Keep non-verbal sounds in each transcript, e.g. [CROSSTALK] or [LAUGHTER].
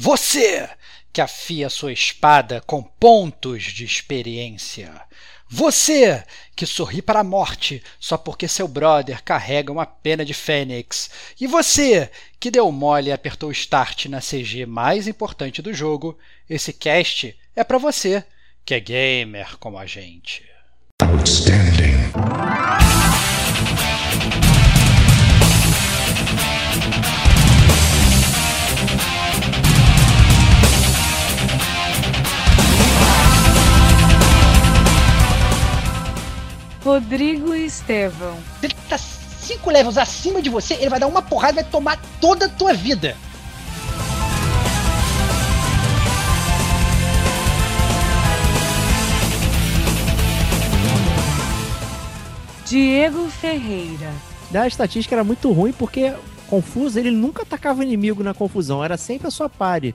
Você que afia sua espada com pontos de experiência. Você que sorri para a morte só porque seu brother carrega uma pena de fênix. E você que deu mole e apertou start na CG mais importante do jogo, esse cast é para você que é gamer como a gente. Outstanding. Rodrigo Estevão. Ele tá cinco levels acima de você, ele vai dar uma porrada e vai tomar toda a tua vida. Diego Ferreira. Da estatística era muito ruim porque confuso ele nunca atacava o inimigo na confusão, era sempre a sua pare.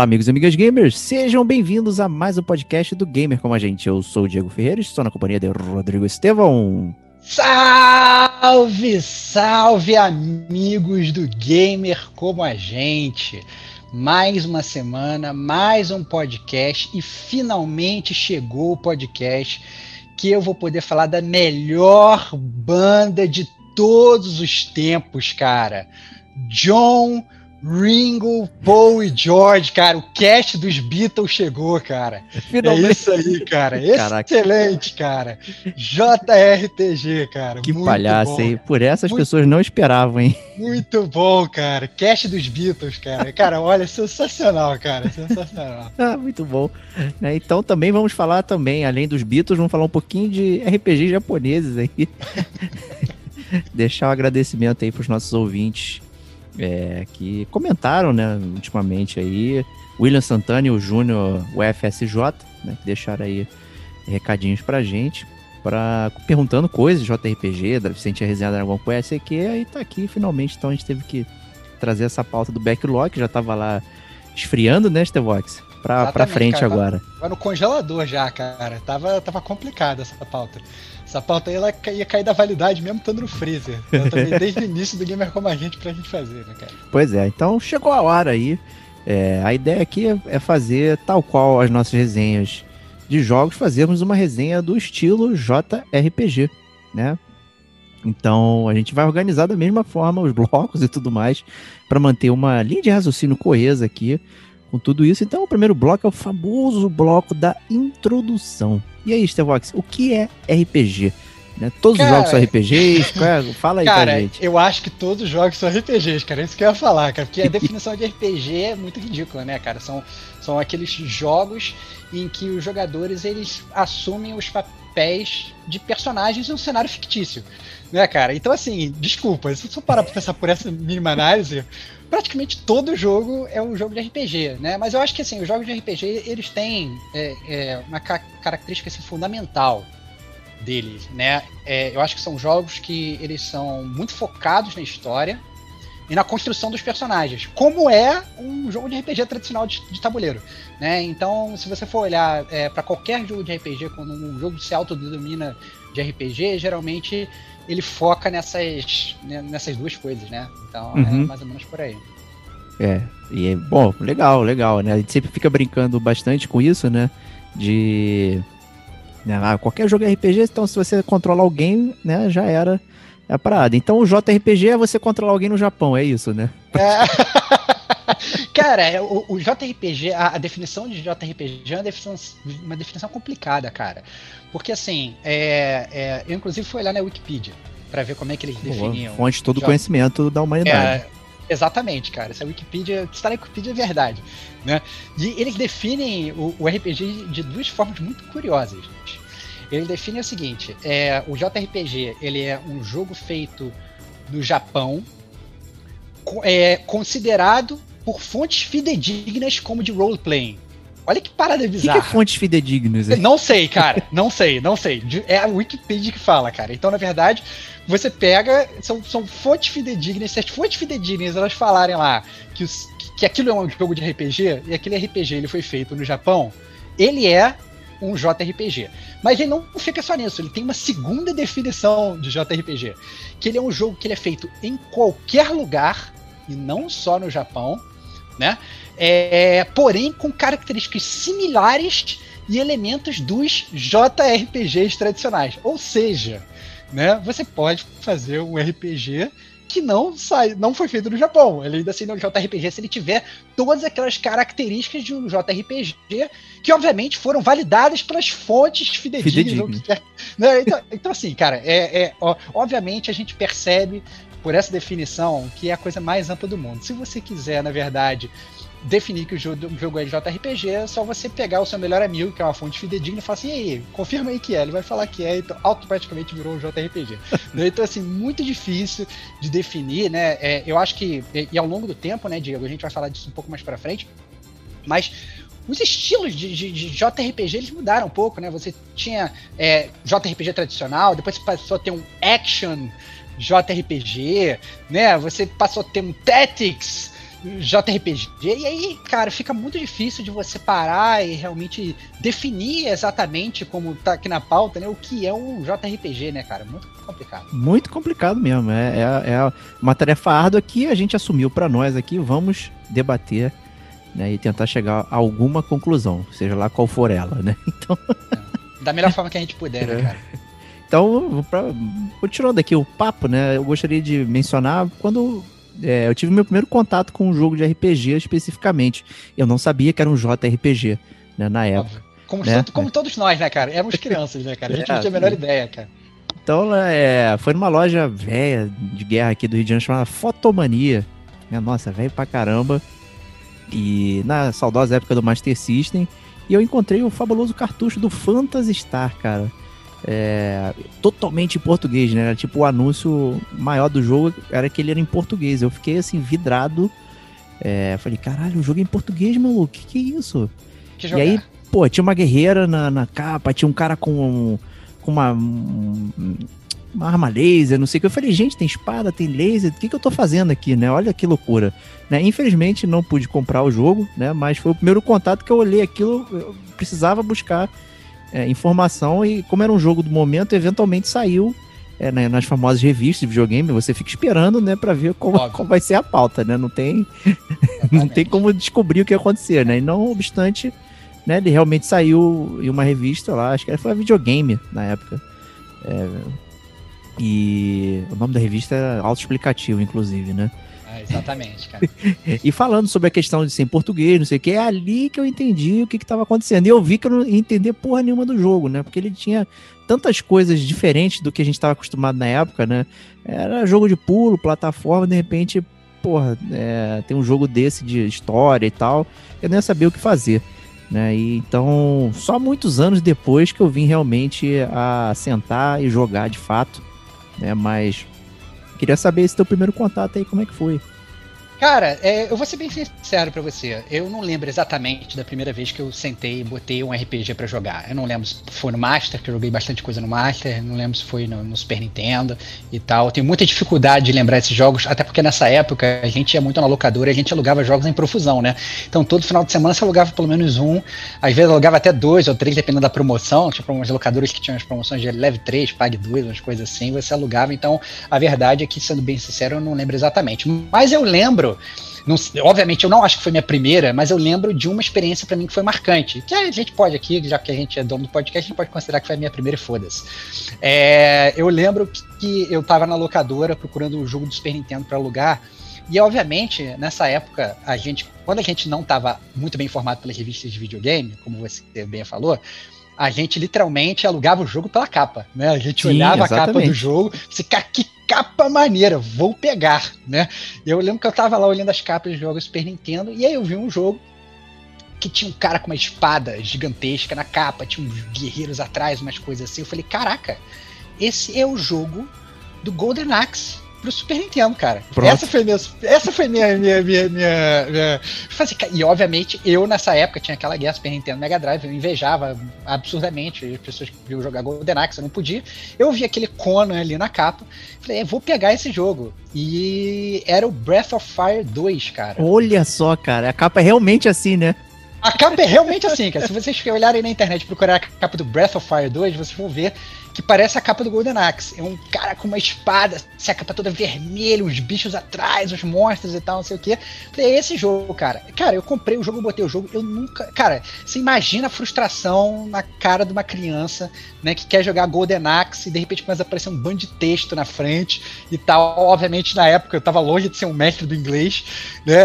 Olá, amigos e amigas gamers, sejam bem-vindos a mais um podcast do Gamer Como a Gente. Eu sou o Diego Ferreira, estou na companhia de Rodrigo Estevão. Salve, salve, amigos do Gamer Como a Gente. Mais uma semana, mais um podcast e finalmente chegou o podcast que eu vou poder falar da melhor banda de todos os tempos, cara. John Ringo, Paul e George, cara, o cast dos Beatles chegou, cara. Finalmente. É isso aí, cara. [LAUGHS] Caraca. Excelente, cara. JRTG, cara. Que palhaço, hein? Por essas Muito... pessoas não esperavam, hein? Muito bom, cara. Cast dos Beatles, cara. Cara, olha, sensacional, cara. Sensacional. [LAUGHS] ah, muito bom. Né, então também vamos falar também, além dos Beatles, vamos falar um pouquinho de RPG japoneses aí. [LAUGHS] Deixar um agradecimento aí para os nossos ouvintes é, que comentaram, né, ultimamente aí, William Santana e o Júnior, o FSJ, né, que deixaram aí recadinhos pra gente, pra, perguntando coisas JRPG, da Vicente Resenha Dragon Quest, que aí tá aqui finalmente, então a gente teve que trazer essa pauta do backlog, que já tava lá esfriando, né, Stevox? Pra, pra frente cara, agora. Tava no congelador já, cara. Tava, tava complicada essa pauta. Essa pauta aí ela ia cair da validade mesmo estando no freezer. Eu também desde o início do Gamer Como a Gente pra gente fazer, né, cara? Pois é, então chegou a hora aí. É, a ideia aqui é fazer tal qual as nossas resenhas de jogos, fazermos uma resenha do estilo JRPG, né? Então a gente vai organizar da mesma forma os blocos e tudo mais para manter uma linha de raciocínio coesa aqui com tudo isso. Então o primeiro bloco é o famoso bloco da introdução. E aí, Stevox, o que é RPG? Né? Todos cara, os jogos são RPGs? [LAUGHS] É? Fala aí cara, pra gente. Eu acho que todos os jogos são RPGs, cara. É isso que eu ia falar, cara. Porque a [LAUGHS] definição de RPG é muito ridícula, né, cara? São, são aqueles jogos em que os jogadores eles assumem os papéis de personagens em um cenário fictício. Né, cara? Então, assim, desculpa, se eu parar pra pensar por essa mínima análise, praticamente todo jogo é um jogo de RPG, né? Mas eu acho que assim, os jogos de RPG eles têm é, é, uma ca característica assim, fundamental deles, né? É, eu acho que são jogos que eles são muito focados na história e na construção dos personagens, como é um jogo de RPG tradicional de, de tabuleiro, né? Então, se você for olhar é, para qualquer jogo de RPG, quando um jogo se autodenomina de RPG, geralmente ele foca nessas, né, nessas duas coisas, né? Então é uhum. é mais ou menos por aí. É, e é bom, legal, legal, né? A gente sempre fica brincando bastante com isso, né? De. Né, ah, qualquer jogo RPG, então se você controlar alguém, né, já era a parada. Então o JRPG é você controlar alguém no Japão, é isso, né? É. [LAUGHS] Cara, é, o, o JRPG, a, a, definição de JRPG é uma definição, uma definição complicada, cara. Porque assim, é, é, eu inclusive fui olhar na Wikipedia para ver como é que eles definiam. Fonte de todo o conhecimento da humanidade. É, exatamente, cara. Essa Wikipedia, está na Wikipedia é verdade, né? E eles definem o, o RPG de duas formas muito curiosas. Gente. Ele define o seguinte: é, o JRPG ele é um jogo feito no Japão, é, considerado por fontes fidedignas como de roleplaying. Olha que parada O que, bizarra. que é fontes fidedignas? hein? Não sei, cara. Não sei, não sei. É a Wikipedia que fala, cara. Então, na verdade, você pega. São, são fontes fidedignas. Se as fontes fidedignas elas falarem lá que, os- que aquilo é um jogo de RPG, e aquele RPG ele foi feito no Japão, ele é um JRPG. Mas ele não fica só nisso, ele tem uma segunda definição de JRPG. Que ele é um jogo que ele é feito em qualquer lugar, e não só no Japão, né? É, porém com características similares e elementos dos JRPGs tradicionais. Ou seja, né, você pode fazer um RPG que não sai, não foi feito no Japão. Ele ainda assim é um JRPG se ele tiver todas aquelas características de um JRPG que obviamente foram validadas pelas fontes fidedignas. né? Então, então, assim, cara, é, é, ó, obviamente a gente percebe por essa definição que é a coisa mais ampla do mundo. Se você quiser, na verdade, definir que o jogo, o jogo é JRPG, é só você pegar o seu melhor amigo, que é uma fonte fidedigna, e falar assim, e aí, confirma aí que é. Ele vai falar que é, então automaticamente virou um JRPG. [LAUGHS] Né? então, assim, muito difícil de definir, né? É, eu acho que, e, e ao longo do tempo, né, Diego, a gente vai falar disso um pouco mais pra frente, mas os estilos de, de- de JRPG eles mudaram um pouco, né? Você tinha é, JRPG tradicional, depois você passou a ter um action JRPG, né? Você passou a ter um Tactics JRPG, e aí, cara, fica muito difícil de você parar e realmente definir exatamente, como tá aqui na pauta, né? O que é um JRPG, né, cara? Muito complicado. Muito complicado mesmo. É, é, é uma tarefa árdua que a gente assumiu pra nós aqui. Vamos debater né, e tentar chegar a alguma conclusão, seja lá qual for ela, né? [LAUGHS] Então, Da melhor forma que a gente puder, né, cara? então pra, continuando aqui o papo, né? Eu gostaria de mencionar quando é, eu tive meu primeiro contato com um jogo de RPG especificamente. Eu não sabia que era um JRPG, né, na época. Como, Né? como todos nós, né, cara? Éramos crianças, né, cara? A gente É, não tinha a menor sim. [LAUGHS] ideia, cara. Então, é, foi numa loja velha de guerra aqui do Rio de Janeiro chamada Fotomania. Minha nossa, velho pra caramba. E na saudosa época do Master System. E eu encontrei o fabuloso cartucho do Phantasy Star, cara. É, totalmente em português, né? Era tipo o anúncio maior do jogo era que ele era em português. Eu fiquei assim, vidrado. É, falei, caralho, o jogo é em português, maluco. Que que é isso? Que E aí, pô, tinha uma guerreira na, na capa, tinha um cara com, com uma, um- uma arma laser, não sei o que. Eu falei, gente, tem espada, tem laser, o que, que eu tô fazendo aqui, né? Olha que loucura. Né? Infelizmente não pude comprar o jogo, né? Mas foi o primeiro contato que eu olhei aquilo, eu precisava buscar é, informação e como era um jogo do momento, eventualmente saiu é, né, nas famosas revistas de videogame, você fica esperando, né, pra ver como vai ser a pauta, né? Não tem, [LAUGHS] não tem como descobrir o que ia acontecer, né? E não obstante, né, ele realmente saiu em uma revista lá, acho que foi a videogame na época. É, e o nome da revista era autoexplicativo, inclusive, né? Ah, exatamente, cara. [LAUGHS] E falando sobre a questão de ser em português, não sei o que, é ali que eu entendi o que estava acontecendo. E eu vi que eu não ia entender porra nenhuma do jogo, né? Porque ele tinha tantas coisas diferentes do que a gente estava acostumado na época, né? Era jogo de pulo, plataforma, de repente, porra, é, tem um jogo desse de história e tal. Eu nem ia saber o que fazer. Né? E, então, só muitos anos depois que eu vim realmente a sentar e jogar de fato. Né? Mas queria saber esse teu primeiro contato aí, como é que foi? Cara, é, eu vou ser bem sincero pra você. Eu não lembro exatamente da primeira vez que eu sentei e botei um RPG pra jogar. Eu não lembro se foi no Master, que eu joguei bastante coisa no Master. Não lembro se foi no, no Super Nintendo e tal. Eu tenho muita dificuldade de lembrar esses jogos, até porque nessa época a gente ia muito na locadora e a gente alugava jogos em profusão, né? Então todo final de semana você alugava pelo menos um. Às vezes alugava até dois ou três, dependendo da promoção. Tinha umas locadoras que tinham as promoções de leve três, pague dois, umas coisas assim. Você alugava. Então a verdade é que, sendo bem sincero, eu não lembro exatamente. Mas eu lembro não- obviamente, eu não acho que foi minha primeira, mas eu lembro de uma experiência pra mim que foi marcante. Que a gente pode aqui, já que a gente é dono do podcast, a gente pode considerar que foi a minha primeira e foda-se. É, eu lembro que, eu tava na locadora procurando o jogo do Super Nintendo pra alugar. E obviamente, nessa época, a gente, quando a gente não estava muito bem informado pelas revistas de videogame, como você bem falou, a gente literalmente alugava o jogo pela capa, né? A gente Sim, olhava a capa exatamente. do jogo, se que capa maneira, vou pegar, né? Eu lembro que eu tava lá olhando as capas dos jogos Super Nintendo e aí eu vi um jogo que tinha um cara com uma espada gigantesca na capa, tinha uns guerreiros atrás, umas coisas assim. Eu falei, caraca, esse é o jogo do Golden Axe pro Super Nintendo, cara. Pronto. Essa foi minha, essa foi minha, minha, minha, minha, minha- E obviamente, eu nessa época tinha aquela guerra Super Nintendo Mega Drive, eu invejava absurdamente as pessoas que viam jogar Golden Axe, eu não podia. Eu vi aquele Conan ali na capa, falei, "É, vou pegar esse jogo. E era o Breath of Fire 2, cara. Olha só, cara, a capa é realmente assim, né? A capa é realmente assim, cara. Se vocês olharem na internet e procurar a capa do Breath of Fire 2, vocês vão ver que parece a capa do Golden Axe. É um cara com uma espada, assim, a capa toda vermelha, uns bichos atrás, os monstros e tal, não sei o quê. É esse jogo, cara. Cara, eu comprei o jogo, botei o jogo, eu nunca. Cara, você imagina a frustração na cara de uma criança, né, que quer jogar Golden Axe e de repente começa a aparecer um bando de texto na frente e tal. Obviamente, na época, eu tava longe de ser um mestre do inglês, né?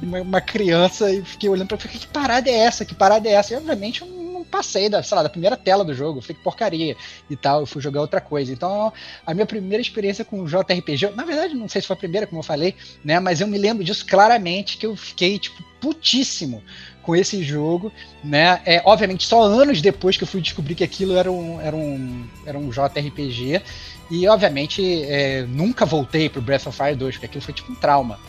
Uma, uma criança e fiquei olhando pra que parada é essa? Que parada é essa? E obviamente eu não passei da, sei lá, da primeira tela do jogo, falei que porcaria e tal, eu fui jogar outra coisa. Então, a minha primeira experiência com JRPG, na verdade, não sei se foi a primeira, como eu falei, né? Mas eu me lembro disso claramente, que eu fiquei, tipo, putíssimo com esse jogo, né? É, obviamente, só anos depois que eu fui descobrir que aquilo era um, era um, era um JRPG. E, obviamente, é, nunca voltei pro Breath of Fire 2, porque aquilo foi tipo um trauma.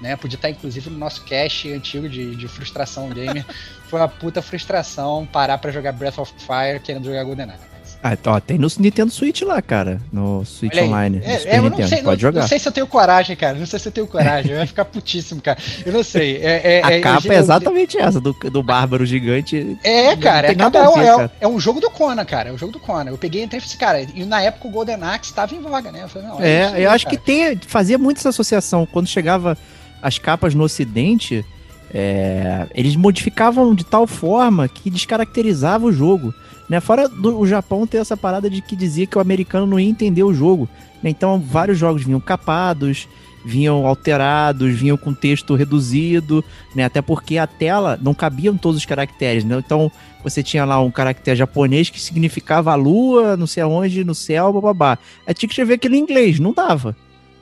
Né? Podia estar, inclusive, no nosso cast antigo de, de frustração gamer. [LAUGHS] foi uma puta frustração parar pra jogar Breath of Fire querendo jogar Golden Axe. Ah, ó, tem no Nintendo Switch lá, cara. No Switch aí. Online. É, é, eu não Nintendo. sei, Pode não, jogar. não sei se eu tenho coragem, cara. Não sei se eu tenho coragem. Eu ia ficar putíssimo, cara. Eu não sei. É, é, A é, capa eu- é exatamente essa, do, do Bárbaro Gigante. É, cara, a capa é, um- ver, é cara. é um jogo do Conan, cara. É um jogo do Conan. Eu peguei e entrei e falei, cara, e na época o Golden Axe estava em voga, né? Eu falei, não, É, aí, eu acho cara. que tem, fazia muito essa associação. Quando chegava as capas no ocidente, é, eles modificavam de tal forma que descaracterizava o jogo. Né? Fora do o Japão ter essa parada de que dizia que o americano não ia entender o jogo. né? Então vários jogos vinham capados, vinham alterados, vinham com texto reduzido, né? Até porque a tela não cabiam todos os caracteres, né? Então você tinha lá um caractere japonês que significava a lua, não sei aonde, no céu, bababá. Aí tinha que escrever aquilo em inglês, não dava.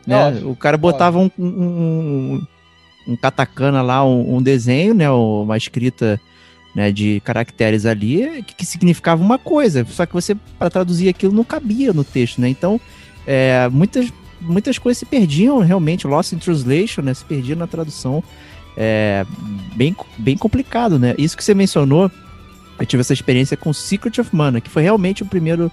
Né? Óbvio, o cara botava um, um, um, um katakana lá, um, um desenho, né? Uma escrita né, de caracteres ali que, que significava uma coisa. Só que você, para traduzir aquilo, não cabia no texto, né? Então, é, muitas, muitas coisas se perdiam realmente, lost in translation, né? Se perdiam na tradução. É bem, bem complicado, né? Isso que você mencionou, eu tive essa experiência com Secret of Mana, que foi realmente o primeiro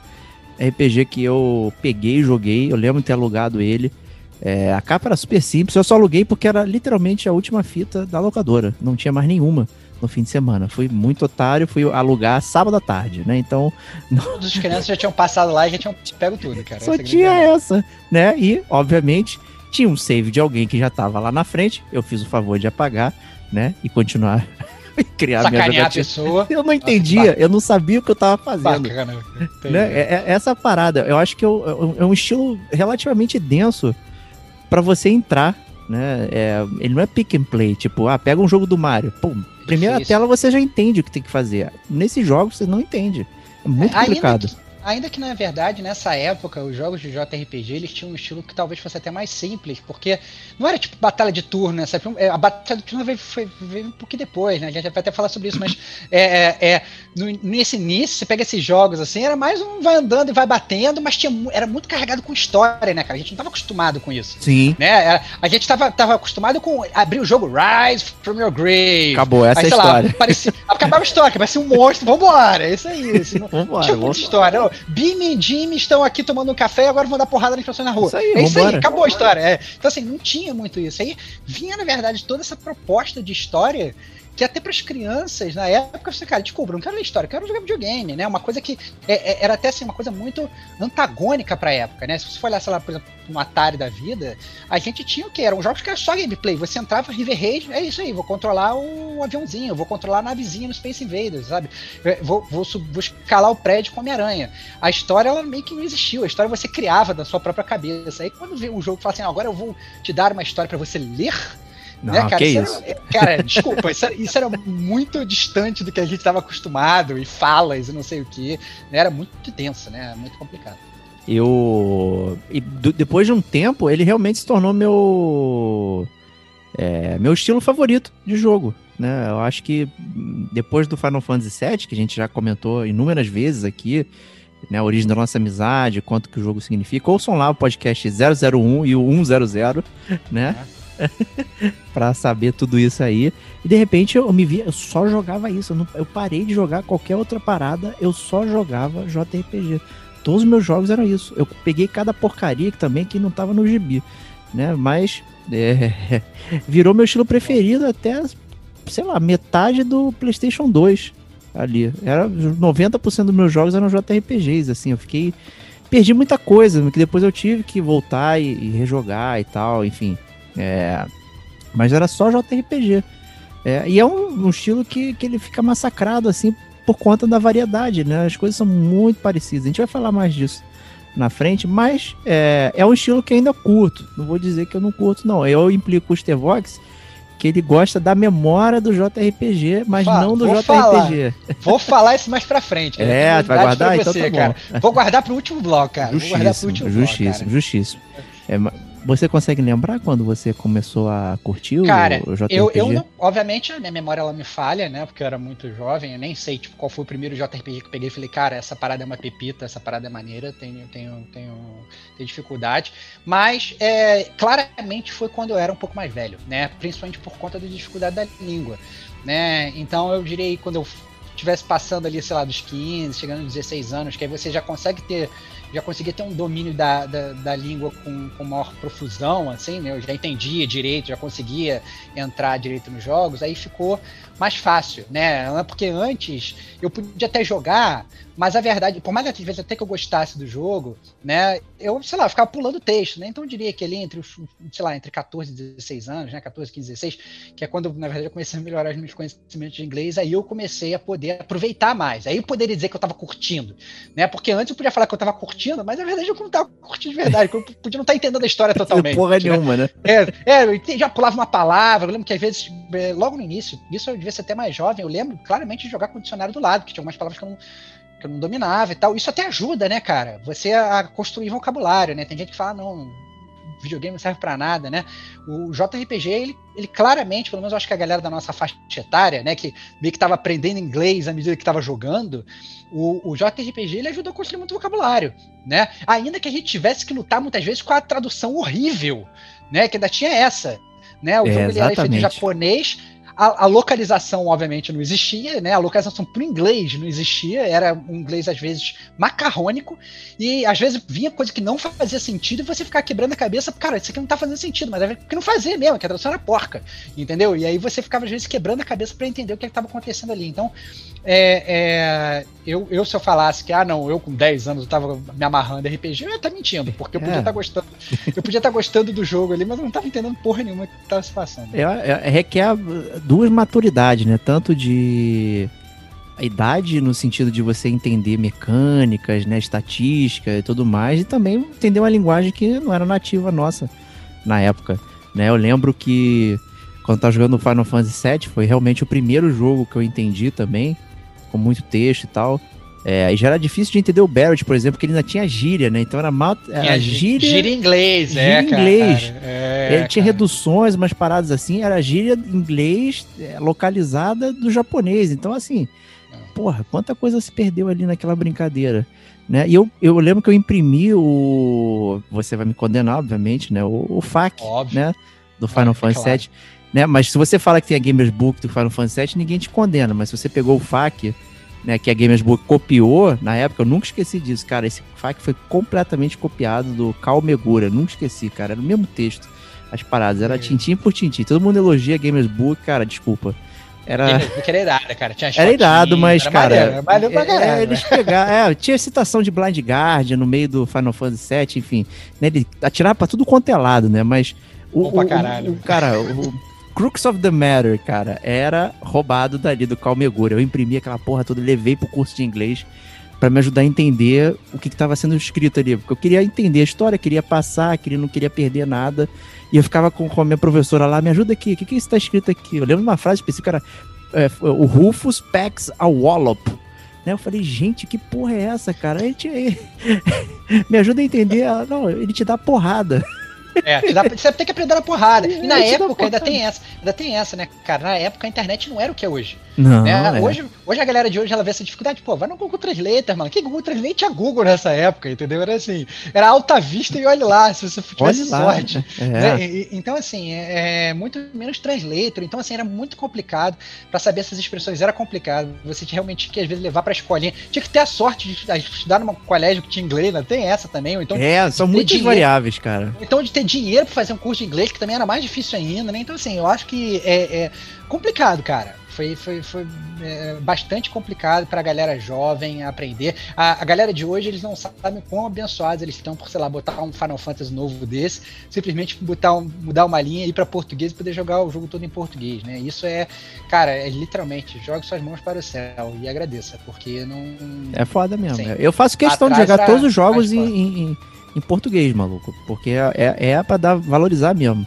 RPG que eu peguei e joguei. Eu lembro de ter alugado ele. É, a capa era super simples, eu só aluguei porque era literalmente a última fita da locadora. Não tinha mais nenhuma no fim de semana. Fui muito otário, fui alugar sábado à tarde, né? Então, [LAUGHS] Todas as crianças já tinham passado lá e já tinham pego tudo, cara. só Essa é a tinha essa, né? E, obviamente, tinha um save de alguém que já tava lá na frente. Eu fiz o favor de apagar, né? E continuar [LAUGHS] e criar minha Sacanear a jogatina. pessoa. Eu não entendia, eu não sabia o que eu tava fazendo. Bacana. Né? É, é- essa parada, eu acho que é um- é um estilo relativamente denso pra você entrar, né? É, ele não é pick and play, tipo, ah, pega um jogo do Mario, pum, primeira Difícil. tela você já entende o que tem que fazer. Nesses jogos você não entende. É muito Ainda complicado. que- Ainda que, na verdade, nessa época, os jogos de JRPG, eles tinham um estilo que talvez fosse até mais simples, porque não era tipo batalha de turno, né? sabe? É, A batalha de turno veio, foi- veio um pouquinho depois, né? A gente vai até falar sobre isso, mas é, é, é, nesse início, você pega esses jogos assim, era mais um vai andando e vai batendo, mas tinha, era muito carregado com história, né, cara? A gente não tava acostumado com isso. Sim, Né? Era- a gente tava, tava acostumado com abrir o jogo Rise from Your Grave. acabou essa é Aí, a sei lá, história. parecia, acabava a história, parecia um monstro, vambora, é isso aí. Assim, [LAUGHS] não, Vambora, tinha muita história. Ô, Bim e Jimmy estão aqui tomando um café e agora vão dar porrada nas pessoas na rua. Isso aí, é isso aí, acabou a história. é. Então, assim, não tinha muito isso. Aí vinha, na verdade, toda essa proposta de história que até para as crianças, na época, você, cara, desculpa, não quero ler história, quero jogar videogame, né? Uma coisa que é- é- era até assim, uma coisa muito antagônica para a época, né? Se você for olhar, sei lá, por exemplo, um Atari da vida, a gente tinha o que? Eram jogos que era só gameplay. Você entrava River Raid, é isso aí, vou controlar o aviãozinho, vou controlar a navezinha no Space Invaders, sabe? Eu Vou, vou, vou escalar o prédio com Homem-Aranha. A história, ela meio que não existiu. A história você criava da sua própria cabeça. Aí quando vê o jogo fala assim, "Ah, agora eu vou te dar uma história para você ler, Não, né, cara? que isso isso. Era, cara, desculpa, isso era, isso era muito distante do que a gente estava acostumado, e falas e não sei o que. Era muito tenso, né? Muito complicado. Eu. E do- depois de um tempo, ele realmente se tornou meu. é, meu estilo favorito de jogo. Né? Eu acho que depois do Final Fantasy VII, que a gente já comentou inúmeras vezes aqui, né, a origem da nossa amizade, quanto que o jogo significa, ouçam lá o podcast 001 e o 100, né? [LAUGHS] pra saber tudo isso aí. E de repente eu me vi, eu só jogava isso. Eu, não, eu, parei de jogar qualquer outra parada, eu só jogava JRPG. Todos os meus jogos eram isso. Eu peguei cada porcaria que também que não tava no gibi, né? Mas é, [LAUGHS] virou meu estilo preferido até, sei lá, metade do PlayStation 2 ali. Era 90% dos meus jogos eram JRPGs, assim, eu fiquei perdi muita coisa, que depois eu tive que voltar e, e rejogar e tal, enfim. É, mas era só JRPG. É, e é um, um, estilo que, que ele fica massacrado, assim, por conta da variedade, né? As coisas são muito parecidas. A gente vai falar mais disso na frente, mas é, é um estilo que ainda curto. Não vou dizer que eu não curto, não. Eu implico o Stevox que ele gosta da memória do JRPG, mas Fala, não do JRPG. Falar. [LAUGHS] Vou falar isso mais pra frente. É, vai guardar? Então você, então tá cara. Vou guardar pro último bloco, cara. Justíssimo, justíssimo, justíssimo. É, você consegue lembrar quando você começou a curtir Cara, o, JRPG? Eu, eu não, obviamente a minha memória ela me falha, né? Porque eu era muito jovem, eu nem sei tipo, qual foi o primeiro JRPG que eu peguei falei, cara, essa parada é uma pepita, essa parada é maneira, tenho, tenho, tenho, tenho dificuldade. Mas é, claramente foi quando eu era um pouco mais velho, né? Principalmente por conta da dificuldade da língua. Né? Então eu diria quando eu estivesse passando ali, sei lá, dos 15, chegando aos 16 anos, que aí você já consegue ter já conseguia ter um domínio da, da, da língua com, com maior profusão, assim, né? Eu já entendia direito, já conseguia entrar direito nos jogos, aí ficou mais fácil, né? Porque antes eu podia até jogar, mas a verdade, por mais que às vezes até que eu gostasse do jogo, né? Eu, sei lá, ficava pulando texto, né? Então eu diria que ali entre os, sei lá, entre 14 e 16 anos, né? 14, 15, 16, que é quando, na verdade, eu comecei a melhorar os meus conhecimentos de inglês, aí eu comecei a poder aproveitar mais. Aí eu poderia dizer que eu estava curtindo, né? Porque antes eu podia falar que eu estava curtindo, mas na verdade eu não estava curtindo de verdade, eu podia não estar tá entendendo a história [LAUGHS] totalmente. Porra né? nenhuma, né? É, é, eu já pulava uma palavra, eu lembro que às vezes, é, logo no início, isso eu devia ser até mais jovem, eu lembro claramente de jogar com o dicionário do lado, que tinha algumas palavras que eu não que eu não dominava e tal. Isso até ajuda, né, cara? Você a construir vocabulário, né? Tem gente que fala, não, videogame não serve para nada, né? O JRPG, ele, ele claramente, pelo menos eu acho que a galera da nossa faixa etária, né, que meio que tava aprendendo inglês à medida que tava jogando, o, o JRPG ele ajuda a construir muito vocabulário, né? Ainda que a gente tivesse que lutar muitas vezes com a tradução horrível, né? Que ainda tinha essa, né? O é, jogo ele era feito em japonês, a, a, localização, obviamente, não existia, né? A localização para o inglês não existia, era um inglês, às vezes, macarrônico, e às vezes vinha coisa que não fazia sentido e você ficava quebrando a cabeça, cara, isso aqui não tá fazendo sentido, mas é porque não fazia mesmo, que a tradução era porca, entendeu? E aí você ficava, às vezes, quebrando a cabeça para entender o que estava acontecendo ali. Então, é, é, eu, eu, se eu falasse que, ah, não, eu com 10 anos eu tava me amarrando RPG, eu ia estar tá mentindo, porque eu podia estar é. tá gostando. Eu podia estar tá gostando do jogo ali, mas eu não estava entendendo porra nenhuma que estava se passando. É, é, requer duas maturidades, né? Tanto de a idade no sentido de você entender mecânicas, né, estatística e tudo mais, e também entender uma linguagem que não era nativa nossa na época, né? Eu lembro que quando eu tava jogando Final Fantasy VII, foi realmente o primeiro jogo que eu entendi também, com muito texto e tal. É, e já era difícil de entender o Barrett, por exemplo, porque ele ainda tinha gíria, né? Então era mal. Era gíria. Gíria em inglês, gíria é, inglês. Cara, é, ele tinha reduções, umas paradas assim, era gíria em inglês é, localizada do japonês. Então, assim, porra, quanta coisa se perdeu ali naquela brincadeira. Né? E eu, eu lembro que eu imprimi o. Você vai me condenar, obviamente, né? O, o FAQ, Óbvio. né? Do Final Fantasy VII. Claro. Né? Mas se você fala que tem a Gamers Book do Final Fantasy VII, ninguém te condena. Mas se você pegou o FAQ né, que a Gamers Book copiou na época, eu nunca esqueci disso, cara. Esse FAQ foi completamente copiado do Cal Megura, nunca esqueci, cara. Era o mesmo texto, as paradas, era tintim por tintim. Todo mundo elogia a Gamers Book, cara, desculpa. Era... era irado, cara. Tinha era irado, mas, era cara. Maneiro, maneiro é, é, eles pegaram. É, tinha citação de Blind Guardian no meio do Final Fantasy VII, enfim. Né, ele atirava pra tudo quanto é lado, né? Mas. O, o, o, o cara, o, Crux of the Matter, cara, era roubado dali do Calmegura. Eu imprimi aquela porra toda, levei pro curso de inglês para me ajudar a entender o que estava sendo escrito ali. Porque eu queria entender a história, queria passar, queria, não queria perder nada. E eu ficava com, com a minha professora lá, me ajuda aqui, o que, que está escrito aqui? Eu lembro de uma frase específica, era é, o Rufus packs a wallop. Né? Eu falei, gente, que porra é essa, cara? [LAUGHS] Me ajuda a entender. Não, ele te dá porrada. [LAUGHS] É, você, dá, você tem que aprender na porrada. E na É, época ainda tem essa, ainda tem essa, né, cara? Na época a internet não era o que é hoje. Não, né? é. hoje, hoje a galera de hoje ela vê essa dificuldade, pô, vai no Google Translator, mano. Que Google Translate tinha Google nessa época, entendeu? Era assim, era alta vista e olhe lá, se você tivesse Olha lá. sorte. É. né? E- Então, assim, é, é muito menos translator. Então, assim, era muito complicado pra saber essas expressões. Era complicado. Você tinha realmente tinha que, às vezes, levar pra escolinha. Tinha que ter a sorte de estudar- num colégio que tinha inglês, né? Tem essa também. Ou então, É, são muitas variáveis, cara. então de ter dinheiro pra fazer um curso de inglês, que também era mais difícil ainda, né? Então, assim, eu acho que é, é complicado, cara. Foi, foi, foi é, bastante complicado pra galera jovem aprender. A, a galera de hoje, eles não sabem quão abençoados eles estão por, sei lá, botar um Final Fantasy novo desse, simplesmente botar um, mudar uma linha e ir pra português e poder jogar o jogo todo em português, né? Isso é, cara, é literalmente, jogue suas mãos para o céu e agradeça, porque não. É foda mesmo. Sim. Eu faço questão de jogar a- todos os jogos a em, em, em- português, maluco. Porque é, é, é pra dar, valorizar mesmo.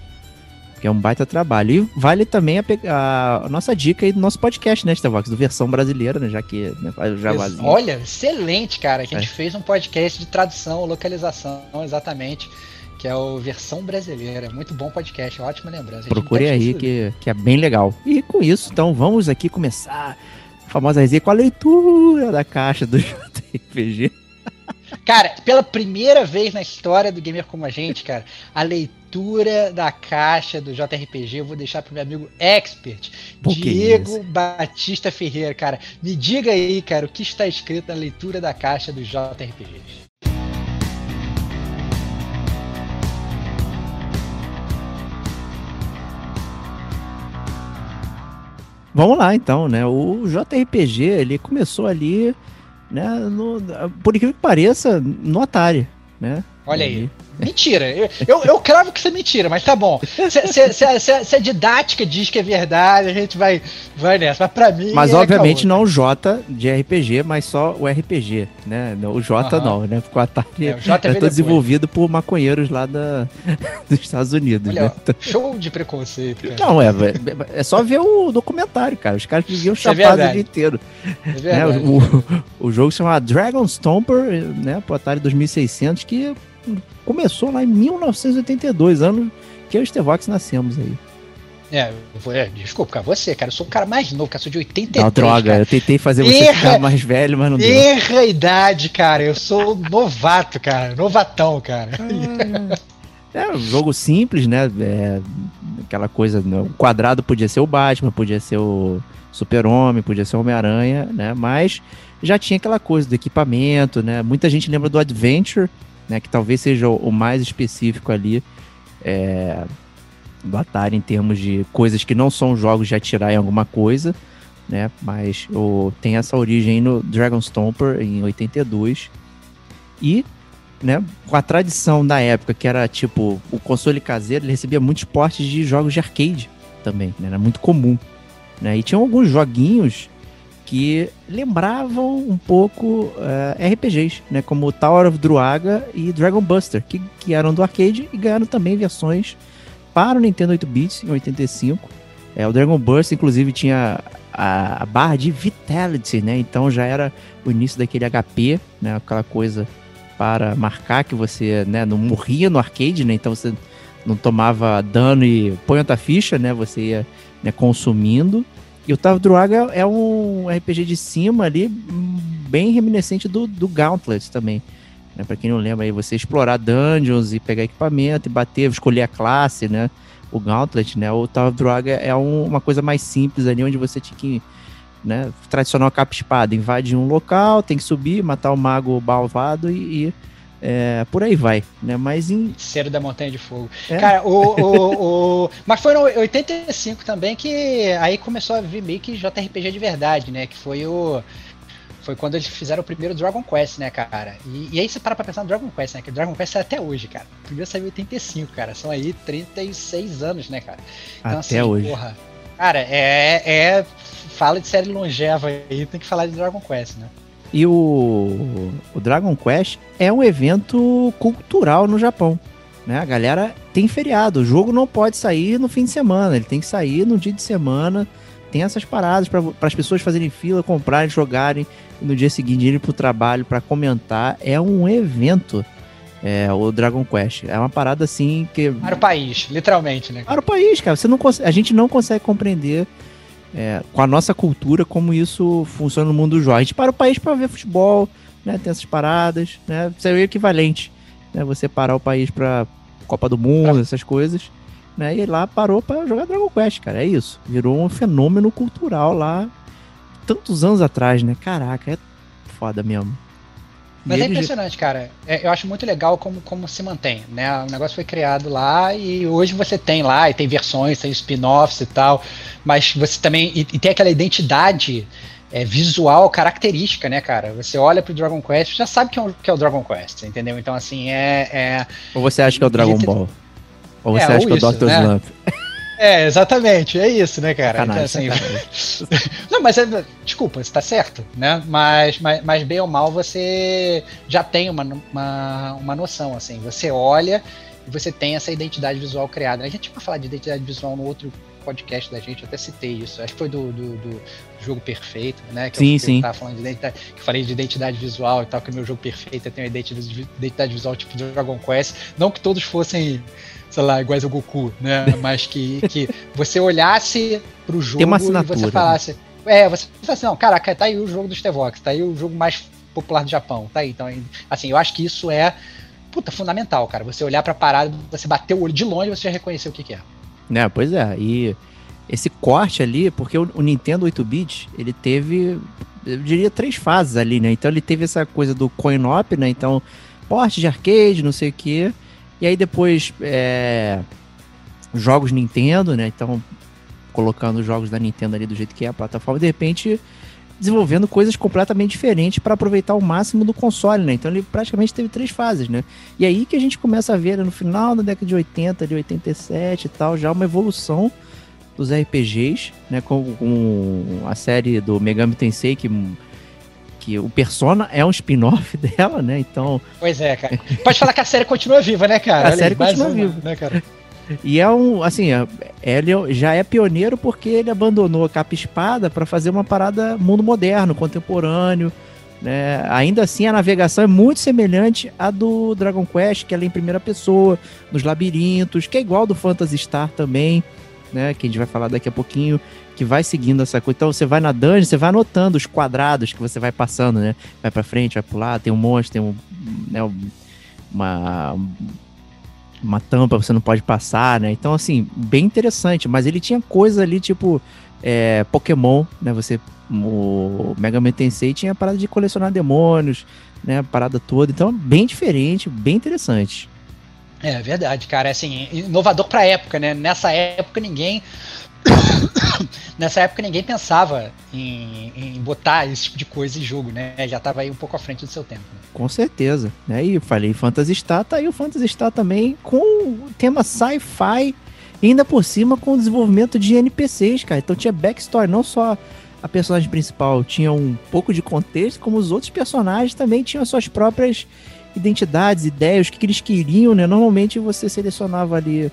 Que é um baita trabalho. E vale também a, a- a nossa dica aí do nosso podcast, né, Starvox? Do versão brasileira, né? Já que né, faz o jabazinho. Olha, excelente, cara. Que a É. gente fez um podcast de tradução, localização, exatamente. Que é o Versão Brasileira. Muito bom podcast, ótima lembrança. Procure aí que, que é bem legal. E com isso, então, vamos aqui começar a famosa resenha com a leitura da caixa do [LAUGHS] JRPG. Cara, pela primeira vez na história do Gamer Como a Gente, cara, a leitura da caixa do JRPG eu vou deixar pro meu amigo expert, que Diego. Batista Ferreira, cara. Me diga aí, cara, o que está escrito na leitura da caixa do JRPG. Vamos lá, então, né? O JRPG, ele começou ali, né? no- por incrível que pareça, no Atari, né? Olha aí. Mentira. Eu, eu, eu cravo que isso é mentira, mas tá bom. Se, se- se- se- se a didática diz que é verdade, a gente vai, vai nessa. Mas pra mim. Mas é obviamente caô. não o J de RPG, mas só o RPG, né? O J não, né? Porque o Atari É, é, o J todo depois. desenvolvido por maconheiros lá da, [LAUGHS] dos Estados Unidos, Olha, né? ó, show de preconceito, cara. Não, é, é, é só ver o documentário, cara. Os caras viviam Isso é chapados o dia inteiro. É né? verdade. O, o jogo se chama Dragon Stomper, né? Pro Atari 2600, que começou lá em 1982, ano que eu e o Stevox nascemos aí. É, eu vou- é, desculpa, cara, você, cara, eu sou o cara mais novo, cara, sou de 83. Não, droga, cara. eu tentei fazer você Erra- ficar mais velho, mas não deu. Erra a idade, cara. Eu sou novato, cara. Novatão, cara. É um jogo simples, né? É, aquela coisa, né? o quadrado podia ser o Batman, podia ser o Super-Homem, podia ser o Homem-Aranha, né? Mas já tinha aquela coisa do equipamento, né? Muita gente lembra do Adventure, né? Que talvez seja o, mais específico ali é, do Atari em termos de coisas que não são jogos de atirar em alguma coisa, né? Mas o, tem essa origem no Dragon Stomper em 82 e né, com a tradição da época, que era tipo o console caseiro, ele recebia muitos portes de jogos de arcade também, né, era muito comum. Né, e tinham alguns joguinhos que lembravam um pouco eh, RPGs, né, como Tower of Druaga e Dragon Buster, que, que eram do arcade e ganharam também versões para o Nintendo 8-bits em 85. É, o Dragon Buster, inclusive, tinha a, a barra de Vitality, né? Então já era o início daquele HP, né? Aquela coisa para marcar que você né, não morria no arcade, né? Então você não tomava dano e põe outra ficha, né? Você ia né, consumindo. E o of Druaga é um RPG de cima ali, bem reminiscente do, do Gauntlet também. Né? Para quem não lembra aí, você explorar dungeons e pegar equipamento e bater, escolher a classe, né? O Gauntlet, né? O Tower of é um- uma coisa mais simples ali, onde você tinha que né, tradicional capa e espada, invade um local, tem que subir, matar o mago balvado e, e, é, por aí vai, né? Mas em Cero da Montanha de Fogo. É. Cara, o, o, o- [LAUGHS] Mas foi no 85 também que aí começou a vir meio que JRPG de verdade, né? Que foi o. Foi quando eles fizeram o primeiro Dragon Quest, né, cara? E, e aí você para pra pensar no Dragon Quest, né? Que o Dragon Quest é até hoje, cara. O primeiro saiu em 85, cara. São aí 36 anos, né, cara? até hoje. Porra, cara, é, é. Fala de série longeva aí, tem que falar de Dragon Quest, né? E o, o Dragon Quest é um evento cultural no Japão. Né? A galera tem feriado. O jogo não pode sair no fim de semana, ele tem que sair no dia de semana. Tem essas paradas para as pessoas fazerem fila, comprarem, jogarem e no dia seguinte irem para o trabalho para comentar. É um evento. é, o Dragon Quest. É uma parada assim que. Para o país, literalmente, né? Para o país, cara. Você não a gente não consegue compreender é, com a nossa cultura como isso funciona no mundo dos jogos. A gente para o país para ver futebol, né? Tem essas paradas, né? Isso é o equivalente, né? Você parar o país para Copa do Mundo, essas coisas. Né, e lá parou para jogar Dragon Quest, cara. É isso. Virou um fenômeno cultural lá tantos anos atrás, né? Caraca, é foda mesmo. Mas é impressionante, cara. É, eu acho muito legal como, como se mantém, né? O negócio foi criado lá e hoje você tem lá, e tem versões, tem spin-offs e tal, mas você também. E, e tem aquela identidade é, visual característica, né, cara? Você olha pro Dragon Quest, já sabe que é, o, que é o Dragon Quest, entendeu? Então, assim, é. é Ou você acha que é o Dragon Ball? Ou você é, acha que é o Dr. Né? Slump? [LAUGHS] É, exatamente, é isso, né, cara? então, assim, [LAUGHS] não, mas é, desculpa, você tá certo, né? Mas, mas, mas bem ou mal você já tem uma, uma, uma noção, assim. Você olha e você tem essa identidade visual criada. A gente vai falar de identidade visual no outro podcast da gente, eu até citei isso. Acho que foi do, do, do jogo perfeito, né? Que sim, eu, sim. tava falando de identidade, que falei de identidade visual e tal, que o meu jogo perfeito tem uma identidade visual tipo Dragon Quest. Não que todos fossem sei lá, iguais ao Goku, né? Mas que, que você olhasse pro jogo e você né? falasse. É, você falasse, assim, não, caraca, tá aí o jogo do Stevox, tá aí o jogo mais popular do Japão, tá aí. Então, assim, eu acho que isso é puta, fundamental, cara. Você olhar pra parada, você bater o olho de longe, você já reconheceu o que, que é. É, pois é. E esse corte ali, porque o, o Nintendo 8-bit, ele teve, eu diria, três fases ali, né? Então ele teve essa coisa do coin-op, né? Então, porte de arcade, não sei o quê. E aí depois é, jogos Nintendo, né? Então colocando os jogos da Nintendo ali do jeito que é a plataforma, de repente desenvolvendo coisas completamente diferentes para aproveitar o máximo do console, né? Então ele praticamente teve três fases, né? E aí que a gente começa a ver né, no final da década de 80, de 87 e tal, já uma evolução dos RPGs, né? Com, com a série do Megami Tensei que que o Persona é um spin-off [LAUGHS] dela, né? Então. Pois é, cara. Pode falar que a série continua viva, né, cara? A Olha série continua uma, viva, né, cara? E é um, assim, é, ele já é pioneiro porque ele abandonou a capa espada para fazer uma parada mundo moderno, contemporâneo, né? Ainda assim, a navegação é muito semelhante à do Dragon Quest, que ela é em primeira pessoa, nos labirintos, que é igual do Phantasy Star também, né? Que a gente vai falar daqui a pouquinho que vai seguindo essa coisa. Então você vai na dungeon, você vai anotando os quadrados que você vai passando, né? Vai para frente, vai pro lado, tem um monstro, tem um, né, uma uma tampa você não pode passar, né? Então assim, bem interessante, mas ele tinha coisa ali tipo é, Pokémon, né? Você o Mega Man Tensei tinha a parada de colecionar demônios, né? A parada toda. Então, bem diferente, bem interessante. É verdade, cara. Assim, inovador pra época, né? Nessa época ninguém [COUGHS] Nessa época ninguém pensava em, em, botar esse tipo de coisa em jogo, né? Já estava aí um pouco à frente do seu tempo. Né? Com certeza. Né? E falei Phantasy Star, tá aí o Phantasy Star também com o tema sci-fi, ainda por cima com o desenvolvimento de NPCs, cara. Então tinha backstory, não só a personagem principal tinha um pouco de contexto, como os outros personagens também tinham suas próprias identidades, ideias, o que, que eles queriam, né? Normalmente você selecionava ali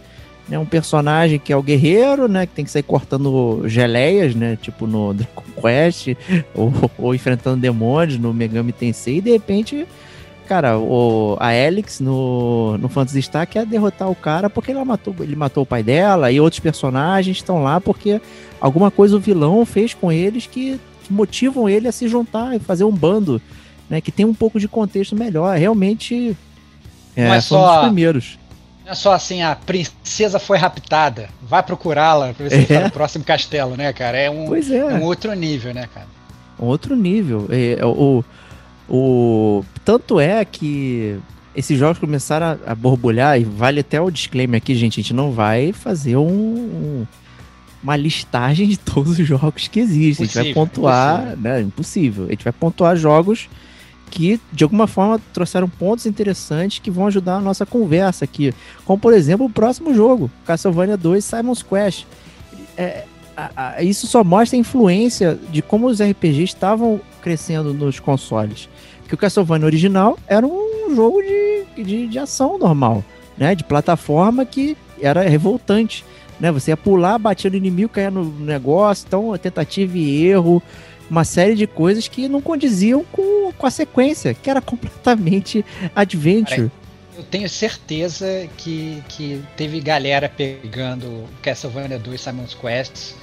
né, um personagem que é o guerreiro, né, que tem que sair cortando geleias, né, tipo no [LAUGHS] Dragon Quest, ou, ou enfrentando demônios no Megami Tensei, e de repente, cara, o, a Alex no, no Phantasy Star quer derrotar o cara porque ele matou, ele matou o pai dela, e outros personagens estão lá porque alguma coisa o vilão fez com eles que, que motivam ele a se juntar e fazer um bando, né, que tem um pouco de contexto melhor, realmente é, é só... primeiros. Não é só assim, a princesa foi raptada, vai procurá-la pra ver se é. o próximo castelo, né, cara? É um, é. é um outro nível, né, cara? Um outro nível. É, o, o, tanto é que esses jogos começaram a, a, borbulhar, e vale até o disclaimer aqui, gente, a gente não vai fazer um, um uma listagem de todos os jogos que existem. Impossível, a gente vai pontuar, impossível. né? Impossível. A gente vai pontuar jogos que de alguma forma trouxeram pontos interessantes que vão ajudar a nossa conversa aqui. Como, por exemplo, o próximo jogo, Castlevania 2 Simon's Quest. É, a, a, isso só mostra a influência de como os RPGs estavam crescendo nos consoles. Porque o Castlevania original era um jogo de, de, de ação normal, né? De plataforma que era revoltante. Né? Você ia pular, batia no inimigo, caía no negócio, então tentativa e erro uma série de coisas que não condiziam com, com a sequência, que era completamente adventure. tenho certeza que, que teve galera pegando Castlevania 2 Simon's Quest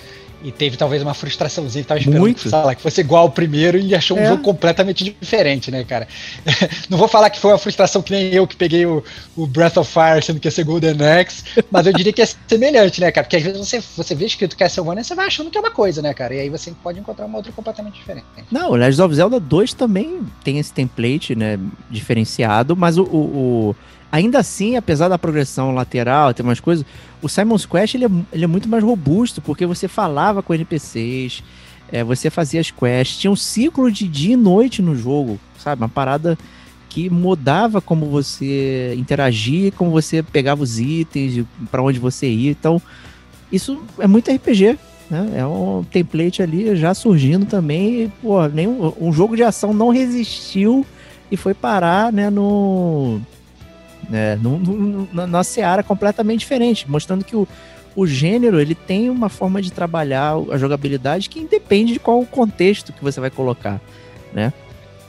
e teve talvez uma frustraçãozinha que tava esperando Muito. que, sei lá, que fosse igual ao primeiro e achou um É. jogo completamente diferente, né, cara? [LAUGHS] Não vou falar que foi uma frustração que nem eu que peguei o, o Breath of Fire sendo que ia ser Golden Axe, [LAUGHS] mas eu diria que é semelhante, né, cara? Porque às vezes você, você vê escrito Castlevania e você vai achando que é uma coisa, né, cara? E aí você pode encontrar uma outra completamente diferente. Não, o Legend of Zelda 2 também tem esse template, né, diferenciado, mas o, o- o- ainda assim, apesar da progressão lateral, ter umas coisas, o Simon's Quest ele é, ele é muito mais robusto, porque você falava com NPCs, é, você fazia as quests, tinha um ciclo de dia e noite no jogo, sabe? Uma parada que mudava como você interagia, como você pegava os itens, para onde você ia. Então, isso é muito RPG, né? É um template ali já surgindo também. E, pô, nenhum, um jogo de ação não resistiu e foi parar, né, no. Né, na, seara completamente diferente, mostrando que o, o gênero ele tem uma forma de trabalhar a jogabilidade que independe de qual o contexto que você vai colocar, né?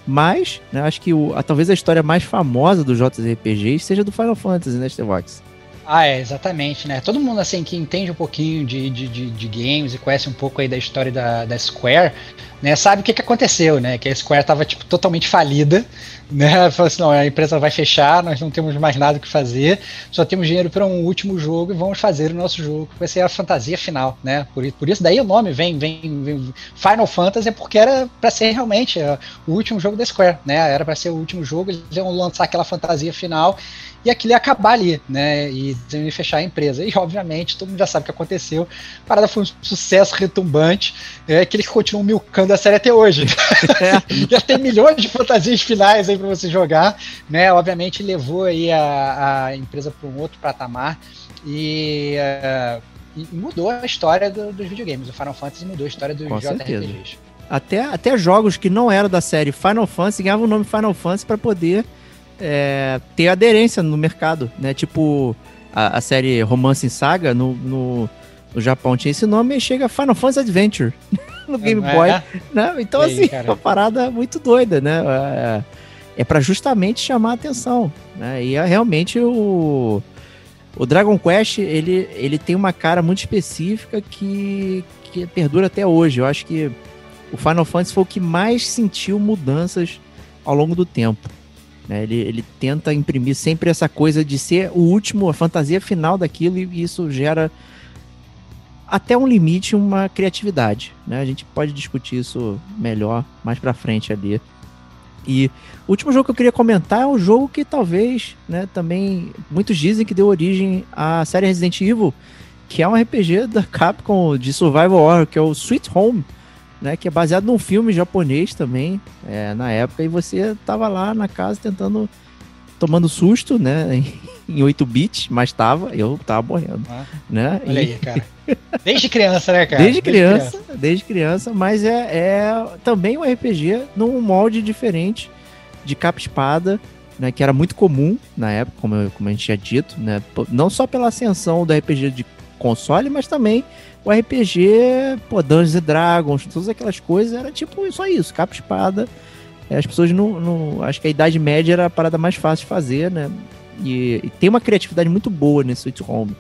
Mas, né, acho que o, a- talvez a história mais famosa do JRPG seja do Final Fantasy, né, Stevox? Ah, é, exatamente, né? Todo mundo, assim, que entende um pouquinho de, de, de, de games e conhece um pouco aí da história da, da Square, né? Sabe o que, que aconteceu, né? Que a Square tava, tipo, totalmente falida, [LAUGHS] né? Falou assim, não, a empresa vai fechar, nós não temos mais nada o que fazer, só temos dinheiro para um último jogo e vamos fazer o nosso jogo, que vai ser a fantasia final, né? Por, por isso daí o nome vem, vem, vem Final Fantasy, é porque era para ser realmente é, o último jogo da Square, né? Era para ser o último jogo, eles iam lançar aquela fantasia final e aquilo ia acabar ali, né? E iam fechar a empresa. E obviamente todo mundo já sabe o que aconteceu. A parada foi um sucesso retumbante, é que eles continuam milcando a série até hoje. [LAUGHS] já tem milhões de fantasias finais aí para você jogar, né? Obviamente levou aí a, a empresa para um outro patamar e, eh, e mudou a história do- dos videogames. O Final Fantasy mudou a história dos Com certeza. JRPGs. Até, até jogos que não eram da série Final Fantasy ganhavam o nome Final Fantasy para poder é, ter aderência no mercado, né? Tipo, a, a série Romance em Saga no, no, no Japão tinha esse nome e chega Final Fantasy Adventure [LAUGHS] no Game É, Boy, é. né? Então, aí, assim, é cara? uma parada muito doida, né? É, é para justamente chamar a atenção, né? E é realmente o... O Dragon Quest, ele, ele tem uma cara muito específica que, que perdura até hoje. Eu acho que o Final Fantasy foi o que mais sentiu mudanças ao longo do tempo. Né? Ele, ele tenta imprimir sempre essa coisa de ser o último, a fantasia final daquilo, e isso gera até um limite uma criatividade. Né? A gente pode discutir isso melhor mais pra frente ali. E o último jogo que eu queria comentar é um jogo que talvez, né, também muitos dizem que deu origem à série Resident Evil, que é um RPG da Capcom de Survival Horror, que é o Sweet Home, né, que é baseado num filme japonês também, é, na época, e você tava lá na casa tentando, tomando susto, né, [LAUGHS] em 8 bits, mas tava, eu tava morrendo, Ah, né, Olha e- aí, cara. Desde criança, né, cara? Desde criança, desde criança, mas é, é também um RPG num molde diferente de capa espada, né, que era muito comum na época, como, eu- como a gente tinha dito, né, não só pela ascensão do RPG de console, mas também o RPG, pô, Dungeons Dragons, todas aquelas coisas, era tipo só isso, capa espada. É, As pessoas não, não- Acho que a Idade Média era a parada mais fácil de fazer, né? E, e tem uma criatividade muito boa nesse Sweet Home.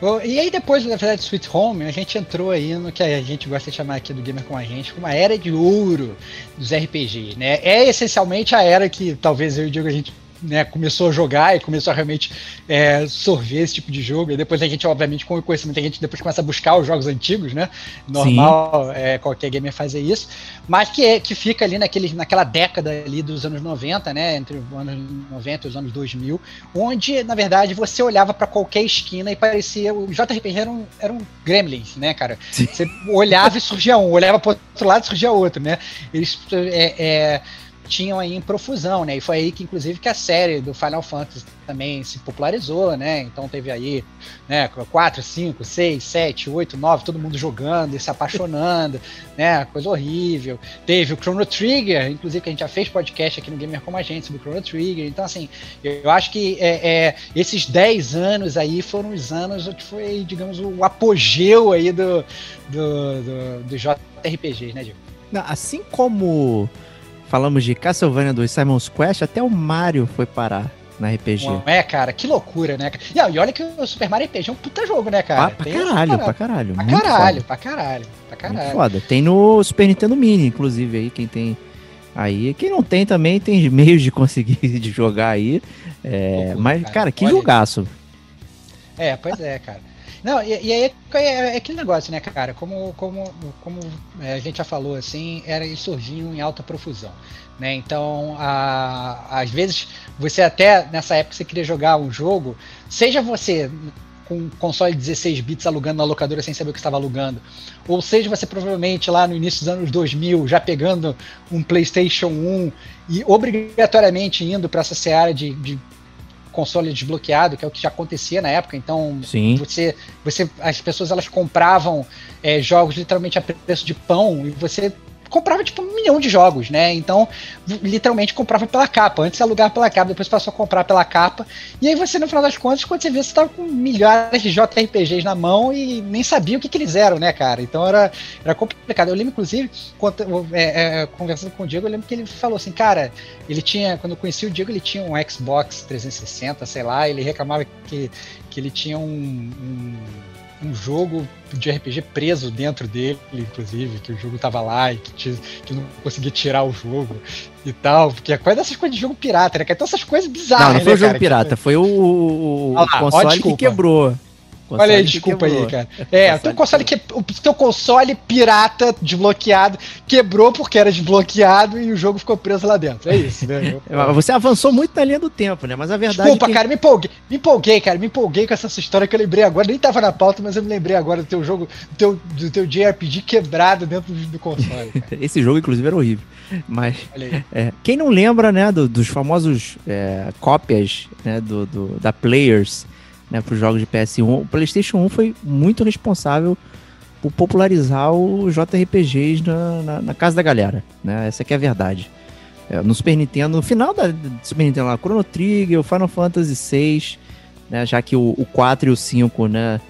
Ô, E aí depois, na verdade, Sweet Home, a gente entrou aí no que a gente gosta de chamar aqui do Gamer com a gente, como a era de ouro dos RPG, né? É essencialmente a era que talvez eu e o Diego a gente né, começou a jogar e começou a realmente é, sorver esse tipo de jogo. E depois a gente, obviamente, com o conhecimento, a gente depois começa a buscar os jogos antigos, né? Normal, é, qualquer gamer fazer isso. Mas que, é- que fica ali naquele, naquela década ali dos anos 90, né? Entre os anos 90 e os anos 2000, onde, na verdade, você olhava para qualquer esquina e parecia. O JRPG era um, era um Gremlins, né, cara? Sim. Você olhava e surgia um, olhava para outro lado e surgia outro, né? Eles é, é, tinham aí em profusão, né? E foi aí que, inclusive, que a série do Final Fantasy também se popularizou, né? Então teve aí, né, 4, 5, 6, 7, 8, 9, todo mundo jogando e se apaixonando, [LAUGHS] né? Coisa horrível. Teve o Chrono Trigger, inclusive que a gente já fez podcast aqui no Gamer Como a Gente sobre o Chrono Trigger. Então, assim, eu acho que é, é, esses 10 anos aí foram os anos que foi, digamos, o apogeu aí do, do, do, do JRPG, né, Diego? Assim como falamos de Castlevania 2 Simon's Quest, até o Mario foi parar na RPG. É, cara? Que loucura, né? E, e olha que o Super Mario RPG é um puta jogo, né, cara? Ah, pra caralho, pra caralho. Pra caralho, pra caralho, pra caralho. Muito foda. Tem no Super Nintendo Mini, inclusive, aí, quem tem. Aí, quem não tem também tem [LAUGHS] meios de conseguir [LAUGHS] de jogar aí. É, Loucura, mas, cara. cara, que Olha. jogaço. É, pois é, cara. Não, e, e aí é, é aquele negócio, né, cara? Como, como, como é, a gente já falou, assim, era, eles surgiam em alta profusão. Né? Então, a, às vezes, você até nessa época você queria jogar um jogo, seja você com um console 16 bits alugando na locadora sem saber o que estava alugando, ou seja você provavelmente lá no início dos anos 2000 já pegando um PlayStation 1 e obrigatoriamente indo para essa seara de, de console desbloqueado, que é o que já acontecia na época. Então, Sim. você, você, as pessoas elas compravam é, jogos literalmente a preço de pão e você comprava tipo um milhão de jogos, né? Então, literalmente comprava pela capa. Antes alugava pela capa, depois passou a comprar pela capa. E aí você, no final das contas, quando você vê, você tava com milhares de JRPGs na mão e nem sabia o que, que eles eram, né, cara? Então era, era complicado. Eu lembro, inclusive, conta- é, é, conversando com o Diego, eu lembro que ele falou assim, cara, ele tinha, quando eu conheci o Diego, ele tinha um Xbox 360, sei lá, ele reclamava que, que ele tinha um, um, um jogo de RPG preso dentro dele, inclusive, que o jogo tava lá e que, que não conseguia tirar o jogo e tal, porque é coisa dessas coisas de jogo pirata, né? Então essas coisas bizarras, não, não foi né, o jogo cara? pirata, foi o, o- Olha lá, ó, console que quebrou. Olha aí, desculpa aí, quebrou. cara. [LAUGHS] É, o teu console, que, o teu console pirata desbloqueado quebrou porque era desbloqueado e o jogo ficou preso lá dentro. É isso, né? [LAUGHS] Você avançou muito na linha do tempo, né? Mas a verdade Desculpa, é que... cara, me empolguei, me empolguei, cara, me empolguei com essa história que eu lembrei agora, nem tava na pauta, mas eu me lembrei agora do teu jogo, do teu, do teu JRPG quebrado dentro do, do console. [LAUGHS] Esse jogo, inclusive, era horrível. Mas aí. é, quem não lembra, né, do- dos famosos é, cópias né, do, do- da Players né, para os jogos de PS1, o PlayStation 1 foi muito responsável por popularizar os JRPGs na, na, na casa da galera. Né? Essa é a verdade. É, no Super Nintendo, no final da Super Nintendo lá, Chrono Trigger, Final Fantasy VI, né, já que o, o 4 e o 5, né,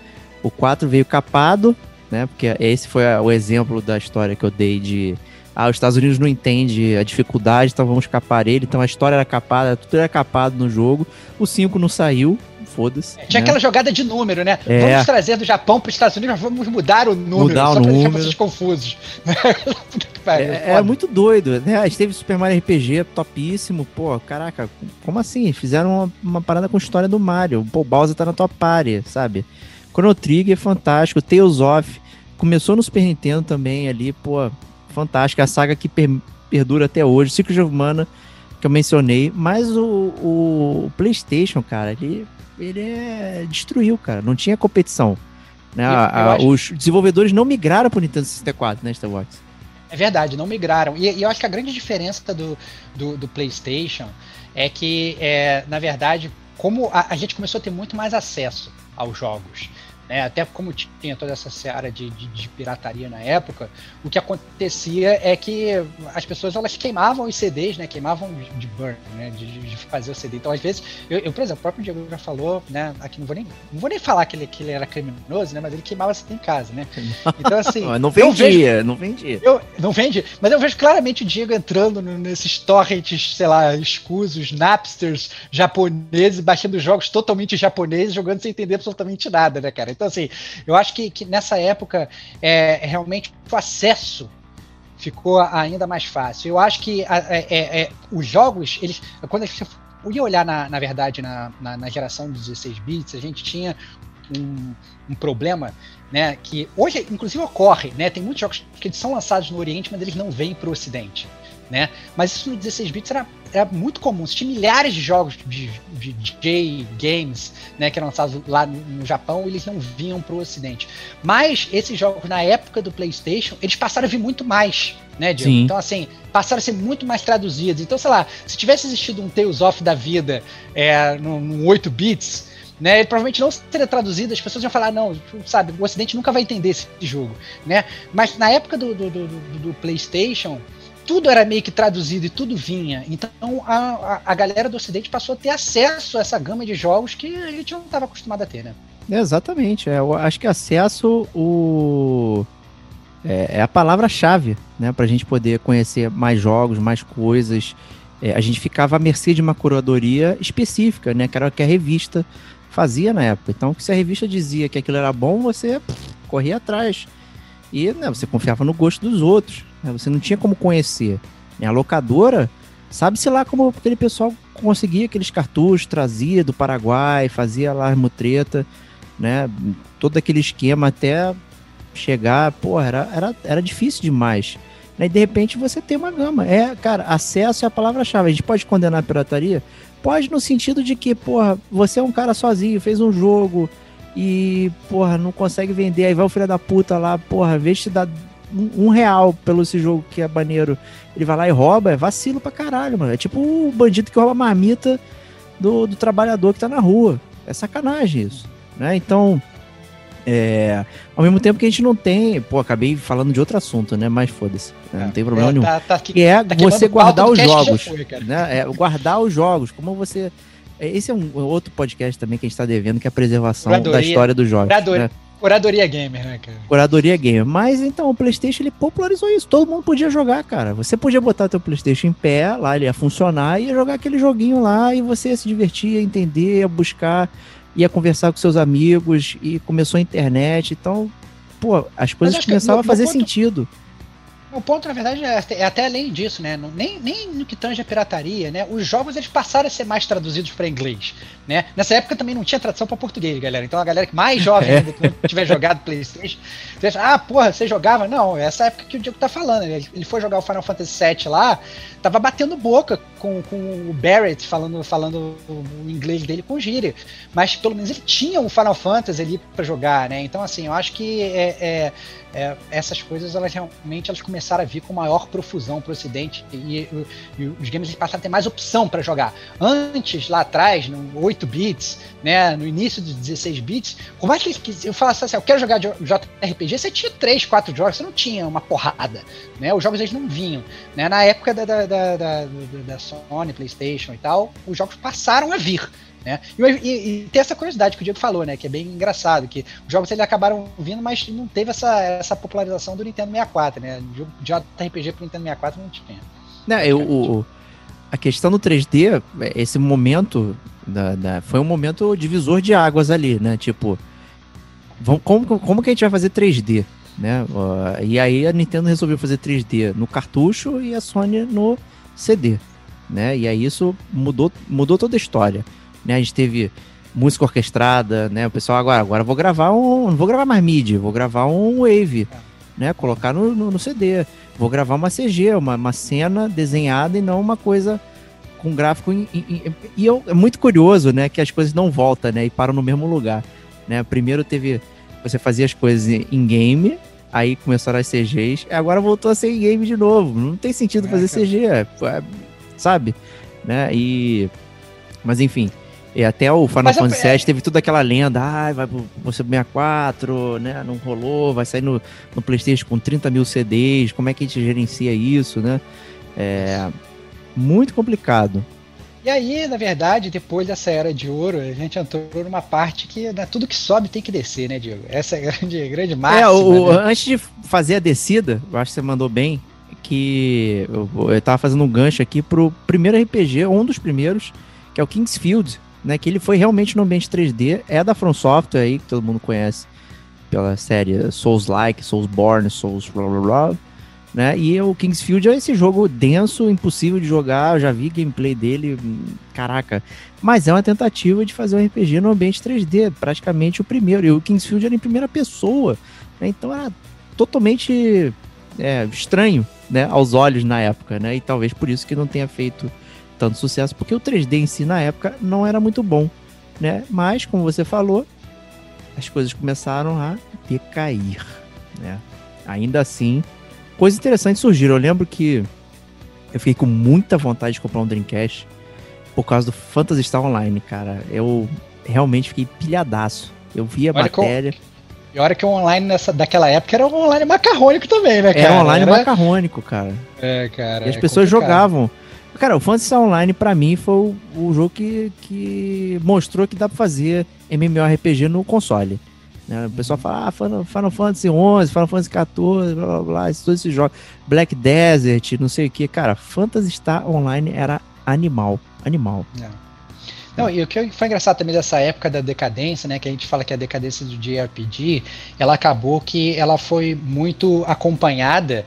o 4 veio capado, né, porque esse foi a- o exemplo da história que eu dei de ah, os Estados Unidos não entende a dificuldade, então vamos capar ele. Então a história era capada, tudo era capado no jogo. O 5 não saiu, foda-se. Tinha né? aquela jogada de número, né? É. Vamos trazer do Japão para os Estados Unidos, mas vamos mudar o número, Mudar o só para deixar vocês confusos. [LAUGHS] É, é muito doido, né? A gente teve Super Mario RPG topíssimo, pô, caraca, como assim? Fizeram uma, uma parada com a história do Mario. Pô, o Bowser tá na tua party, sabe? Chrono Trigger fantástico, Tales of começou no Super Nintendo também ali, pô, fantástico. A saga que per- perdura até hoje, Secret of Mana, que eu mencionei, mas o, o PlayStation, cara, ele, ele é, destruiu, cara, não tinha competição. Né? A- a- Os desenvolvedores não migraram pro Nintendo 64, né, Star Wars? É verdade, não migraram. E, e eu acho que a grande diferença do, do, do PlayStation é que, é, na verdade, como a, a gente começou a ter muito mais acesso aos jogos, né? até como tinha toda essa seara de, de, de pirataria na época, o que acontecia é que as pessoas elas queimavam os CDs, né? queimavam de- burn, né? de, de- fazer o CD. Então, às vezes, eu, eu, por exemplo, o próprio Diego já falou, né? aqui não vou nem, não vou nem falar que ele, que ele era criminoso, né? mas ele queimava CD em casa. Né? Então, assim, [LAUGHS] Não, eu vejo- vendia, não vendia. eu não vende, mas eu vejo claramente o Diego entrando nesses torrents, sei lá, escusos, napsters japoneses, baixando jogos totalmente japoneses, jogando sem entender absolutamente nada, né, cara? Então, assim, eu acho que, que nessa época, é, realmente, o acesso ficou ainda mais fácil. Eu acho que é- é- é, os jogos, eles, quando a gente ia olhar, na, na verdade, na, na, na geração dos 16 bits, a gente tinha um, um problema né, que hoje inclusive ocorre, né, tem muitos jogos que são lançados no Oriente, mas eles não vêm para o Ocidente, né, mas isso no 16 bits era, era muito comum, tinha milhares de jogos de, de J games, né, que eram lançados lá no, Japão, e eles não vinham para o Ocidente, mas esses jogos na época do PlayStation, eles passaram a vir muito mais, né, Diego? Sim. Então assim, passaram a ser muito mais traduzidos, então sei lá, se tivesse existido um Tales of da vida é, no, no 8 bits, né? Ele provavelmente não seria traduzido, as pessoas iam falar, não, sabe, o Ocidente nunca vai entender esse jogo, né? Mas na época do, do, do- do PlayStation, tudo era meio que traduzido e tudo vinha. Então a, a, galera do Ocidente passou a ter acesso a essa gama de jogos que a gente não estava acostumado a ter, né? É, exatamente. É, eu acho que acesso o é, é a palavra-chave, né, para a gente poder conhecer mais jogos, mais coisas é, a gente ficava à mercê de uma curadoria específica, né? Que era o que a revista fazia na época. Então, se a revista dizia que aquilo era bom, você pff, corria atrás. E né, você confiava no gosto dos outros. Né? Você não tinha como conhecer. A locadora, sabe-se lá como aquele pessoal conseguia aqueles cartuchos, trazia do Paraguai, fazia lá mutreta, né? Todo aquele esquema até chegar, pô, era, era, era difícil demais. Né? E de repente você tem uma gama. É, cara, acesso é a palavra-chave. A gente pode condenar a pirataria? Pode no sentido de que, porra, você é um cara sozinho, fez um jogo e, porra, não consegue vender. Aí vai o filho da puta lá, porra, vez te dar um, real pelo esse jogo que é maneiro. Ele vai lá e rouba, é vacilo pra caralho, mano. É tipo o bandido que rouba a marmita do, do trabalhador que tá na rua. É sacanagem isso, né? Então, é, ao mesmo tempo que a gente não tem. Pô, acabei falando de outro assunto, né? Mas foda-se. Né? Não tem problema é, nenhum. Tá, tá, que é tá você guardar os jogos. Foi, né? É, guardar os jogos. Como você. É, esse é um outro podcast também que a gente está devendo, que é a preservação Curadoria, da história dos jogos. Né? Curadoria Gamer, né, cara? Curadoria Gamer. Mas então, o PlayStation ele popularizou isso. Todo mundo podia jogar, cara. Você podia botar teu PlayStation em pé, lá ele ia funcionar, ia jogar aquele joguinho lá e você ia se divertir, ia entender, ia buscar ia conversar com seus amigos e começou a internet. Então, pô, as coisas começavam a fazer ponto, sentido. O ponto, na verdade, é, é até além disso, né? Nem, nem no que tange a pirataria, né? Os jogos eles passaram a ser mais traduzidos para inglês, né? Nessa época também não tinha tradução para português, galera. Então a galera que mais jovem ainda, que tiver jogado PlayStation, você acha, ah, porra, você jogava? Não, essa época que o Diego tá falando. Ele, ele foi jogar o Final Fantasy VII lá, tava batendo boca com, com o Barrett falando, falando o, inglês dele com gíria. Mas pelo menos ele tinha o Final Fantasy ali para jogar, né? Então, assim, eu acho que é, é, é, essas coisas elas realmente elas começaram a vir com maior profusão para o Ocidente e, e, e, os games passaram a ter mais opção para jogar. Antes, lá atrás, no 8 bits, né, no início dos 16 bits, como é que eu falasse assim, eu quero jogar JRPG, você tinha 3, 4 jogos, você não tinha uma porrada, né? Os jogos eles não vinham, né? Na época da, da, da, da, da Sony, PlayStation e tal, os jogos passaram a vir. Né? E, e, e, tem essa curiosidade que o Diego falou, né? Que é bem engraçado, que os jogos eles acabaram vindo, mas não teve essa, essa popularização do Nintendo 64, né? De JRPG pro Nintendo 64 não tinha. Não, eu, o, a questão do 3D, esse momento da, da, foi um momento divisor de águas ali, né? Tipo, vamos, como, como que a gente vai fazer 3D? Né? Uh, e aí a Nintendo resolveu fazer 3D no cartucho e a Sony no CD, né? E aí isso mudou, mudou toda a história, né? A gente teve música orquestrada, né? O pessoal agora, agora vou gravar um, não vou gravar mais MIDI, vou gravar um wave, né? Colocar no, no, no CD, vou gravar uma CG, uma, uma cena desenhada e não uma coisa com gráfico em, em, em, e eu, é muito curioso, né? Que as coisas não voltam, né? E param no mesmo lugar, né? Primeiro teve você fazia as coisas em game, Aí começaram as CGs, e agora voltou a ser game de novo. Não tem sentido é, fazer cara. CG, é, é, sabe? Né? E. Mas enfim. E até o Final Fantasy VII teve toda aquela lenda, ah, vai pro, pro 64, né? Não rolou, vai sair no, no Playstation com 30 mil CDs, como é que a gente gerencia isso, né? É muito complicado. E aí, na verdade, depois dessa era de ouro, a gente entrou numa parte que né, tudo que sobe tem que descer, né, Diego? Essa é a grande, [LAUGHS] grande máxima. É, o, né? antes de fazer a descida, eu acho que você mandou bem, que eu, eu tava fazendo um gancho aqui pro primeiro RPG, um dos primeiros, que é o Kingsfield, né? Que ele foi realmente no ambiente 3D, é da From Software aí, que todo mundo conhece pela série Souls-like, Soulsborne, Souls blá blá blá né? E o Kingsfield é esse jogo denso, impossível de jogar. Eu já vi gameplay dele, caraca. Mas é uma tentativa de fazer um RPG no ambiente 3D, praticamente o primeiro. E o Kingsfield era em primeira pessoa, né? Então era totalmente é, estranho, né? Aos olhos na época, né? E talvez por isso que não tenha feito tanto sucesso, porque o 3D em si na época não era muito bom, né? Mas, como você falou, as coisas começaram a decair, né? Ainda assim, coisas interessantes surgiram. Eu lembro que eu fiquei com muita vontade de comprar um Dreamcast por causa do Phantasy Star Online, cara. Eu realmente fiquei pilhadaço. Eu vi a Olha matéria. E olha que o online nessa, daquela época era um online macarrônico também, né, cara? Era online era... macarrônico, cara. É, cara. E as é pessoas complicado. jogavam. Cara, o Phantasy Star Online, para mim, foi o, o, jogo que, que mostrou que dá pra fazer MMORPG no console. Né? O pessoal fala, ah, Final, Final Fantasy XI, Final Fantasy XIV, blá blá blá, todos esses jogos. Black Desert, não sei o que. Cara, Phantasy Star Online era animal. Animal. É. Não, e o que foi engraçado também dessa época da decadência, né? Que a gente fala que a decadência do JRPG, ela acabou que ela foi muito acompanhada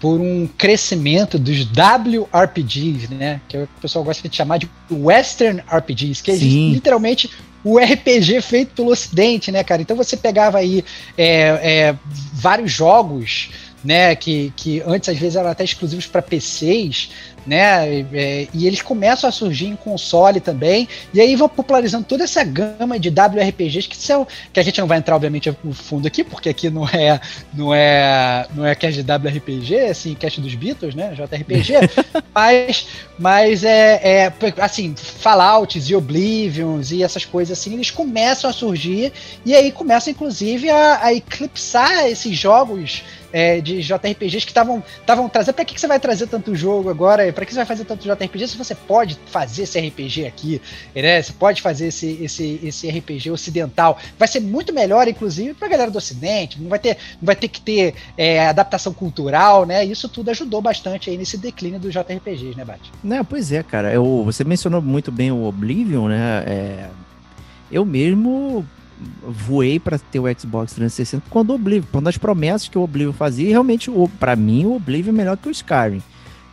por um crescimento dos WRPGs, né? Que o pessoal gosta de chamar de Western RPGs, que é literalmente o RPG feito pelo Ocidente, né, cara? Então você pegava aí é, é, vários jogos, né, que, que antes às vezes eram até exclusivos para PCs, né? É, e eles começam a surgir em console também, e aí vão popularizando toda essa gama de WRPGs que são que a gente não vai entrar obviamente no fundo aqui, porque aqui não é não é não é cast de WRPG, assim, cast dos Beatles, né? JRPG, [LAUGHS] mas mas é, é assim, Fallouts e Oblivions e essas coisas assim, eles começam a surgir e aí começa inclusive a, a eclipsar esses jogos é, de JRPGs que estavam trazendo. Pra que, que você vai trazer tanto jogo agora? Pra que você vai fazer tanto JRPG se você pode fazer esse RPG aqui? Né? Você pode fazer esse, esse, esse RPG ocidental. Vai ser muito melhor, inclusive, pra galera do Ocidente. Não vai ter, não vai ter que ter é, adaptação cultural, né? Isso tudo ajudou bastante aí nesse declínio dos JRPGs, né, Bate? Né, pois é, cara. Eu, você mencionou muito bem o Oblivion, né? É, eu mesmo voei para ter o Xbox 360 quando o Oblivion, quando as promessas que o Oblivion fazia, e realmente, para mim, o Oblivion é melhor que o Skyrim.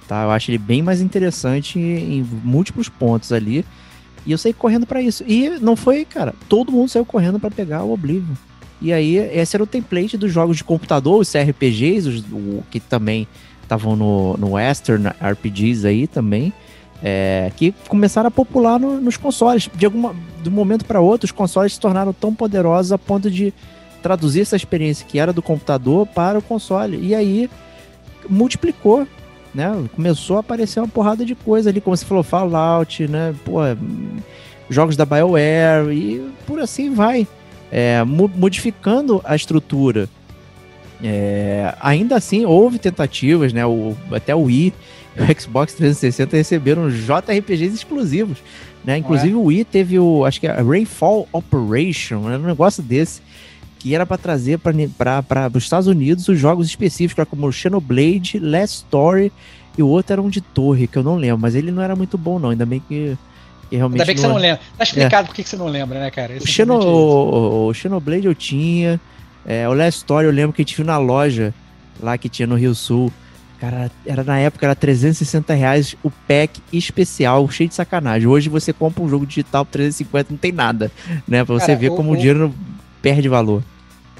Tá? Eu acho ele bem mais interessante em, múltiplos pontos ali. E eu saí correndo para isso. E não foi, cara, todo mundo saiu correndo para pegar o Oblivion. E aí, esse era o template dos jogos de computador, os CRPGs, os, o, que também estavam no, no Western RPGs aí também é, que começaram a popular no, nos consoles. De, alguma, de um momento para outro, os consoles se tornaram tão poderosos a ponto de traduzir essa experiência que era do computador para o console. E aí multiplicou, né? Começou a aparecer uma porrada de coisa ali, como você falou, Fallout, né? Pô, jogos da BioWare e por assim vai. É, modificando a estrutura. É, ainda assim, houve tentativas, né? O, até o Wii [LAUGHS] o Xbox 360 receberam JRPGs exclusivos, né? Inclusive é? o Wii teve o, acho que é Rainfall Operation, era um negócio desse que era para trazer para os Estados Unidos os jogos específicos, como Xenoblade, Last Story e o outro era um de torre, que eu não lembro, mas ele não era muito bom não, ainda bem que, que realmente Ainda bem que não você não lembra. Tá explicado é. por que você não lembra, né, cara? o, é Xeno, o, o, Xenoblade eu tinha, é, o Last Story eu lembro que viu na loja lá que tinha no Rio Sul. Cara, era na época era 360 reais o pack especial, cheio de sacanagem. Hoje você compra um jogo digital por 350, não tem nada, né? Pra você Cara, ver o, como o dinheiro perde valor.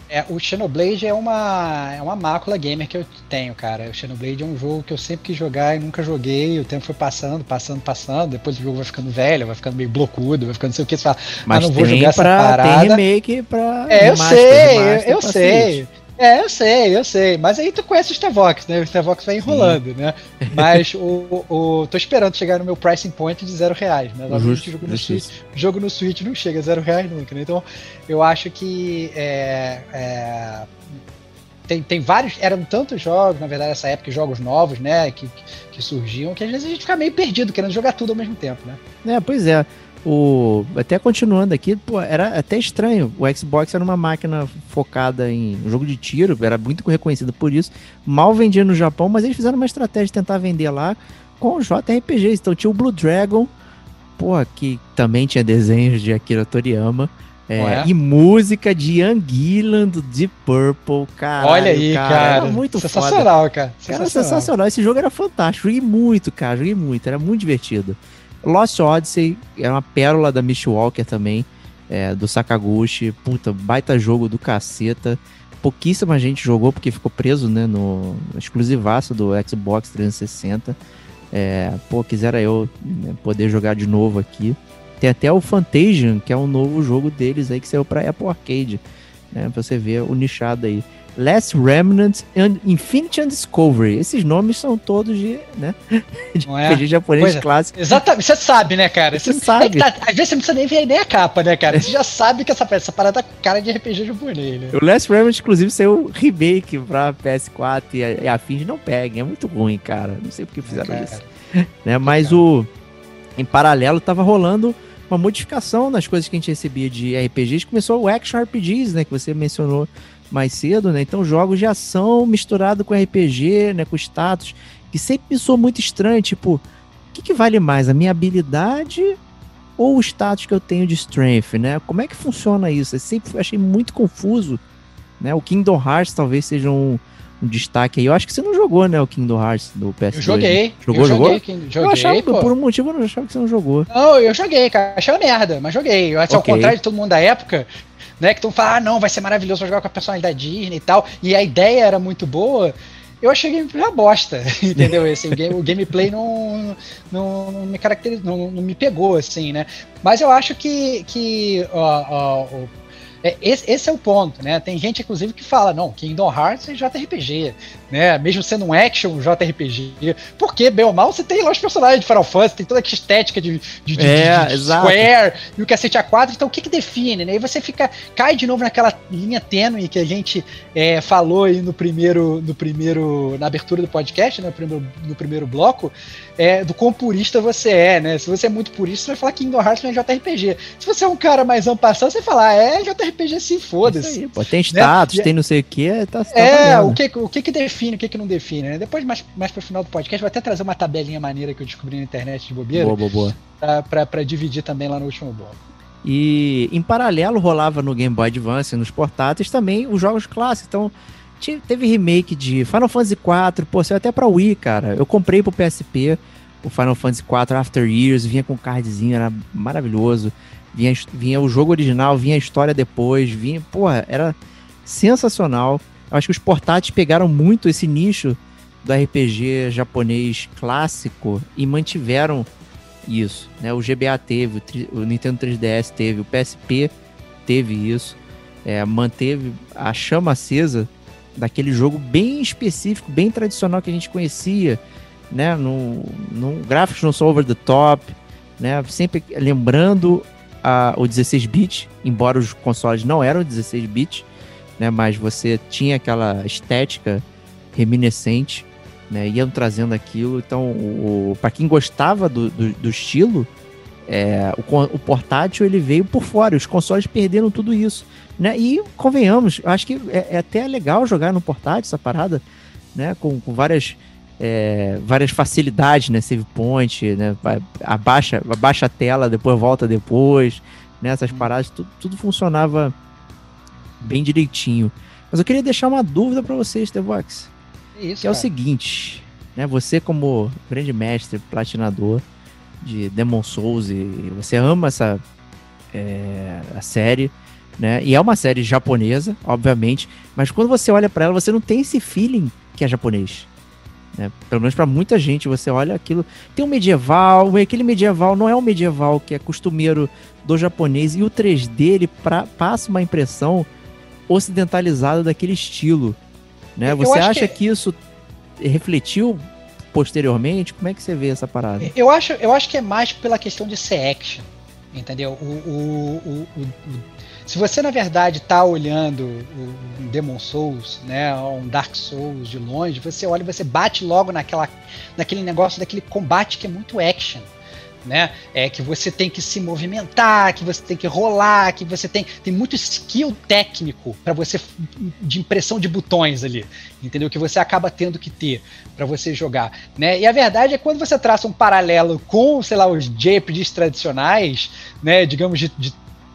É, o Xenoblade é uma, é uma mácula gamer que eu tenho, cara. O Xenoblade é um jogo que eu sempre quis jogar e nunca joguei. O tempo foi passando, passando, passando. Depois o jogo vai ficando velho, vai ficando meio blocudo, vai ficando não sei o que. Você fala, mas ah, não vou jogar pra, essa parada. Tem remake pra. É, eu sei, eu, eu sei. É, eu sei, eu sei. Mas aí tu conhece o Starvox, né? O Starvox vai enrolando, Sim. né? [LAUGHS] Mas o, o, tô esperando chegar no meu pricing point de zero reais, né? Justo, jogo, no Switch, jogo no Switch não chega a zero reais nunca, né? Então eu acho que é, é, tem, tem vários. Eram tantos jogos, na verdade, nessa época, jogos novos, né? Que, que surgiam, que às vezes a gente fica meio perdido, querendo jogar tudo ao mesmo tempo, né? É, pois é. O, até continuando aqui, pô, era até estranho. O Xbox era uma máquina focada em jogo de tiro, era muito reconhecido por isso. Mal vendia no Japão, mas eles fizeram uma estratégia de tentar vender lá com JRPGs. Então tinha o Blue Dragon, pô, que também tinha desenhos de Akira Toriyama. É? E música de Young Gillan do Deep Purple, cara. Olha aí, cara. cara. Era muito sensacional, foda. cara. Sensacional. Era sensacional. Esse jogo era fantástico. Joguei muito, cara. Joguei muito. Era muito divertido. Lost Odyssey é uma pérola da Mistwalker também, é, do Sakaguchi. Puta, baita jogo do caceta. Pouquíssima gente jogou porque ficou preso, né, no exclusivaço do Xbox 360. É, pô, quisera eu né, poder jogar de novo aqui. Tem até o Fantasian, que é um novo jogo deles aí que saiu pra Apple Arcade. Né, pra você ver o nichado aí. Last Remnant and Infinity and Discovery. Esses nomes são todos de, né? De [LAUGHS] não é? RPG japonês é. clássico. Exatamente, você sabe, né, cara? Você, você sabe. É tá, às vezes você não precisa nem ver nem a capa, né, cara? Você já sabe que essa, essa parada tá cara de RPG japonês, né? O Last Remnant, inclusive, saiu remake pra PS4 e, e afins não peguem. É muito ruim, cara. Não sei por que fizeram é, isso. [LAUGHS] né? Mas o. Em paralelo, tava rolando uma modificação nas coisas que a gente recebia de RPGs. Começou o Action RPGs, né? Que você mencionou mais cedo, né? Então jogos de ação misturado com RPG, né? Com status, que sempre me soou muito estranho, tipo, que, que vale mais, a minha habilidade ou o status que eu tenho de strength, né? Como é que funciona isso? Eu sempre achei muito confuso, né? O Kingdom Hearts talvez seja um, um destaque aí. Eu acho que você não jogou, né, o Kingdom Hearts do PS2. Eu joguei. Jogou, eu jogou? Joguei, joguei, eu achava, pô. por um motivo, eu não achava que você não jogou. Não, eu joguei, cara. Achei uma merda, mas joguei. Eu acho ao Ok. contrário de todo mundo da época, né? Que tu fala, ah, não, vai ser maravilhoso jogar com a personalidade Disney e tal. E a ideia era muito boa. Eu achei o gameplay uma bosta, [LAUGHS] entendeu? Assim, o, o gameplay não, não, não me caracteriza, não, não me pegou, assim, né? Mas eu acho que, que ó, ó, esse, esse é o ponto, né? Tem gente, inclusive, que fala, não, Kingdom Hearts é JRPG, né? Mesmo sendo um action JRPG. Porque, bem ou mal, você tem lá os personagens de Final Fantasy, tem toda aquela estética de, de, de- É, de exato. Square e o cacete A4. Então, o que que define, né? E você fica, cai de novo naquela linha tênue que a gente é, falou aí no primeiro, no primeiro, na abertura do podcast, né? no, primeiro, no primeiro bloco, é, do quão purista você é, né? Se você é muito purista, você vai falar que Kingdom Hearts não é JRPG. Se você é um cara mais ampassado, você fala, ah, é JRPG sim, foda-se. tem status, E- tem não sei o que, tá, tá É, valendo. o que, o que que define, o que que não define, né? Depois, mais, mais pro final do podcast, vou até trazer uma tabelinha maneira que eu descobri na internet de bobeira, Boa, boa, boa. pra, pra, pra dividir também lá no último bloco. E em paralelo rolava no Game Boy Advance, nos portáteis também os jogos clássicos. Então teve remake de Final Fantasy IV, pô, saiu até pra Wii, cara. Eu comprei pro PSP o Final Fantasy IV After Years, vinha com cardzinho, era maravilhoso. Vinha, vinha o jogo original, vinha a história depois, vinha, porra, era sensacional. Eu acho que os portáteis pegaram muito esse nicho do RPG japonês clássico e mantiveram isso, né? O GBA teve, o, o Nintendo 3DS teve, o PSP teve isso, é, manteve a chama acesa daquele jogo bem específico, bem tradicional que a gente conhecia, né? No, no gráficos não são over the top, né? Sempre lembrando a, o 16-bit, embora os consoles não eram 16-bit, né? Mas você tinha aquela estética reminiscente né, iam trazendo aquilo. Então, para quem gostava do, do, do estilo, é, o, o portátil ele veio por fora. Os consoles perderam tudo isso. Né? E convenhamos, acho que é, é até legal jogar no portátil essa parada, né? Com, com várias. é, várias facilidades, né? Save point, né? Abaixa, abaixa a tela, depois volta depois, né? Essas paradas, tudo, tudo funcionava bem direitinho. Mas eu queria deixar uma dúvida para vocês, Tevox. É isso, Que é o seguinte, né? Você como grande mestre, platinador de Demon Souls e você ama essa é, a série, né? E é uma série japonesa, obviamente, mas quando você olha pra ela, você não tem esse feeling que é japonês. Né? Pelo menos pra muita gente, você olha aquilo, tem um medieval, aquele medieval não é um medieval que é costumeiro do japonês e o 3D ele pra- passa uma impressão ocidentalizada daquele estilo, né? Eu Você acha que- que isso refletiu posteriormente? Como é que você vê essa parada? Eu acho, eu acho que é mais pela questão de ser action, entendeu? O, o, o- o- se você na verdade tá olhando um Demon Souls, né, um Dark Souls de longe, você olha e você bate logo naquela, naquele negócio daquele combate que é muito action. Né? É que você tem que se movimentar, que você tem que rolar, que você tem tem muito skill técnico para você de impressão de botões ali, entendeu? Que você acaba tendo que ter para você jogar, né? E a verdade é quando você traça um paralelo com, sei lá, os JRPGs tradicionais, né, digamos de, de,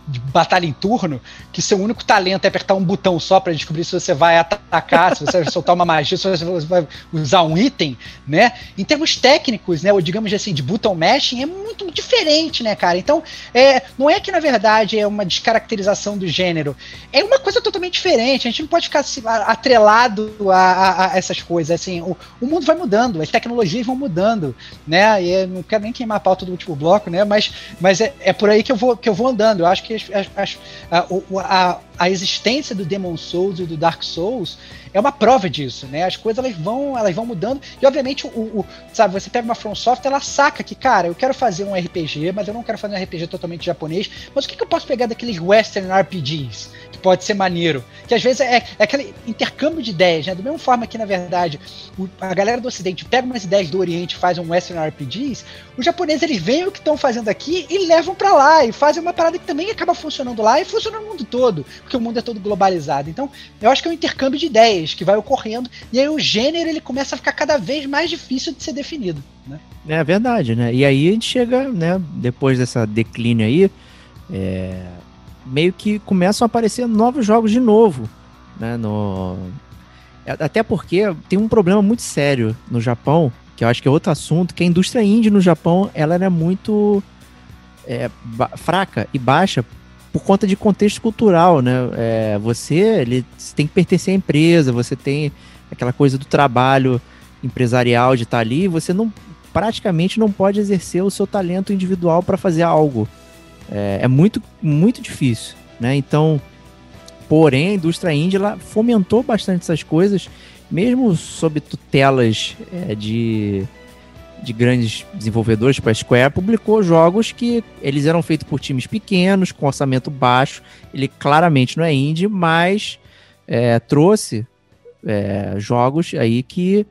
de batalha em turno, que seu único talento é apertar um botão só para descobrir se você vai atacar, se você vai [LAUGHS] soltar uma magia, se você vai usar um item, né? Em termos técnicos, né, ou digamos assim, de button mashing, é muito diferente, né, cara? Então, é, não é que na verdade é uma descaracterização do gênero, é uma coisa totalmente diferente. A gente não pode ficar assim, atrelado a, a- a essas coisas. Assim, o, o mundo vai mudando, as tecnologias vão mudando, né? E não quero nem queimar a pauta do último bloco, né? Mas, mas é, é por aí que eu vou que eu vou andando. Eu acho que as- as- as- a, a, a existência do Demon Souls e do Dark Souls é uma prova disso, né? As coisas elas vão, elas vão mudando e obviamente o, o- sabe, você pega uma From Software, ela saca que, cara, eu quero fazer um RPG, mas eu não quero fazer um RPG totalmente japonês. Mas o que, que eu posso pegar daqueles Western RPGs que pode ser maneiro? Que às vezes é, é aquele intercâmbio de ideias, né? Da mesma forma que na verdade o- a galera do Ocidente pega umas ideias do Oriente faz um Western RPGs, os japoneses eles veem o que estão fazendo aqui e levam pra lá e fazem uma parada que também acaba funcionando lá e funciona no mundo todo, porque o mundo é todo globalizado. Então, eu acho que é um intercâmbio de ideias que vai ocorrendo e aí o gênero ele começa a ficar cada vez mais difícil de ser definido, né? É verdade, né? E aí a gente chega, né, depois dessa declínio aí, é, meio que começam a aparecer novos jogos de novo, né? No, até porque tem um problema muito sério no Japão, que eu acho que é outro assunto, que a indústria indie no Japão, ela é muito é, fraca e baixa por conta de contexto cultural, né? É, você, ele, você tem que pertencer à empresa, você tem aquela coisa do trabalho empresarial de estar ali, você não praticamente não pode exercer o seu talento individual para fazer algo. É, é, muito, muito difícil, né? Então, porém, a indústria indie ela fomentou bastante essas coisas, mesmo sob tutelas é, de, de grandes desenvolvedores, tipo a Square, publicou jogos que eles eram feitos por times pequenos, com orçamento baixo. Ele claramente não é indie, mas é, trouxe é, jogos aí que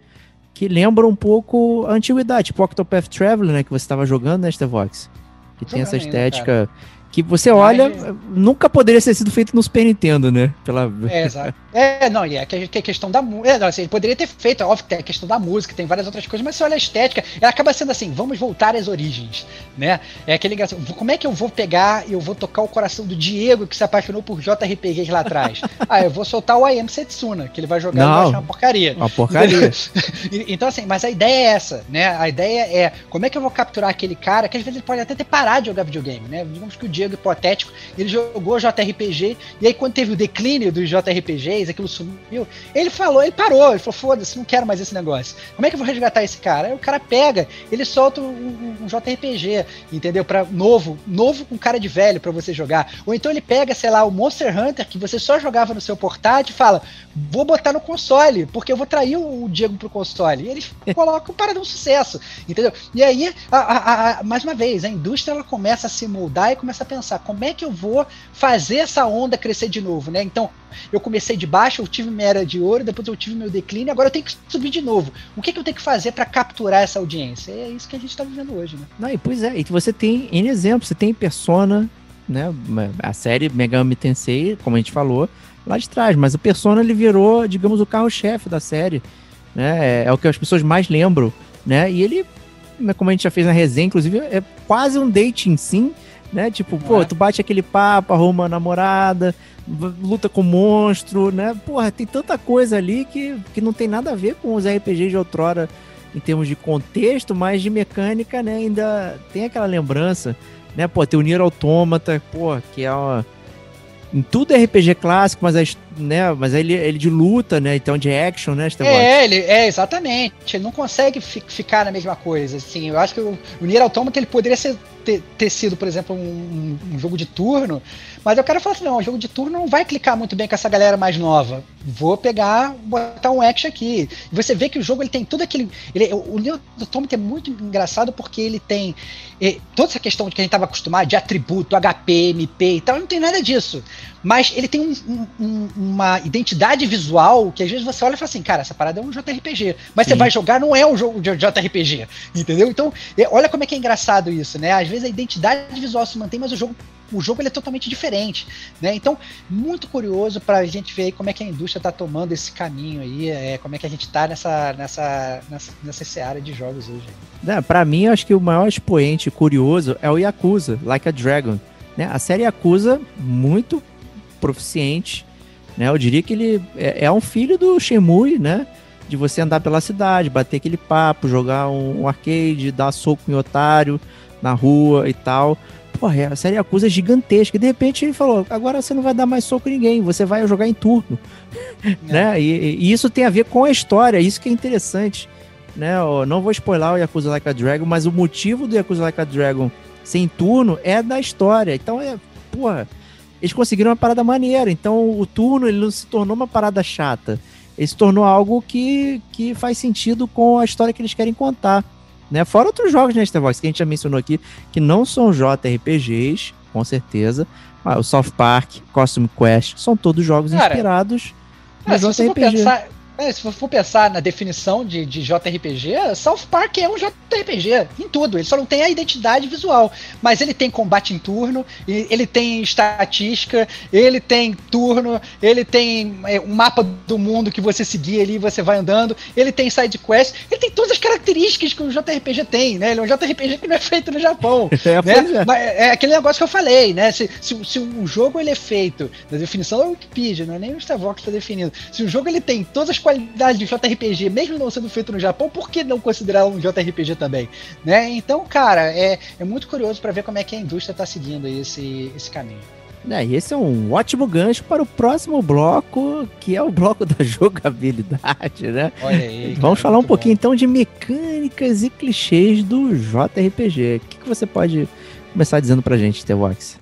que lembram um pouco a antiguidade, tipo Octopath Traveler, né, que você estava jogando, né, Stevox? Que tem essa estética que você olha, Mas... nunca poderia ter sido feito no Super Nintendo, né? Pela... É, exato. É, não, e é que a questão da música. É, assim, ele poderia ter feito, óbvio, tem a questão da música, tem várias outras coisas, mas você olha a estética, ela acaba sendo assim, vamos voltar às origens, né? É aquele como é que eu vou pegar e eu vou tocar o coração do Diego que se apaixonou por JRPGs lá atrás? [LAUGHS] ah, eu vou soltar o I Am Setsuna, que ele vai jogar não, e vai achar uma porcaria. Uma porcaria. [LAUGHS] então, assim, mas a ideia é essa, né? A ideia é como é que eu vou capturar aquele cara que às vezes ele pode até ter parado de jogar videogame, né? Digamos que o Diego hipotético, ele jogou JRPG, e aí quando teve o declínio dos JRPGs, aquilo sumiu, ele falou, ele parou, ele falou, foda-se, não quero mais esse negócio. Como é que eu vou resgatar esse cara? Aí o cara pega, ele solta um, um JRPG, entendeu? Para novo, novo com cara de velho para você jogar. Ou então ele pega, sei lá, o Monster Hunter, que você só jogava no seu portátil, e fala, vou botar no console, porque eu vou trair o Diego pro console. E ele [LAUGHS] coloca para um sucesso, entendeu? E aí, a, a, a, mais uma vez, a indústria ela começa a se moldar e começa a pensar como é que eu vou fazer essa onda crescer de novo, né? Então, eu comecei de baixo, eu tive minha era de ouro, depois eu tive meu declínio, agora eu tenho que subir de novo. O que, que eu tenho que fazer para capturar essa audiência? É isso que a gente está vivendo hoje, né? Não, e pois é, e você tem N exemplos, você tem Persona, né? A série Megami Tensei, como a gente falou, lá de trás, mas o Persona ele virou, digamos, o carro-chefe da série, né? É, é, o que as pessoas mais lembram, né? E ele, né, como a gente já fez na resenha, inclusive, é quase um dating sim, né? Tipo, pô, é. tu bate aquele papo, arruma uma namorada, luta com monstro, né? Porra, tem tanta coisa ali que, que não tem nada a ver com os RPGs de outrora em termos de contexto, mas de mecânica, né? Ainda tem aquela lembrança, né? Pô, tem o Nier Automata, pô, que é uma... Em tudo é RPG clássico, mas, é, né, mas ele, ele de luta, né? Então de action, né? É, ele, é, exatamente. Ele não consegue fi, ficar na mesma coisa. Assim, eu acho que o, o Nier Automata ele poderia ser, ter, ter sido, por exemplo, um, um jogo de turno, mas eu quero falar assim, não, o jogo de turno não vai clicar muito bem com essa galera mais nova. Vou pegar, botar um action aqui. E você vê que o jogo ele tem tudo aquele. Ele, o Neo é muito engraçado porque ele tem eh, toda essa questão de que a gente estava acostumado de atributo, HP, MP e tal, não tem nada disso. Mas ele tem um, um, uma identidade visual que às vezes você olha e fala assim, cara, essa parada é um JRPG. Mas Sim. você vai jogar, não é um jogo de JRPG. Entendeu? Então, eh, olha como é que é engraçado isso, né? Às vezes a identidade visual se mantém, mas o jogo o jogo ele é totalmente diferente, né? Então, muito curioso para a gente ver como é que a indústria está tomando esse caminho aí, é, como é que a gente está nessa, nessa, nessa, nessa seara de jogos hoje. É, para mim, acho que o maior expoente curioso é o Yakuza, Like a Dragon. Né? A série Yakuza, muito proficiente, né? Eu diria que ele é, é um filho do Shenmue, né? De você andar pela cidade, bater aquele papo, jogar um, um arcade, dar soco em otário na rua e tal porra, a série Yakuza é gigantesca. E de repente ele falou: agora você não vai dar mais soco em ninguém, você vai jogar em turno. É. [LAUGHS] né? E, e, isso tem a ver com a história, isso que é interessante. Né? Eu não vou spoiler o Yakuza Like a Dragon, mas o motivo do Yakuza Like a Dragon sem turno é da história. Então é, porra, eles conseguiram uma parada maneira. Então o turno ele não se tornou uma parada chata. Ele se tornou algo que, que faz sentido com a história que eles querem contar. Né? Fora outros jogos, né, Starbox, que a gente já mencionou aqui, que não são JRPGs, com certeza. Mas o South Park, Costume Quest, são todos jogos Cara, inspirados no JRPG. Pensar, É, se for pensar na definição de, de JRPG, South Park é um JRPG em tudo. Ele só não tem a identidade visual. Mas ele tem combate em turno, ele tem estatística, ele tem turno, ele tem é, um mapa do mundo que você seguir ali e você vai andando, ele tem side quest, ele tem todas as características que o JRPG tem, né? Ele é um JRPG que não é feito no Japão. [LAUGHS] É, né? é. é aquele negócio que eu falei, né? Se, se, se o jogo ele é feito, na definição da Wikipedia, não é nem o que está definido. Se o jogo ele tem todas as qualidade de JRPG, mesmo não sendo feito no Japão, por que não considerar um JRPG também? Né? Então, cara, é, é muito curioso para ver como é que a indústria está seguindo esse, esse caminho. É, e esse é um ótimo gancho para o próximo bloco, que é o bloco [LAUGHS] da jogabilidade, né? Olha aí. Vamos falar um pouquinho bom. então de mecânicas e clichês do JRPG. O que, que você pode começar dizendo pra gente, T-Vox?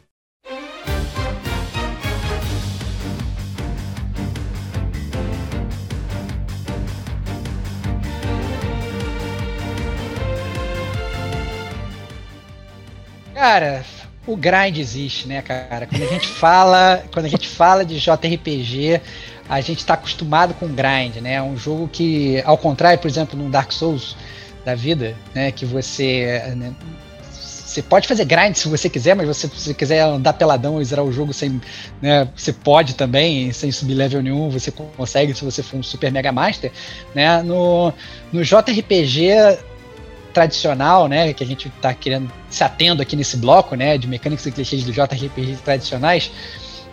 Cara, o grind existe, né, cara? Quando a gente fala, quando a gente fala de JRPG, a gente está acostumado com grind, né? É um jogo que, ao contrário, por exemplo, no Dark Souls da vida, né, que você né, você pode fazer grind se você quiser, mas você, se você quiser andar peladão e zerar o jogo sem. Né, você pode também, sem subir level nenhum, você consegue se você for um super mega master. Né, no, no JRPG tradicional, né, que a gente está querendo se atendo aqui nesse bloco, né, de mecânicas e clichês do JRPG tradicionais,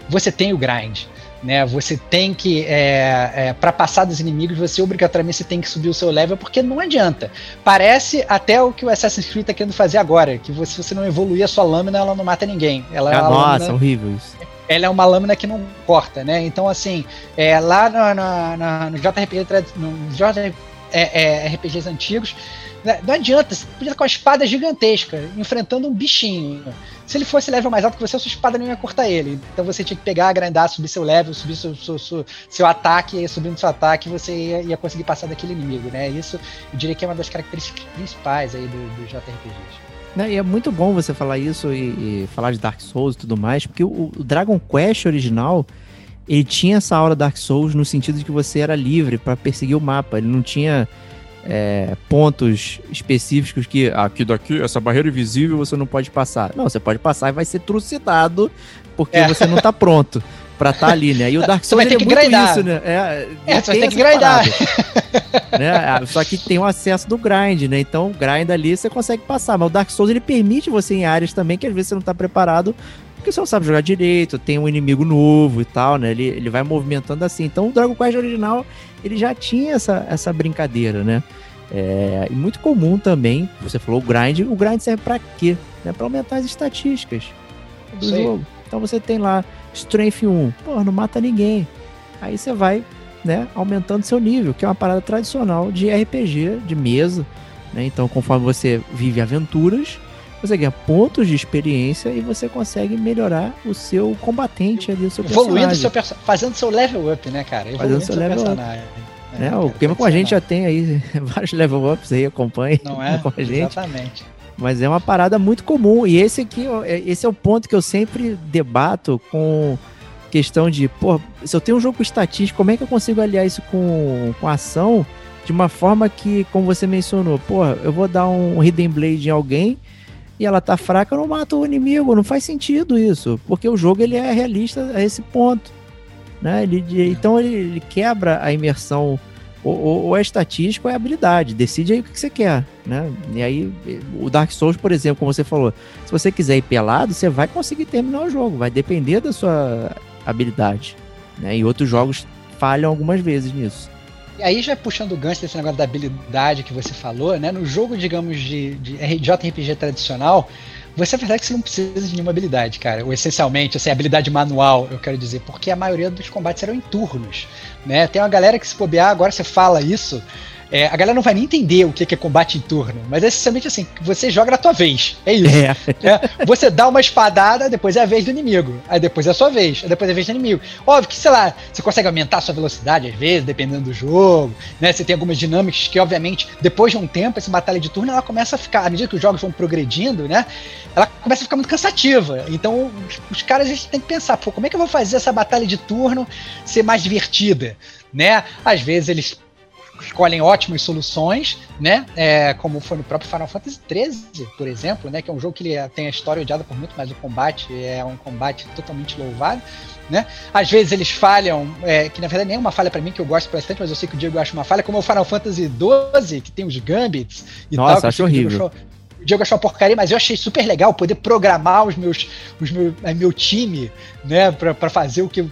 você tem o grind, né? Você tem que é, é, para passar dos inimigos, você obrigatoriamente tem que subir o seu level, porque não adianta. Parece até o que o Assassin's Creed está querendo fazer agora, que você, se você não evoluir a sua lâmina, ela não mata ninguém. Ela é ah, nossa, lâmina, horrível isso. Ela é uma lâmina que não corta, né? Então assim, é, lá no, no, no no JRPG é, é, RPGs antigos, não adianta, você podia estar com uma espada gigantesca, enfrentando um bichinho. Se ele fosse level mais alto que você, a sua espada não ia cortar ele. Então você tinha que pegar, agrandar, subir seu level, subir seu, seu, seu, seu ataque, e subindo seu ataque, você ia, ia, conseguir passar daquele inimigo, né? Isso eu diria que é uma das características principais aí do, do JRPGs. Né, e é muito bom você falar isso e, e, falar de Dark Souls e tudo mais, porque o, o Dragon Quest original ele tinha essa aura Dark Souls no sentido de que você era livre para perseguir o mapa. Ele não tinha é, pontos específicos que aqui daqui, essa barreira invisível você não pode passar. Não, você pode passar e vai ser trucidado porque é. você não tá pronto pra estar tá ali, né? E o Dark Souls vai ter é que muito grindar. isso, né? É, é você vai ter que grindar. né? Ah, só que tem o acesso do grind, né? Então, grind ali você consegue passar. Mas o Dark Souls ele permite você em áreas também que às vezes você não tá preparado porque você não sabe jogar direito, tem um inimigo novo e tal, né? Ele, ele vai movimentando assim. Então o Dragon Quest original, ele já tinha essa, essa brincadeira, né? É, e muito comum também, você falou o grind, o grind serve para quê? Né? Para aumentar as estatísticas do Sim. jogo. Então você tem lá Strength 1, pô, não mata ninguém. Aí você vai, né, aumentando seu nível, que é uma parada tradicional de RPG, de mesa, né? Então, conforme você vive aventuras, você ganha pontos de experiência e você consegue melhorar o seu combatente ali, o seu Evoluindo seu fazendo seu level up, né, cara? Evoluindo fazendo seu, seu level personagem. Up. É, né? o Game com a gente já tem aí [LAUGHS] vários level ups aí, acompanhe Não [LAUGHS] é? com a gente. Exatamente. Mas é uma parada muito comum. E esse aqui, é, esse é o ponto que eu sempre debato com questão de, pô, se eu tenho um jogo estatístico, como é que eu consigo aliar isso com, com ação de uma forma que, como você mencionou, pô, eu vou dar um Hidden Blade em alguém e ela tá fraca, eu não mato o inimigo. Não faz sentido isso, porque o jogo ele é realista a esse ponto. Né? Ele, então ele, ele, quebra a imersão, ou, ou, ou é estatístico ou é habilidade. Decide aí o que você quer. Né? E aí, o Dark Souls, por exemplo, como você falou, se você quiser ir pelado, você vai conseguir terminar o jogo, vai depender da sua habilidade. Né? E outros jogos falham algumas vezes nisso. E aí, já puxando o gancho desse negócio da habilidade que você falou, né? No jogo, digamos, de, de JRPG tradicional, você é verdade que você não precisa de nenhuma habilidade, cara. Ou essencialmente, assim, habilidade manual, eu quero dizer, porque a maioria dos combates eram em turnos, né? Tem uma galera que se bobear, agora você fala isso, é, a galera não vai nem entender o que é combate em turno, mas é essencialmente assim, você joga na tua vez. É isso. É. É, você dá uma espadada, depois é a vez do inimigo. Aí depois é a sua vez, aí depois é a vez do inimigo. Óbvio que, sei lá, você consegue aumentar a sua velocidade às vezes, dependendo do jogo, né? Você tem algumas dinâmicas que, obviamente, depois de um tempo, essa batalha de turno, ela começa a ficar, à medida que os jogos vão progredindo, né? Ela começa a ficar muito cansativa. Então, os caras eles têm que pensar, pô, como é que eu vou fazer essa batalha de turno ser mais divertida? Né? Às vezes eles escolhem ótimas soluções, né? É, como foi no próprio Final Fantasy XIII, por exemplo, né? Que é um jogo que ele tem a história odiada por muito, mas o combate é um combate totalmente louvado. Né? Às vezes eles falham, é, que na verdade nem é uma falha para mim, que eu gosto bastante, mas eu sei que o Diego acha uma falha, como o Final Fantasy XII, que tem os Gambits e Nossa, tal. acho horrível. O Diego achou uma porcaria, mas eu achei super legal poder programar os meus, os meu, é, meu time, né, para fazer o que,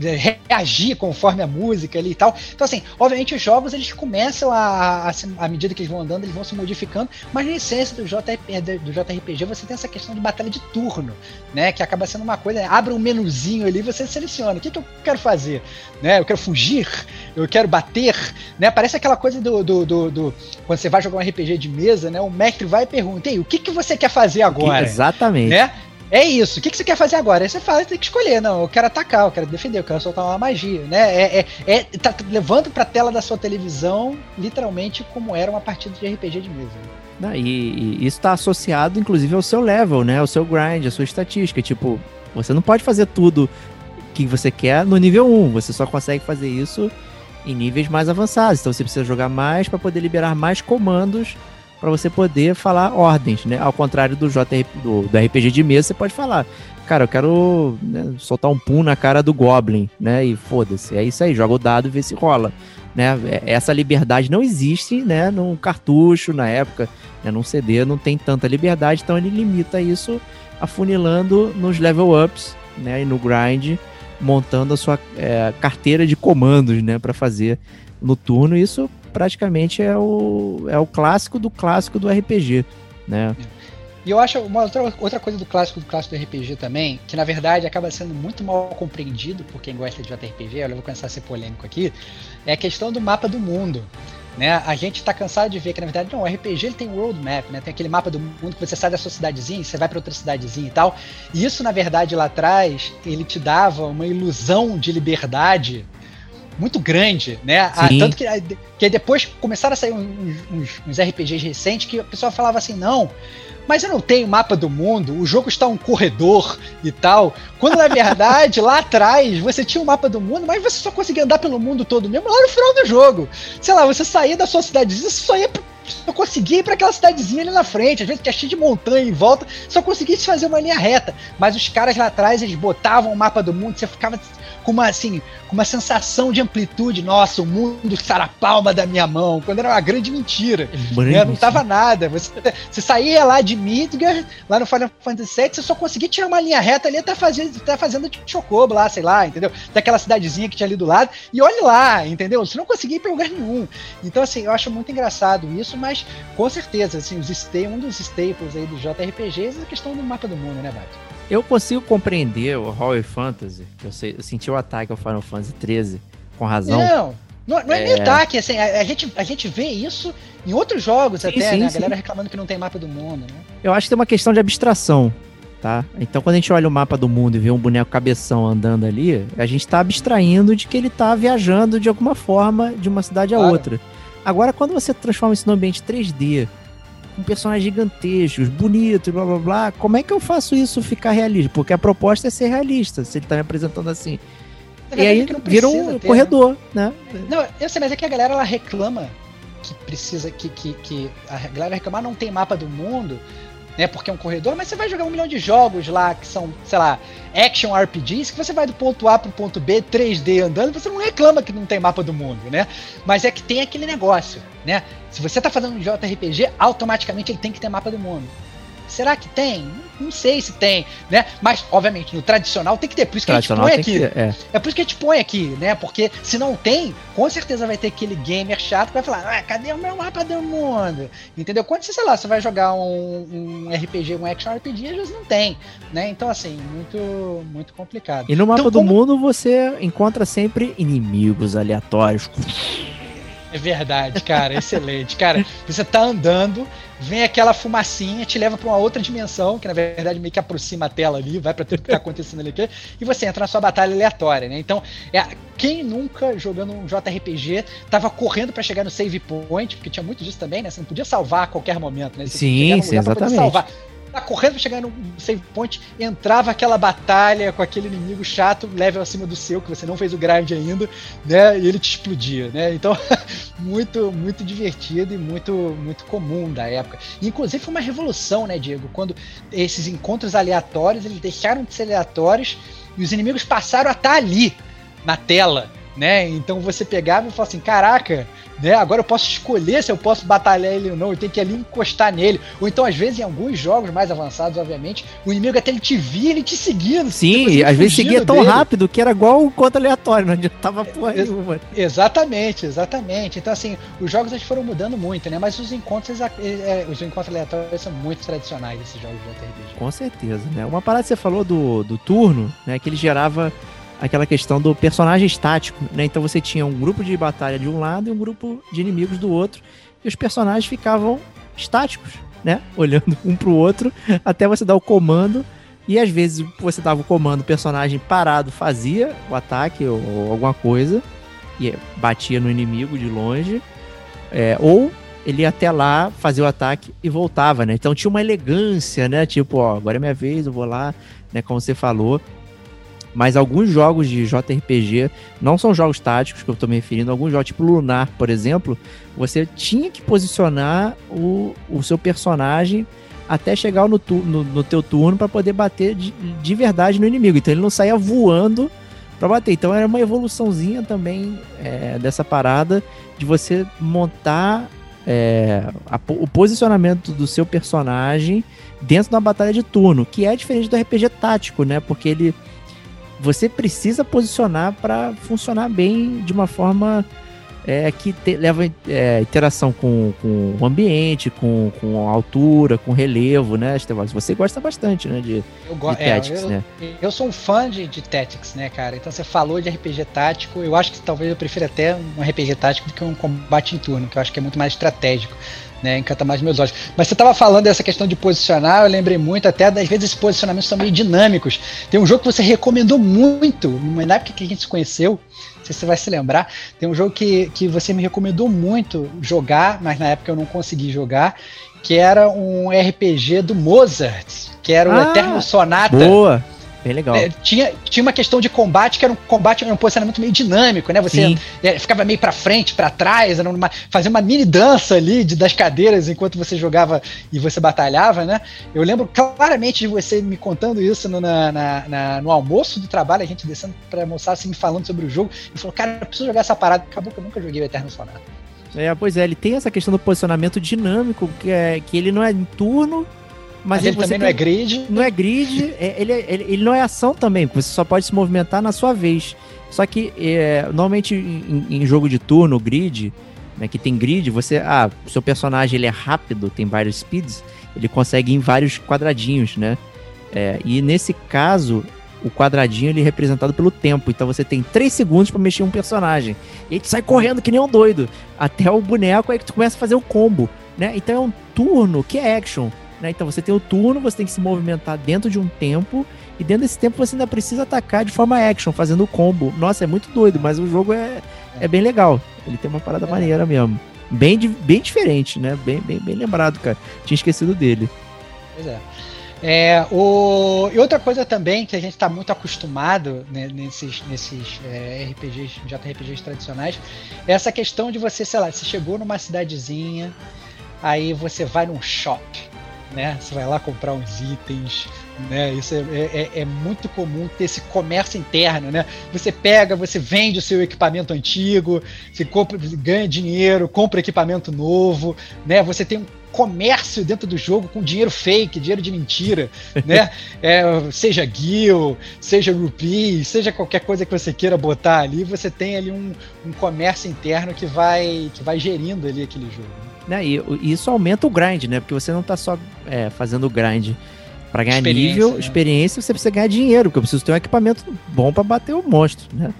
reagir conforme a música ali e tal. Então, assim, obviamente os jogos eles começam a, a, à medida que eles vão andando, eles vão se modificando, mas na essência do, JRPG, do JRPG você tem essa questão de batalha de turno, né? Que acaba sendo uma coisa, né, abre um menuzinho ali você seleciona. O que, que eu quero fazer? Né? Eu quero fugir? Eu quero bater? Né? Parece aquela coisa do, do, do, do Quando você vai jogar um RPG de mesa, né? O mestre vai e pergunta: Ei, o que, que você quer fazer agora? Exatamente. Né? É isso. O que, que você quer fazer agora? Aí você fala, tem que escolher. Não, eu quero atacar, eu quero defender, eu quero soltar uma magia, né? É, é, é tá levando pra tela da sua televisão, literalmente, como era uma partida de RPG de mesa. Não, e, e, isso está associado, inclusive, ao seu level, né? Ao seu grind, à sua estatística. Tipo, você não pode fazer tudo que você quer no nível 1. Você só consegue fazer isso em níveis mais avançados. Então você precisa jogar mais para poder liberar mais comandos para você poder falar ordens, né? Ao contrário do, JRP, do, do RPG de mesa, você pode falar, cara, eu quero né, soltar um pum na cara do Goblin, né? E foda-se, é isso aí, joga o dado e vê se rola. Né? É, essa liberdade não existe, né? Num cartucho, na época, né? num CD, não tem tanta liberdade, então ele limita isso afunilando nos level ups, né? E no grind, montando a sua é, carteira de comandos, né? Para fazer no turno. Isso praticamente é o, é o clássico do clássico do RPG, né? E eu acho uma outra, outra coisa do clássico do clássico do RPG também, que na verdade acaba sendo muito mal compreendido por quem gosta de JRPG, eu vou começar a ser polêmico aqui, é a questão do mapa do mundo. Né? A gente está cansado de ver que, na verdade, não, o RPG ele tem world map, né? Tem aquele mapa do mundo que você sai da sua cidadezinha, você vai para outra cidadezinha e tal. E isso, na verdade, lá atrás, ele te dava uma ilusão de liberdade muito grande, né? Ah, tanto que, que depois começaram a sair uns, uns, uns, RPGs recentes que a pessoa falava assim, não, mas eu não tenho mapa do mundo, o jogo está um corredor e tal. Quando na verdade, lá atrás, você tinha um mapa do mundo, mas você só conseguia andar pelo mundo todo mesmo lá no final do jogo. Sei lá, você saía da sua cidadezinha, você só ia só conseguia ir para aquela cidadezinha ali na frente, às vezes tinha cheio de montanha em volta, só conseguia fazer uma linha reta. Mas os caras lá atrás, eles botavam o mapa do mundo, você ficava com uma, assim, com uma sensação de amplitude. Nossa, o mundo está na palma da minha mão. Quando era uma grande mentira. Né? Não tava nada. Você, você saía lá de Midgar, lá no Final Fantasy VII, você só conseguia tirar uma linha reta ali até fazendo, até fazendo de Chocobo lá, sei lá, entendeu? Daquela cidadezinha que tinha ali do lado. E olhe lá, entendeu? Você não conseguia ir pra lugar nenhum. Então, assim, eu acho muito engraçado isso, mas com certeza, assim, os stay, um dos staples aí do JRPGs é a questão do mapa do mundo, né, Bate? Eu consigo compreender o Hall Fantasy, eu, sei, eu senti o ataque ao Final Fantasy 13 com razão. Não, não, não é, é nem ataque, assim, a, a, gente, a gente vê isso em outros jogos sim, até, sim, né? A galera reclamando que não tem mapa do mundo, né? Eu acho que tem uma questão de abstração, tá? Então quando a gente olha o mapa do mundo e vê um boneco cabeção andando ali, a gente tá abstraindo de que ele tá viajando de alguma forma de uma cidade a claro. outra. Agora, quando você transforma isso no ambiente 3D, com personagens gigantescos, bonitos, blá blá blá. Como é que eu faço isso ficar realista? Porque a proposta é ser realista, se ele tá me apresentando assim. E aí vira um ter, corredor, né? né? Não, eu sei, mas é que a galera ela reclama que precisa, que, que, que a galera reclamar não tem mapa do mundo, né? Porque é um corredor, mas você vai jogar um milhão de jogos lá que são, sei lá, action RPGs, que você vai do ponto A pro ponto B, 3D andando, você não reclama que não tem mapa do mundo, né? Mas é que tem aquele negócio, né? Se você tá fazendo um JRPG, automaticamente ele tem que ter mapa do mundo. Será que tem? Não sei se tem, né? Mas, obviamente, no tradicional tem que ter. Por isso que a gente põe aqui. Ter, é. é. por isso que a gente põe aqui, né? Porque se não tem, com certeza vai ter aquele gamer chato que vai falar: ah, cadê o meu mapa do mundo? Entendeu? Quando você, sei lá, você vai jogar um, um RPG, um action RPG, às vezes não tem, né? Então, assim, muito, muito complicado. E no mapa então, do como... mundo você encontra sempre inimigos aleatórios. É verdade, cara, excelente. Cara, você tá andando, vem aquela fumacinha, te leva para uma outra dimensão, que na verdade meio que aproxima a tela ali, vai para tudo que tá acontecendo ali, aqui, e você entra na sua batalha aleatória, né? Então, é, quem nunca jogando um JRPG tava correndo para chegar no save point, porque tinha muito disso também, né? Você não podia salvar a qualquer momento, né? Você sim, sim, exatamente tá correndo pra chegar no save point, entrava aquela batalha com aquele inimigo chato, level acima do seu, que você não fez o grind ainda, né? E ele te explodia, né? Então, [LAUGHS] muito, muito divertido e muito, muito comum da época. E, inclusive foi uma revolução, né, Diego? Quando esses encontros aleatórios, eles deixaram de ser aleatórios e os inimigos passaram a estar tá ali, na tela, né? Então você pegava e falava assim, caraca, né? Agora eu posso escolher se eu posso batalhar ele ou não, eu tenho que ali encostar nele. Ou então, às vezes, em alguns jogos mais avançados, obviamente, o inimigo até ele te via, ele te seguia. Sim, às vezes seguia tão dele. rápido que era igual o conto aleatório, não adiantava porra Ex nenhuma. Exatamente, exatamente. Então, assim, os jogos eles foram mudando muito, né? Mas os encontros, é, os encontros aleatórios são muito tradicionais, esses jogos de RPG. Com certeza, né? Uma parada que você falou do, do turno, né? Que ele gerava aquela questão do personagem estático, né? Então você tinha um grupo de batalha de um lado e um grupo de inimigos do outro, e os personagens ficavam estáticos, né? [LAUGHS] Olhando um pro outro até você dar o comando. E às vezes você dava o comando, o personagem parado fazia o ataque ou, ou alguma coisa e batia no inimigo de longe, é, ou ele ia até lá, fazia o ataque e voltava, né? Então tinha uma elegância, né? Tipo, ó, agora é minha vez, eu vou lá, né? Como você falou mas alguns jogos de JRPG não são jogos táticos que eu estou me referindo, alguns jogos tipo Lunar, por exemplo, você tinha que posicionar o, o seu personagem até chegar no, tu, no, no teu turno para poder bater de, de verdade no inimigo. Então ele não saía voando para bater. Então era uma evoluçãozinha também é, dessa parada de você montar é, a, o posicionamento do seu personagem dentro da batalha de turno, que é diferente do RPG tático, né? Porque ele você precisa posicionar para funcionar bem de uma forma é, que te, leva é, interação com, com o ambiente, com, com a altura, com relevo, né, Estevão? Você gosta bastante, né, de, eu de é, Tactics, eu, né? Eu sou um fã de, de Tactics, né, cara? Então você falou de RPG tático, eu acho que talvez eu prefira até um RPG tático do que um combate em turno, que eu acho que é muito mais estratégico né? Encanta mais meus olhos. Mas você estava falando dessa questão de posicionar, eu lembrei muito até das vezes esses posicionamentos são meio dinâmicos. Tem um jogo que você recomendou muito, na época que a gente se conheceu, não sei se você vai se lembrar, tem um jogo que, que você me recomendou muito jogar, mas na época eu não consegui jogar, que era um RPG do Mozart, que era o ah, Eterno Sonata. Boa! Bem legal. É, tinha, tinha uma questão de combate que era um combate, um posicionamento meio dinâmico, né? Você é, ficava meio para frente, para trás, era uma, fazia uma mini dança ali de, das cadeiras enquanto você jogava e você batalhava, né? Eu lembro claramente de você me contando isso no, na, na, na, no almoço do trabalho, a gente descendo para almoçar, assim, me falando sobre o jogo, e falou, cara, eu preciso jogar essa parada. Acabou que eu nunca joguei o Eterno Sonata. É, pois é, ele tem essa questão do posicionamento dinâmico, que, é, que ele não é em turno, mas, ele também tem, não é grid. Não é grid, é, ele, ele, ele, não é ação também, você só pode se movimentar na sua vez. Só que é, normalmente em, em, jogo de turno, grid, né, que tem grid, você. Ah, o seu personagem ele é rápido, tem vários speeds, ele consegue ir em vários quadradinhos, né? É, e nesse caso, o quadradinho ele é representado pelo tempo. Então você tem 3 segundos para mexer um personagem. E aí tu sai correndo que nem um doido. Até o boneco aí que tu começa a fazer o combo. Né? Então é um turno que é action. Né? Então você tem o turno, você tem que se movimentar dentro de um tempo, e dentro desse tempo você ainda precisa atacar de forma action, fazendo combo. Nossa, é muito doido, mas o jogo é, é bem legal. Ele tem uma parada é. maneira mesmo. Bem, bem diferente, né? Bem, bem, bem lembrado, cara. Tinha esquecido dele. Pois é. É, o... E outra coisa também que a gente está muito acostumado né, nesses, nesses é, RPGs, JRPGs tradicionais, é essa questão de você, sei lá, você chegou numa cidadezinha, aí você vai num shopping né? Você vai lá comprar uns itens, né? Isso é, é, é, muito comum ter esse comércio interno, né? Você pega, você vende o seu equipamento antigo, você compra, ganha dinheiro, compra equipamento novo, né? Você tem um comércio dentro do jogo com dinheiro fake, dinheiro de mentira, [LAUGHS] né? É, seja Gil, seja Rupee, seja qualquer coisa que você queira botar ali, você tem ali um, um comércio interno que vai, que vai gerindo ali aquele jogo. Né? E, isso aumenta o grind, né? Porque você não está só é, fazendo grind para ganhar nível, né? experiência, você precisa ganhar dinheiro, porque eu preciso ter um equipamento bom para bater o monstro, né?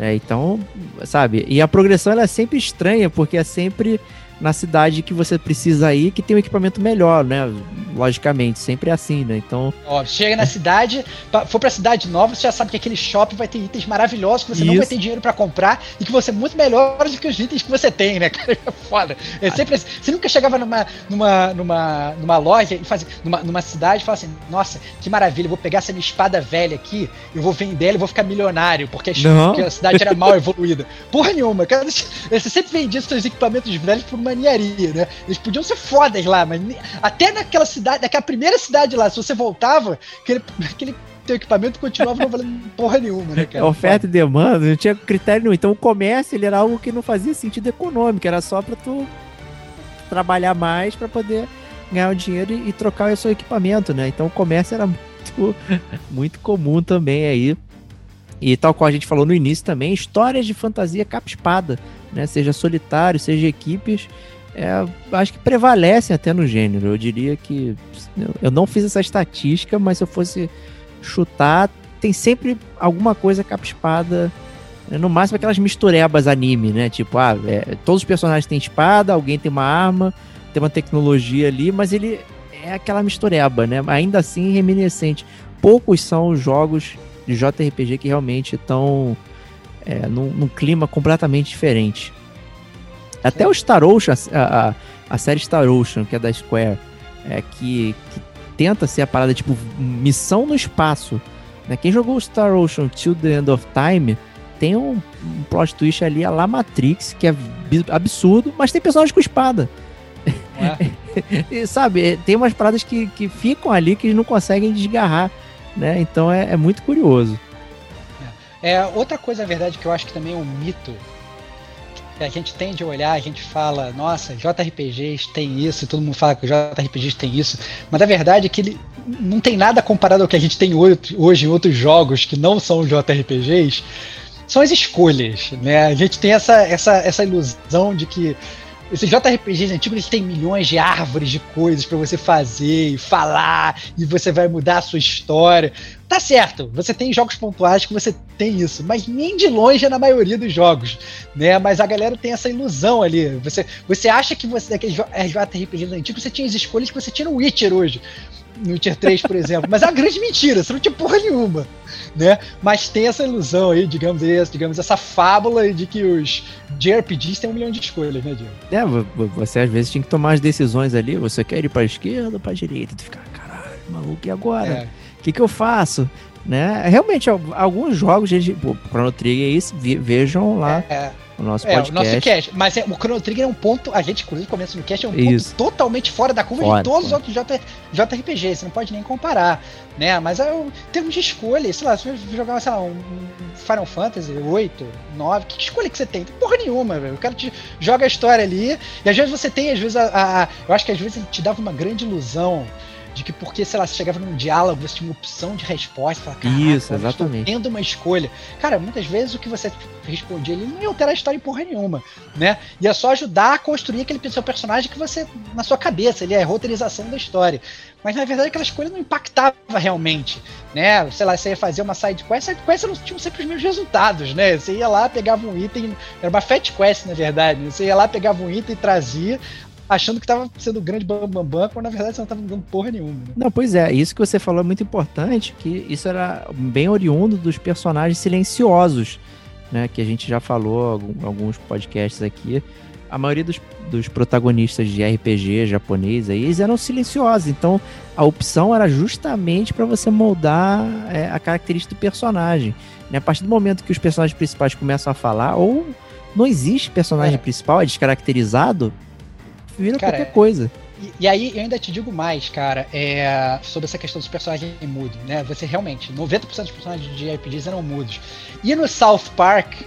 É, então, sabe? E a progressão ela é sempre estranha, porque é sempre na cidade que você precisa ir, que tem um equipamento melhor, né? Logicamente, sempre é assim, né? Então. Ó, chega na cidade, for pra cidade nova, você já sabe que aquele shopping vai ter itens maravilhosos que você Isso. não vai ter dinheiro para comprar e que vão ser muito melhores do que os itens que você tem, né? [LAUGHS] Cara, é foda. É sempre assim. Você nunca chegava numa, numa, numa, numa loja e fazia, numa, numa cidade e falava assim: nossa, que maravilha, eu vou pegar essa minha espada velha aqui, eu vou vender ela e vou ficar milionário, porque a, porque a cidade era mal evoluída. Porra nenhuma, cara. Você sempre vendia seus equipamentos velhos por uma maniaria, né? Eles podiam ser fodas lá, mas até naquela cidade, naquela primeira cidade lá, se você voltava, aquele, [LAUGHS] aquele teu equipamento continuava não valendo [LAUGHS] porra nenhuma, né, cara? Oferta e demanda, não tinha critério nenhum. Então o comércio ele era algo que não fazia sentido econômico, era só para tu trabalhar mais para poder ganhar o dinheiro e, e, trocar o seu equipamento, né? Então o comércio era [LAUGHS] muito, muito comum também aí. E tal qual a gente falou no início também, histórias de fantasia capa-espada, né? Seja solitário, seja equipes, é, acho que prevalecem até no gênero. Eu diria que eu não fiz essa estatística, mas se eu fosse chutar, tem sempre alguma coisa capa-espada. Né? No máximo aquelas misturebas anime, né? Tipo, ah, é, todos os personagens têm espada, alguém tem uma arma, tem uma tecnologia ali, mas ele é aquela mistureba, né? Ainda assim reminiscente. Poucos são os jogos de JRPG que realmente estão é, num, num clima completamente diferente. Até o Star Ocean, a, a, a, série Star Ocean, que é da Square, é, que, que tenta ser a parada tipo missão no espaço. Né? Quem jogou Star Ocean Till the End of Time tem um, um plot twist ali a La Matrix, que é absurdo, mas tem personagens com espada. É. [LAUGHS] e, sabe, é, tem umas paradas que, que ficam ali que não conseguem desgarrar. Né? Então é, é muito curioso. É, outra coisa, na verdade, que eu acho que também é um mito a gente tende a olhar, a gente fala, nossa, JRPGs tem isso, todo mundo fala que JRPGs tem isso, mas a verdade é que ele não tem nada comparado ao que a gente tem hoje em outros jogos que não são JRPGs, são as escolhas, né? A gente tem essa, essa, essa ilusão de que esses JRPGs antigos eles têm milhões de árvores de coisas para você fazer e falar, e você vai mudar a sua história. Tá certo, você tem jogos pontuais que você tem isso, mas nem de longe é na maioria dos jogos, né? Mas a galera tem essa ilusão ali. Você, você acha que você, daqueles JRPGs antigos, você tinha as escolhas que você tinha no Witcher hoje no Witcher 3, por exemplo. Mas é uma grande mentira, você não tinha porra nenhuma. Né? Mas tem essa ilusão aí, digamos, esse, digamos, essa fábula de que os JRPGs têm um milhão de escolhas, né, Diego? É, você às vezes tinha que tomar as decisões ali, você quer ir pra esquerda ou pra direita, tu fica, caralho, maluco, e agora? O que, que eu faço? Né? Realmente, alguns jogos, gente, pô, Chrono Trigger é isso, vejam lá. É, é o nosso é, podcast. O nosso cast. Mas é, o Chrono Trigger é um ponto, a gente, inclusive, começa no cast, é um Isso. ponto totalmente fora da curva fora, de todos fora. os outros J, JRPG, você não pode nem comparar, né? Mas é, em termos de escolha, sei lá, se você jogar, sei lá, um Final Fantasy 8, 9, que escolha que você tem? Tem porra nenhuma, velho. O cara te joga a história ali, e às vezes você tem, às vezes, a, a, a eu acho que às vezes ele te dava uma grande ilusão de que porque, sei lá, você chegava num diálogo, você tinha uma opção de resposta, falava, Isso, exatamente. tendo uma escolha. Cara, muitas vezes o que você respondia ele não ia alterar a história em porra nenhuma, né? Ia só ajudar a construir aquele seu personagem que você, na sua cabeça, ele é a roteirização da história. Mas na verdade aquela escolha não impactava realmente, né? Sei lá, você ia fazer uma side quest, side quest não tinha sempre os mesmos resultados, né? Você ia lá, pegava um item, era uma fat quest na verdade, né? você ia lá, pegava um item e trazia, achando que tava sendo grande bambambam, bam, bam, quando na verdade você não tava dando porra nenhuma. Né? Não, pois é, isso que você falou é muito importante, que isso era bem oriundo dos personagens silenciosos, né? Que a gente já falou em alguns podcasts aqui. A maioria dos, dos protagonistas de RPG japonês aí, eles eram silenciosos. Então, a opção era justamente para você moldar é, a característica do personagem. Né? A partir do momento que os personagens principais começam a falar, ou não existe personagem é. principal, é descaracterizado, vira cara, qualquer coisa. E, e, aí eu ainda te digo mais, cara, é, sobre essa questão dos personagens mudos, né? Você realmente, 90% dos personagens de RPGs eram mudos. E no South Park,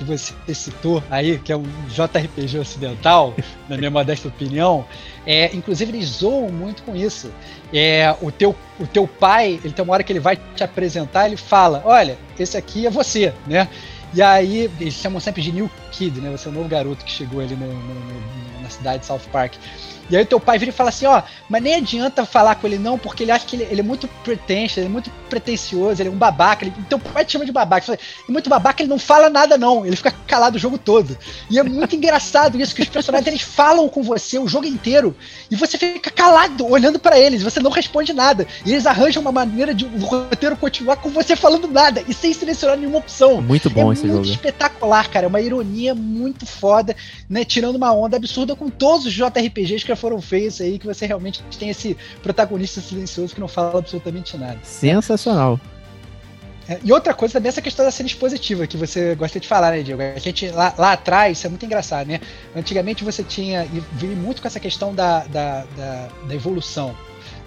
que você citou aí, que é um JRPG ocidental, [LAUGHS] na minha modesta opinião, é, inclusive eles zoam muito com isso. É, o, teu, o teu pai, ele tem uma hora que ele vai te apresentar, ele fala: Olha, esse aqui é você, né? E aí, eles chamam sempre de New Kid, né? Você é o novo garoto que chegou ali no, no, no, na cidade de South Park. E aí teu pai vira e fala assim, ó, mas nem adianta falar com ele não, porque ele acha que ele, ele é muito pretenso, ele é muito pretencioso, ele é um babaca. Ele, teu pai te chama de babaca. Fala, é muito babaca, ele não fala nada não, ele fica calado o jogo todo. E é muito [LAUGHS] engraçado isso, que os personagens eles falam com você o jogo inteiro, e você fica calado, olhando para eles, você não responde nada. E eles arranjam uma maneira de o roteiro continuar com você falando nada, e sem selecionar nenhuma opção. Muito bom é esse muito jogo. espetacular, cara. É uma ironia muito foda, né? Tirando uma onda absurda com todos os JRPGs que já foram feitos aí, que você realmente tem esse protagonista silencioso que não fala absolutamente nada. Sensacional. É, E outra coisa também é essa questão da cena expositiva, que você gosta de falar, né, Diego? A gente lá, lá atrás, isso é muito engraçado, né? Antigamente você tinha, e vive muito com essa questão da, da, da, da evolução.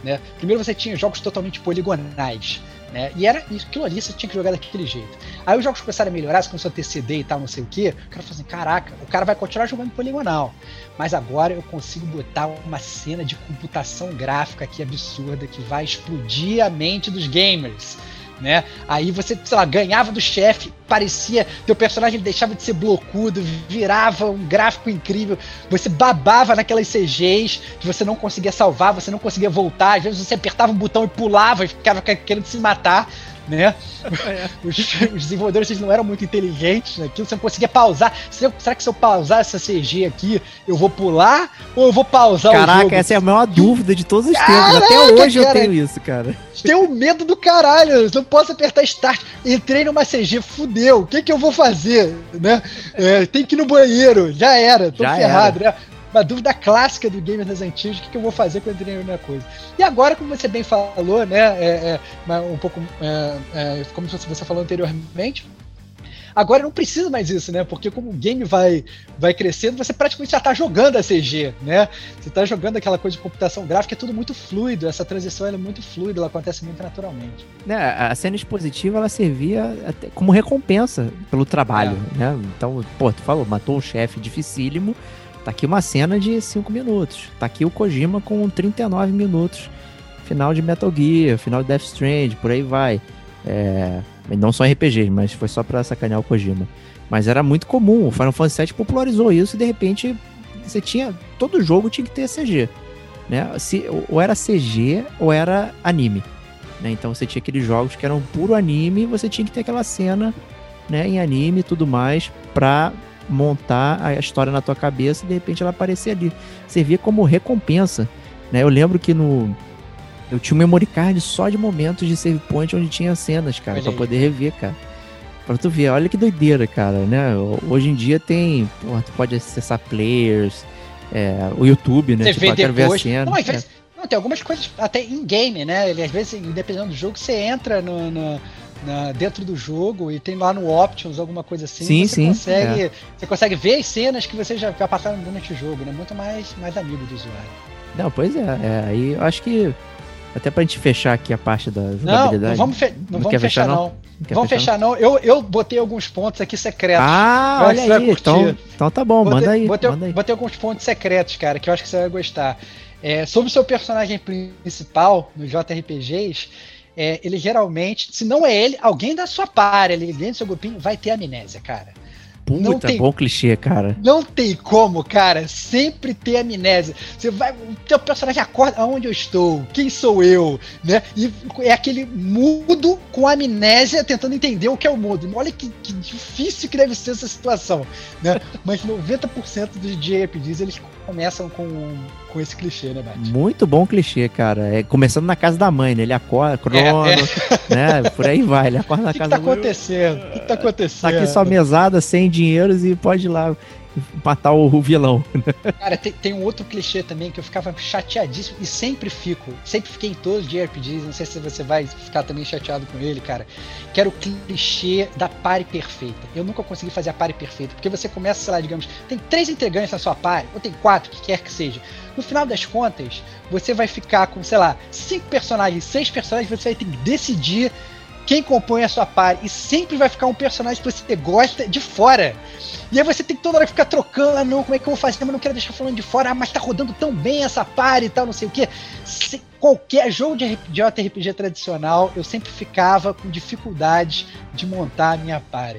Né? Primeiro você tinha jogos totalmente poligonais. Né? E era isso, aquilo ali você tinha que jogar daquele jeito. Aí os jogos começaram a melhorar, você começou a ter CD e tal, não sei o que. O cara falou assim: caraca, o cara vai continuar jogando poligonal. Mas agora eu consigo botar uma cena de computação gráfica aqui absurda que vai explodir a mente dos gamers. Né? Aí você, sei lá, ganhava do chefe, parecia, teu personagem deixava de ser blocudo, virava um gráfico incrível, você babava naquelas CGs que você não conseguia salvar, você não conseguia voltar, às vezes você apertava um botão e pulava e ficava querendo se matar, né? [LAUGHS] Os, os desenvolvedores eles não eram muito inteligentes naquilo, você não conseguia pausar. Se eu- será que se eu pausar essa CG aqui, eu vou pular ou eu vou pausar o Caraca, jogo? essa é a maior dúvida de todos os tempos. Caraca, Até hoje eu cara. tenho isso, cara. Tenho medo do caralho, eu não posso apertar start. Entrei numa CG, fudeu, o que que eu vou fazer? Né? É, tem que ir no banheiro, já era, tô Já ferrado, né? Uma dúvida clássica do gamer das antigas, o que, que eu vou fazer quando eu entrei na coisa. E agora, como você bem falou, né, é, é, um pouco, é, é, como você falou anteriormente, Agora não precisa mais isso, né? Porque como o game vai, vai crescendo, você praticamente já tá jogando a CG, né? Você tá jogando aquela coisa de computação gráfica, é tudo muito fluido, essa transição é muito fluida, ela acontece muito naturalmente. Né, a cena expositiva ela servia como recompensa pelo trabalho, né? Então, pô, tu falou, matou um chefe dificílimo, tá aqui uma cena de 5 minutos. Tá aqui o Kojima com 39 minutos. Final de Metal Gear, final de Death Strand, por aí vai. É, não só RPGs, mas foi só pra sacanear o Kojima. Mas era muito comum, o Final Fantasy VII popularizou isso e de repente você tinha. Todo jogo tinha que ter CG. Né? Se, ou era CG ou era anime. Né? Então você tinha aqueles jogos que eram puro anime e você tinha que ter aquela cena né, em anime e tudo mais pra montar a história na tua cabeça e de repente ela aparecer ali. Servia como recompensa. Né? Eu lembro que no. Eu tinha um memory card só de momentos de save point onde tinha cenas, cara, aí. poder rever, cara. Pra tu ver, olha que doideira, cara, né? Hoje em dia tem. Porra, tu pode acessar players, é, o YouTube, né? Você Tipo, vê ah, quero ver a depois. cena. Não, às É. vezes- não, tem algumas coisas até em game, né? Ele, às vezes, dependendo do jogo, você entra no, no- na- dentro do jogo e tem lá no Options alguma coisa assim. Sim, você sim, Consegue, Você consegue ver as cenas que você já, já passaram durante o jogo, né? Muito mais, mais amigo do usuário. Não, pois é, é. Aí eu acho que. Até pra gente fechar aqui a parte da Não, jogabilidade. não vamos, fe- não Não vamos fechar, não? não. Não Vamos fechar, não. Eu, eu botei alguns pontos aqui secretos. Ah, olha aí. Então, então tá bom, Botei- manda aí. Botei, manda aí. botei alguns pontos secretos, cara, que eu acho que você vai gostar. É, sobre o seu personagem principal nos JRPGs, é, ele geralmente, se não é ele, alguém da sua par, ali, alguém do seu grupinho, vai ter amnésia, cara. não Puta, tem- bom clichê, cara. Não tem como, cara, sempre ter amnésia. Você vai, o teu personagem acorda aonde eu estou, quem sou eu, né? E é aquele mudo com amnésia tentando entender o que é o mundo. Olha que, que difícil que deve ser essa situação, né? Mas 90% dos JRPGs eles começam com, com esse clichê, né, Bate? Muito bom clichê, cara. É começando na casa da mãe, né? Ele acorda, crono, É, [LAUGHS] né? Por aí vai. Ele acorda na O que, que casa tá da mãe. acontecendo? O que, que tá Tá acontecendo? aqui só mesada, sem dinheiros e pode ir lá matar o, vilão. Cara, tem, tem um outro clichê também que eu ficava chateadíssimo e sempre fico, sempre fiquei em todos os JRPGs, não sei se você vai ficar também chateado com ele, cara, que era o clichê da pare perfeita. Eu nunca consegui fazer a pare perfeita, porque você começa, sei lá, digamos, tem três integrantes na sua pare, ou tem quatro, que quer que seja. No final das contas, você vai ficar com, sei lá, cinco personagens, seis personagens, você vai ter que decidir quem compõe a sua par e sempre vai ficar um personagem que você gosta de fora. E aí você tem que toda hora ficar trocando, ah, não, como é que eu vou fazer? Mas não quero deixar falando de fora, ah, mas tá rodando tão bem essa par e tal, não sei o que. Qualquer jogo de JRPG tradicional, eu sempre ficava com dificuldade de montar a minha par.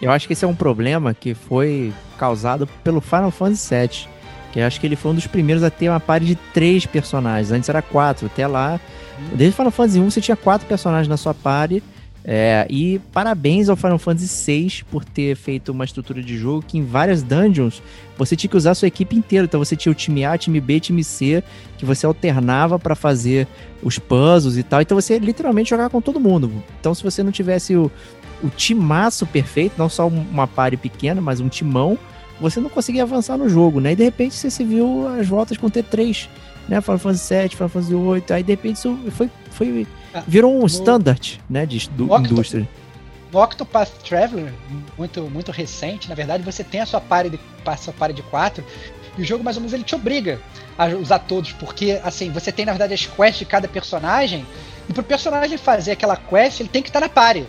Eu acho que esse é um problema que foi causado pelo Final Fantasy VII. Que eu acho que ele foi um dos primeiros a ter uma party de três personagens. Antes era quatro, até lá. Desde Final Fantasy I você tinha quatro personagens na sua party. É, e parabéns ao Final Fantasy VI por ter feito uma estrutura de jogo que em várias dungeons você tinha que usar a sua equipe inteira. Então você tinha o time A, time B, time C, que você alternava para fazer os puzzles e tal. Então você literalmente jogava com todo mundo. Então se você não tivesse o, o timaço perfeito, não só uma party pequena, mas um timão, você não conseguia avançar no jogo, né? E de repente você se viu as voltas com T3, né? Final Fantasy VII, Final Fantasy VIII, aí de repente isso foi, foi virou um standard, né, de do, no indústria. No Octopath Traveler, muito, muito recente, na verdade, você tem a sua party de, a sua party de quatro, e o jogo mais ou menos ele te obriga a usar todos, porque assim, você tem na verdade as quests de cada personagem, e pro personagem fazer aquela quest, ele tem que estar na party.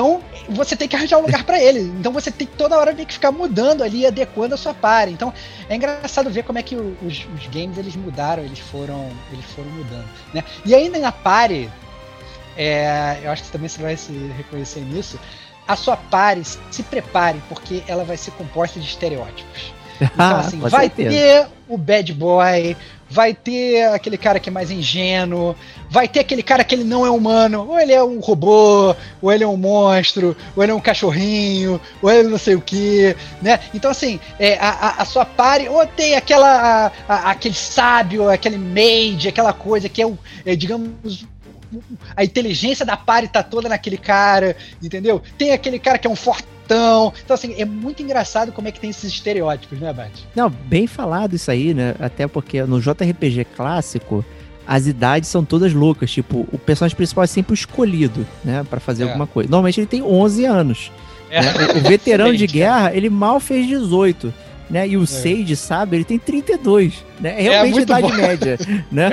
Então, você tem que arranjar um lugar pra ele. Então, você tem que toda hora tem que ficar mudando ali, adequando a sua party. Então, é engraçado ver como é que os, os games eles mudaram, eles foram, eles foram mudando, né? E ainda na party, é, eu acho que também você vai se reconhecer nisso. A sua party, se prepare, porque ela vai ser composta de estereótipos. [LAUGHS] Então, assim, vai certeza. ter o bad boy, vai ter aquele cara que é mais ingênuo, vai ter aquele cara que ele não é humano, ou ele é um robô, ou ele é um monstro, ou ele é um cachorrinho, ou ele não sei o que, né? Então, assim, é, a, a- sua party, ou tem aquela, a- a- aquele sábio, aquele mage, aquela coisa que é, o, é, digamos, a inteligência da party tá toda naquele cara, entendeu? Tem aquele cara que é um fortão. Então, assim, é muito engraçado como é que tem esses estereótipos, né, Bate? Não, bem falado isso aí, né? Até porque no JRPG clássico, as idades são todas loucas. Tipo, o personagem principal é sempre o escolhido, né? Pra fazer É. alguma coisa. Normalmente ele tem 11 anos. É. né? O, o veterano de guerra, ele mal fez 18. Né? E o Sage, sabe, ele tem 32. Né? É realmente muito idade bom. média. [LAUGHS] Né?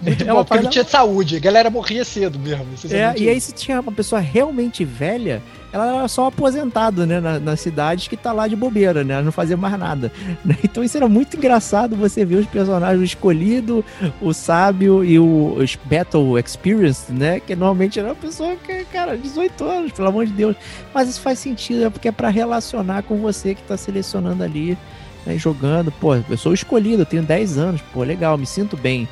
Muito É bom, uma porque não parada- tinha saúde, a galera morria cedo mesmo. É, muito- e aí se tinha uma pessoa realmente velha, ela era só aposentada, né, na- nas cidades que tá lá de bobeira, né, ela não fazia mais nada. né? [LAUGHS] Então isso era muito engraçado você ver os personagens, o escolhido, o sábio e o Battle Experience, né, que normalmente era uma pessoa que, cara, 18 anos, pelo amor de Deus. Mas isso faz sentido, é porque é pra relacionar com você que tá selecionando ali, né, jogando. Pô, eu sou escolhido, eu tenho 10 anos, pô, legal, me sinto bem,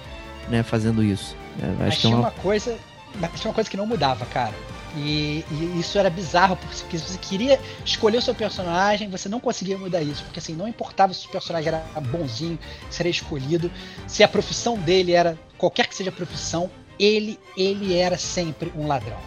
né, fazendo isso. Mas Acho que é uma... uma coisa. Mas tinha uma coisa que não mudava, cara. E, e isso era bizarro, porque se você queria escolher o seu personagem, você não conseguia mudar isso. Porque assim, não importava se o personagem era bonzinho, se era escolhido, se a profissão dele era. qualquer que seja a profissão, ele, ele era sempre um ladrão.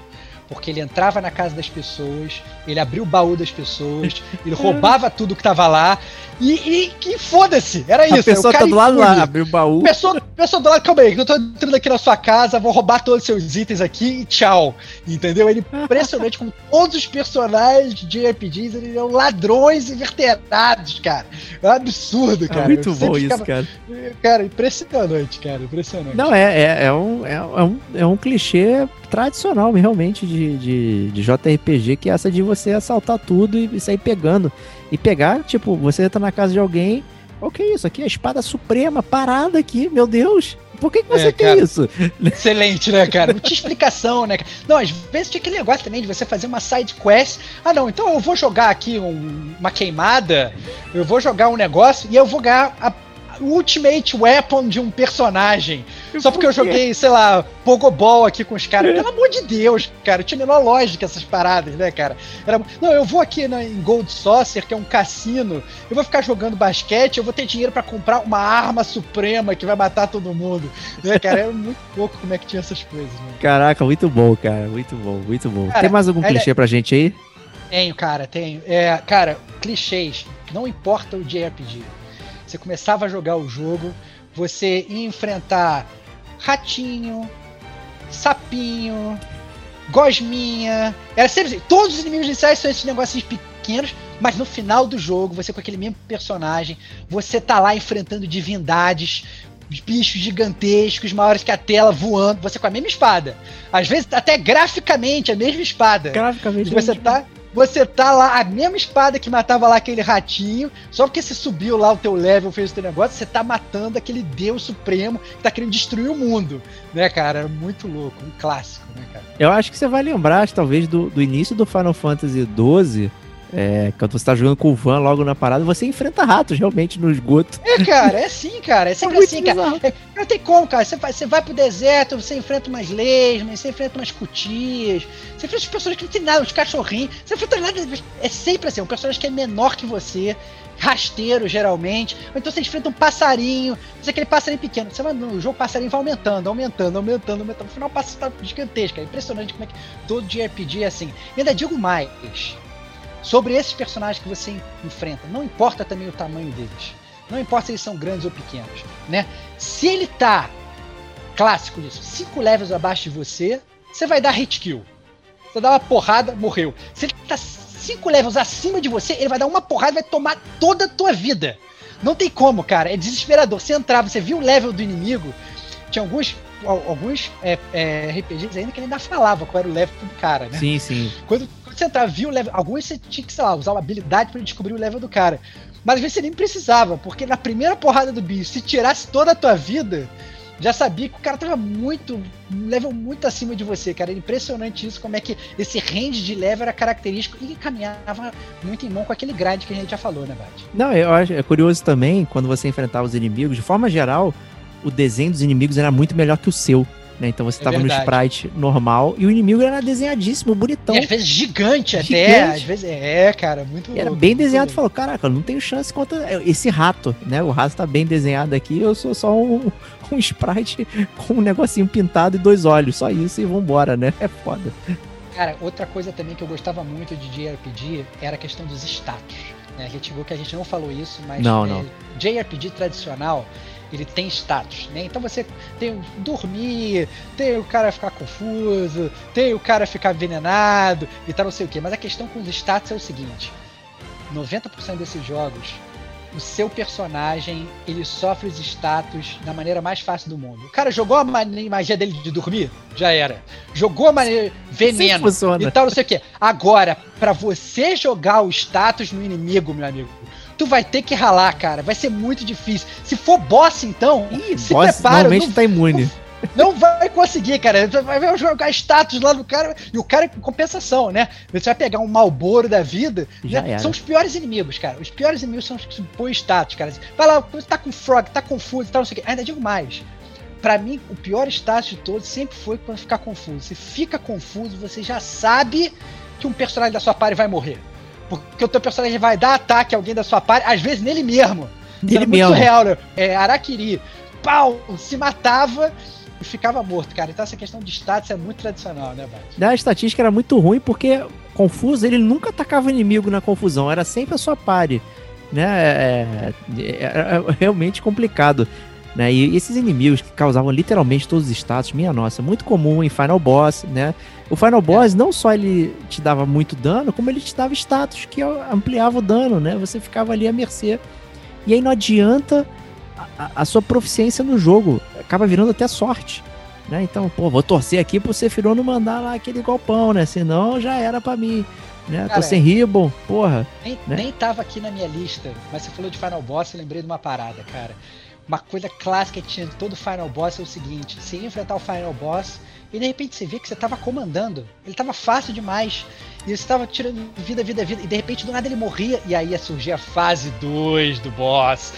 Porque ele entrava na casa das pessoas, ele abriu o baú das pessoas, ele [LAUGHS] roubava tudo que tava lá, e, que foda-se, era A isso. pessoa o tá do lado lá, abriu o baú. Pessoa, pessoa do lado, calma aí, eu tô entrando aqui na sua casa, vou roubar todos os seus itens aqui e tchau. Entendeu? Ele é [LAUGHS] impressionante como todos os personagens de RPGs eles eram ladrões inverterados, cara. É um absurdo, É cara. muito Eu sempre bom isso, ficava- cara. Cara, impressionante, cara. Impressionante. Não, é, é, é, um, é, é um, é um clichê tradicional, realmente, de, de, de JRPG, que é essa de você assaltar tudo e sair pegando. E pegar, tipo, você entra na casa de alguém, o que é isso? Aqui é a espada suprema parada aqui, meu Deus. Por que, que você É, tem cara. isso? [LAUGHS] Excelente, né, cara? Não tinha explicação, né? Não, às vezes tinha aquele negócio também de você fazer uma side quest. Ah, não, então eu vou jogar aqui um- uma queimada, eu vou jogar um negócio e eu vou ganhar a ultimate weapon de um personagem. Só porque eu joguei, sei lá, Pogobol aqui com os caras. Pelo amor de Deus, cara. Tinha a menor lógica essas paradas, né, cara? Era, não, eu vou aqui na, em Gold Saucer, que é um cassino, eu vou ficar jogando basquete, eu vou ter dinheiro pra comprar uma arma suprema que vai matar todo mundo. Né, cara? É muito [LAUGHS] pouco como é que tinha essas coisas, né? Caraca, muito bom, cara. Muito bom, muito bom. Cara, tem mais algum olha- clichê pra gente aí? Tenho, cara, tenho. É, cara, clichês. Não importa o JRPG. Você começava a jogar o jogo, você ia enfrentar ratinho, sapinho, gosminha. Era sempre assim. Todos os inimigos iniciais são esses negocinhos pequenos, mas no final do jogo, você com aquele mesmo personagem, você tá lá enfrentando divindades, bichos gigantescos, maiores que a tela, voando, você com a mesma espada. Às vezes, até graficamente, a mesma espada. Graficamente. Você tá. Você tá lá, a mesma espada que matava lá aquele ratinho, só porque você subiu lá o teu level, fez o teu negócio, você tá matando aquele deus supremo que tá querendo destruir o mundo, né, cara? Muito louco, um clássico, né, cara? Eu acho que você vai lembrar, talvez, do, do início do Final Fantasy XII, é, quando você tá jogando com o Van logo na parada, você enfrenta ratos realmente no esgoto. É, cara, é [LAUGHS] assim, cara. É sempre é assim, bizarro. cara. É, não tem como, cara. Você vai, você vai pro deserto, você enfrenta umas lesmas, você enfrenta umas cutias, você enfrenta os personagens que não tem nada, os cachorrinhos. Você enfrenta nada. É sempre assim, um personagem que é menor que você, rasteiro, geralmente. Ou então você enfrenta um passarinho, você aquele passarinho pequeno. Você vai no jogo, o passarinho vai aumentando, aumentando, aumentando, aumentando. No final, o passarinho tá gigantesco. É impressionante como é que todo JRPG é assim. E ainda digo mais sobre esses personagens que você enfrenta. Não importa também o tamanho deles. Não importa se eles são grandes ou pequenos, né? Se ele tá clássico disso, cinco levels abaixo de você, você vai dar hit kill. Você dá uma porrada, morreu. Se ele tá cinco levels acima de você, ele vai dar uma porrada e vai tomar toda a tua vida. Não tem como, cara. É desesperador. Você entrava, você viu o level do inimigo. Tinha alguns alguns é, é, RPGs ainda que ele ainda falava qual era o level do cara, né? Sim, sim. Quando você entrava, viu o level. Alguns você tinha que, sei lá, usar uma habilidade para descobrir o level do cara. Mas às vezes você nem precisava, porque na primeira porrada do bicho, se tirasse toda a tua vida, já sabia que o cara tava muito, level muito acima de você, cara. Era impressionante isso, como é que esse range de level era característico e caminhava muito em mão com aquele grind que a gente já falou, né, Bate? Não, eu acho é curioso também quando você enfrentava os inimigos, de forma geral, o desenho dos inimigos era muito melhor que o seu. Né? Então você é tava verdade. no sprite normal e o inimigo era desenhadíssimo, bonitão. E às vezes gigante, gigante. até. Às vezes é, cara, muito Era bem desenhado. Falou, caraca, eu não tenho chance contra esse rato, né? O rato tá bem desenhado aqui, eu sou só um, [LAUGHS] um sprite com um negocinho pintado e dois olhos. Só isso e vambora, né? É foda. Cara, outra coisa também que eu gostava muito de JRPG era a questão dos status. Né? A gente viu que a gente não falou isso, mas não, é, não. JRPG tradicional ele tem status, né? Então você tem o dormir, tem o cara ficar confuso, tem o cara ficar envenenado e tal, não sei o que. Mas a questão com os status é o seguinte: 90% desses jogos, o seu personagem ele sofre os status da maneira mais fácil do mundo. O cara jogou a magia dele de dormir, já era. Jogou a maneira veneno e tal, não sei o que. Agora, para você jogar o status no inimigo, meu amigo, tu vai ter que ralar, cara. Vai ser muito difícil. Se for boss, então, Ih, se boss prepara. Normalmente não, tá imune. Não vai conseguir, cara. Vai jogar status lá no cara. E o cara é compensação, né? Você vai pegar um Malboro da vida. Né? São os piores inimigos, cara. Os piores inimigos são os que põem status, cara. Vai lá, você tá com frog, tá confuso, tá não sei o quê. Ainda digo mais. Pra mim, o pior status de todos sempre foi quando ficar confuso. Você fica confuso, você já sabe que um personagem da sua party vai morrer. Porque o teu personagem vai dar ataque a alguém da sua parte, às vezes nele mesmo. Nele mesmo. Muito real, né? É, Araquiri. Pau! Se matava e ficava morto, cara. Então essa questão de status é muito tradicional, né, Bate? A estatística era muito ruim porque confuso, ele nunca atacava inimigo na confusão, era sempre a sua pare. Né? É, é, é, é realmente complicado. Né? E esses inimigos que causavam literalmente todos os status, minha nossa, muito comum em Final Boss, né? O Final Boss não só ele te dava muito dano, como ele te dava status que ampliava o dano, né? Você ficava ali à mercê. E aí não adianta a, a sua proficiência no jogo, acaba virando até sorte. Né? Então, pô, vou torcer aqui pro Sephiroth não mandar lá aquele golpão, né? Senão já era para mim. Né? Cara, Tô sem ribbon, porra. Nem, né? nem tava aqui na minha lista, mas você falou de Final Boss, eu lembrei de uma parada, cara. Uma coisa clássica que tinha de todo Final Boss é o seguinte: ia enfrentar o Final Boss, e de repente você vê que você estava comandando. Ele estava fácil demais. E você estava tirando vida, vida, vida. E de repente do nada ele morria. E aí ia surgir a fase 2 do boss.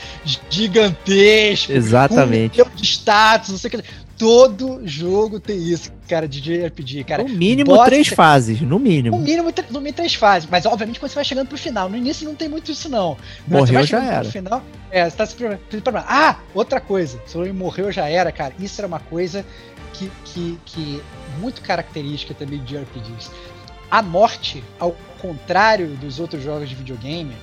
Gigantesco. Exatamente. Um de status, não sei o que. Todo jogo tem isso, cara, de JRPG, cara. No mínimo boss, três fases, no mínimo. No mínimo, no mínimo três fases. Mas obviamente quando você vai chegando pro final. No início não tem muito isso, não. Morreu já era. Final, é, você tá se preparando. Ah, outra coisa. Se morreu já era, cara. Isso era uma coisa que, que, que muito característica também de RPGs. A morte, ao contrário dos outros jogos de videogame,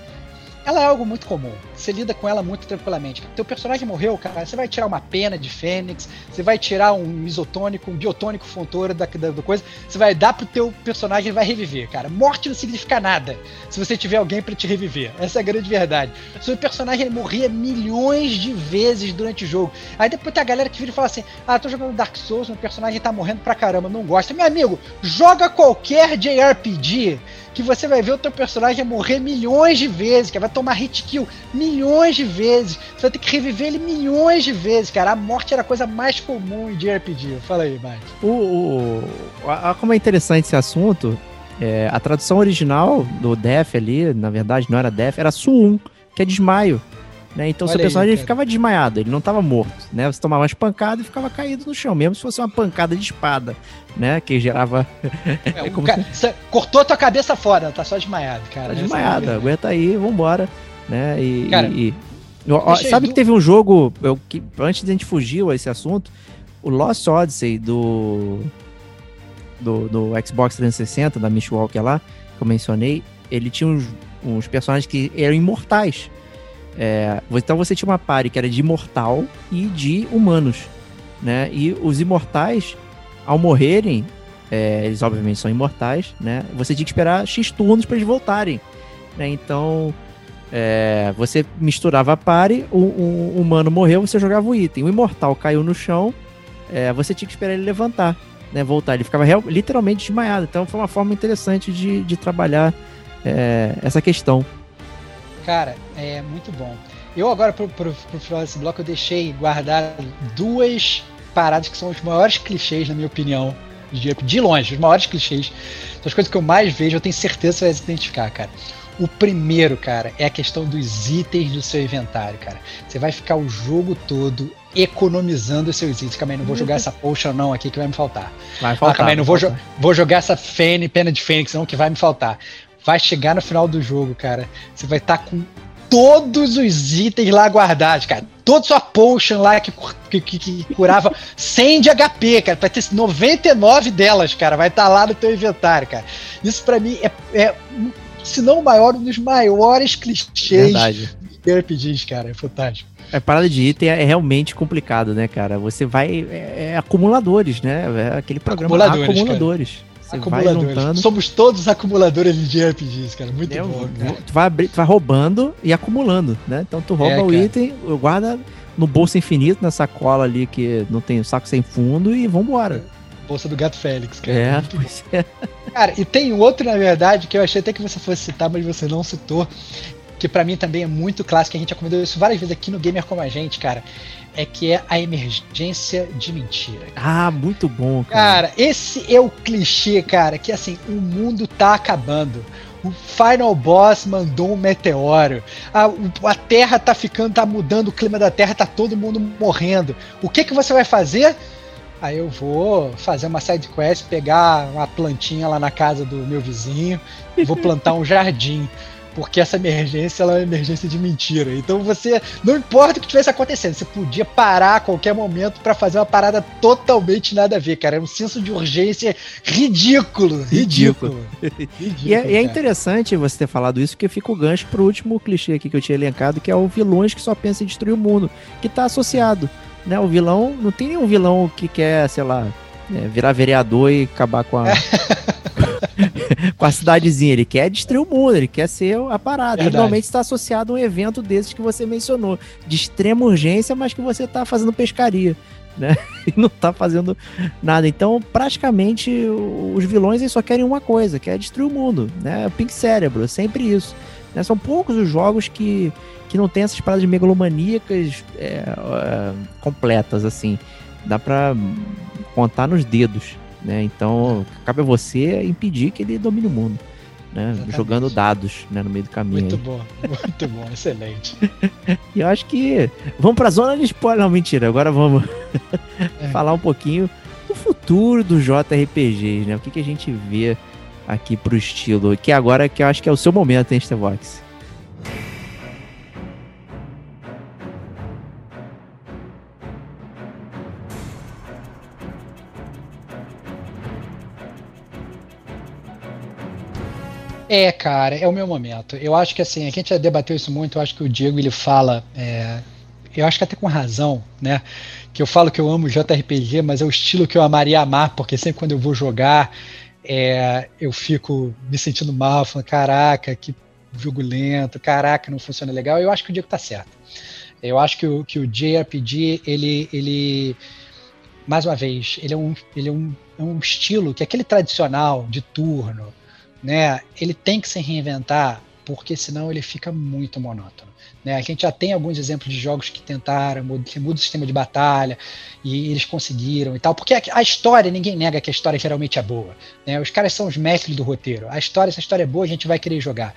ela é algo muito comum. Você lida com ela muito tranquilamente. Teu personagem morreu, cara, você vai tirar uma pena de fênix, você vai tirar um isotônico, um biotônico fontoura da, da, da coisa, você vai dar pro teu personagem e vai reviver, cara. Morte não significa nada se você tiver alguém para te reviver. Essa é a grande verdade. Seu personagem morria milhões de vezes durante o jogo. Aí depois tem a galera que vira e fala assim: Ah, tô jogando Dark Souls, meu personagem tá morrendo pra caramba, não gosta. Meu amigo, joga qualquer JRPG que você vai ver o teu personagem morrer milhões de vezes, que vai tomar hit kill milhões de vezes. Você vai ter que reviver ele milhões de vezes, cara. A morte era a coisa mais comum de RPG. Fala aí, Mike. O, o, a, como é interessante esse assunto, é, a tradução original do Def ali, na verdade não era Def, era Suum, que é desmaio. Né? Então Olha seu personagem aí, ficava desmaiado, ele não estava morto, né? Você tomava umas pancadas e ficava caído no chão, mesmo se fosse uma pancada de espada, né? Que gerava. É, [LAUGHS] um cara, se... Cortou a tua cabeça fora, tá só desmaiado, cara. Tá desmaiado, é aguenta aí, vambora. Né? E, cara, e, sabe que teve um jogo, eu, que, antes de a gente fugir a esse assunto, o Lost Odyssey do, do, do Xbox 360, da Mishwalker lá, que eu mencionei, ele tinha uns, uns personagens que eram imortais. É, então você tinha uma party que era de imortal e de humanos, né? E os imortais, ao morrerem, é, eles obviamente são imortais, né? Você tinha que esperar X turnos para eles voltarem, né? Então é, você misturava a party, o, o, o, humano morreu, você jogava o item. O imortal caiu no chão, é, você tinha que esperar ele levantar, né? Voltar. Ele ficava real, literalmente desmaiado. Então foi uma forma interessante de, de trabalhar é, essa questão. Cara, é muito bom. Eu agora, pro, pro, pro final desse bloco, eu deixei guardar duas paradas que são os maiores clichês, na minha opinião. De, de longe, os maiores clichês. São as coisas que eu mais vejo, eu tenho certeza que você vai se identificar, cara. O primeiro, cara, é a questão dos itens do seu inventário, cara. Você vai ficar o jogo todo economizando os seus itens. Calma aí, não vou jogar [LAUGHS] essa potion não aqui que vai me faltar. Vai faltar. Ah, calma aí, não vou, jo vou jogar essa fene, pena de fênix não que vai me faltar vai chegar no final do jogo, cara. Você vai estar tá com todos os itens lá guardados, cara. Toda sua potion lá que, que, que curava [LAUGHS] 100 de HP, cara. Vai ter 99 delas, cara. Vai estar tá lá no teu inventário, cara. Isso para mim é, é, se não o maior, um dos maiores clichês Verdade. de RPGs, cara. É fantástico. A parada de item é realmente complicado, né, cara? Você vai. É, é acumuladores, né? É aquele programa acumuladores. acumuladores. Você acumuladores. Somos todos acumuladores de RPGs, cara. Muito bom, cara. Tu vai, abrir, tu vai roubando e acumulando, né? Então tu rouba é, o item, guarda no bolso infinito, na sacola ali que não tem saco sem fundo e vambora. Bolsa do Gato Félix, cara. É, pois é. Cara, e tem outro, na verdade, que eu achei até que você fosse citar, mas você não citou, que para mim também é muito clássico, a gente já comentou isso várias vezes aqui no Gamer Como a Gente, cara é que é a emergência de mentira. Ah, muito bom, cara. Cara, esse é o clichê, cara, que assim, o mundo tá acabando. O Final Boss mandou um meteoro. A, a Terra tá ficando, tá mudando o clima da Terra, tá todo mundo morrendo. O que que você vai fazer? Aí eu vou fazer uma side quest, pegar uma plantinha lá na casa do meu vizinho, e vou plantar um jardim porque essa emergência ela é uma emergência de mentira. Então você, não importa o que tivesse acontecendo, você podia parar a qualquer momento para fazer uma parada totalmente nada a ver, cara. É um senso de urgência ridículo. Ridículo. ridículo [LAUGHS] e, é, e é, interessante você ter falado isso, porque fica o gancho pro último clichê aqui que eu tinha elencado, que é o vilões que só pensa em destruir o mundo, que tá associado. Né? O vilão, não tem nenhum vilão que quer, sei lá, é, virar vereador e acabar com a. [LAUGHS] [LAUGHS] com a cidadezinha. Ele quer destruir o mundo, ele quer ser a parada. Verdade. normalmente está associado a um evento desses que você mencionou, de extrema urgência, mas que você está fazendo pescaria. Né? [LAUGHS] E não está fazendo nada. Então, praticamente, os vilões eles só querem uma coisa, que é destruir o mundo. Né? Pink Cérebro, é sempre isso. Né? São poucos os jogos que, que não tem essas paradas megalomaníacas é, é, completas, assim. Dá para contar nos dedos. Né? Então, cabe a você impedir que ele domine o mundo. Né? Jogando dados né, no meio do caminho. Muito aí. bom, muito bom, [LAUGHS] excelente. e eu acho que. Vamos para a zona de spoiler. Não, mentira, agora vamos é. falar um pouquinho do futuro do JRPG, né? O que, que a gente vê aqui pro estilo, que agora que eu acho que é o seu momento, hein, Stevox? É, cara, é o meu momento. Eu acho que assim, a gente já debateu isso muito, eu acho que o Diego ele fala. É, eu acho que até com razão, né? Que eu falo que eu amo JRPG, mas é o estilo que eu amaria amar, porque sempre quando eu vou jogar, é, eu fico me sentindo mal, falando, caraca, que jogo lento, caraca, não funciona legal. Eu acho que o Diego tá certo. Eu acho que o, que o JRPG, ele, ele, mais uma vez, ele é um, ele é um, é um estilo que é aquele tradicional de turno, né? Ele tem que se reinventar, porque senão ele fica muito monótono. Né? A gente já tem alguns exemplos de jogos que tentaram, que muda o sistema de batalha e eles conseguiram e tal, porque a, história, ninguém nega que a história geralmente é boa. Né? Os caras são os mestres do roteiro. A história, se a história é boa, a gente vai querer jogar.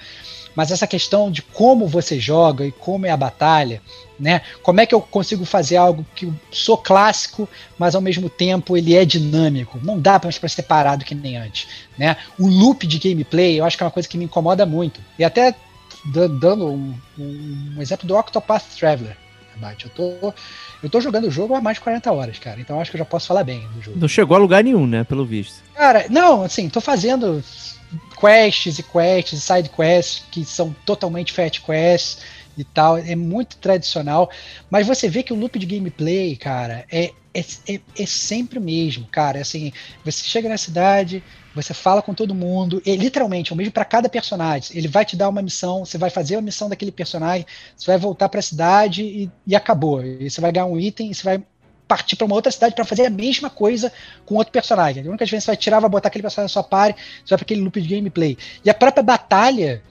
Mas essa questão de como você joga e como é a batalha, né? Como é que eu consigo fazer algo que eu sou clássico, mas ao mesmo tempo ele é dinâmico? Não dá para ser parado que nem antes, né? O loop de gameplay, eu acho que é uma coisa que me incomoda muito. E até dando um, um exemplo do Octopath Traveler. Eu tô, eu tô jogando o jogo há mais de 40 horas, cara. Então acho que eu já posso falar bem do jogo. Não chegou a lugar nenhum, né? Pelo visto. Cara, não, assim, tô fazendo quests e quests side quests que são totalmente fat quests e tal. É muito tradicional. Mas você vê que o loop de gameplay, cara, é, é, é, é sempre o mesmo, cara. Assim, você chega na cidade, você fala com todo mundo, e literalmente, é o mesmo para cada personagem. Ele vai te dar uma missão, você vai fazer a missão daquele personagem, você vai voltar para a cidade e, e acabou. E você vai ganhar um item, e você vai partir para uma outra cidade para fazer a mesma coisa com outro personagem. A única diferença você vai tirar, vai botar aquele personagem na sua você vai para aquele loop de gameplay. E a própria batalha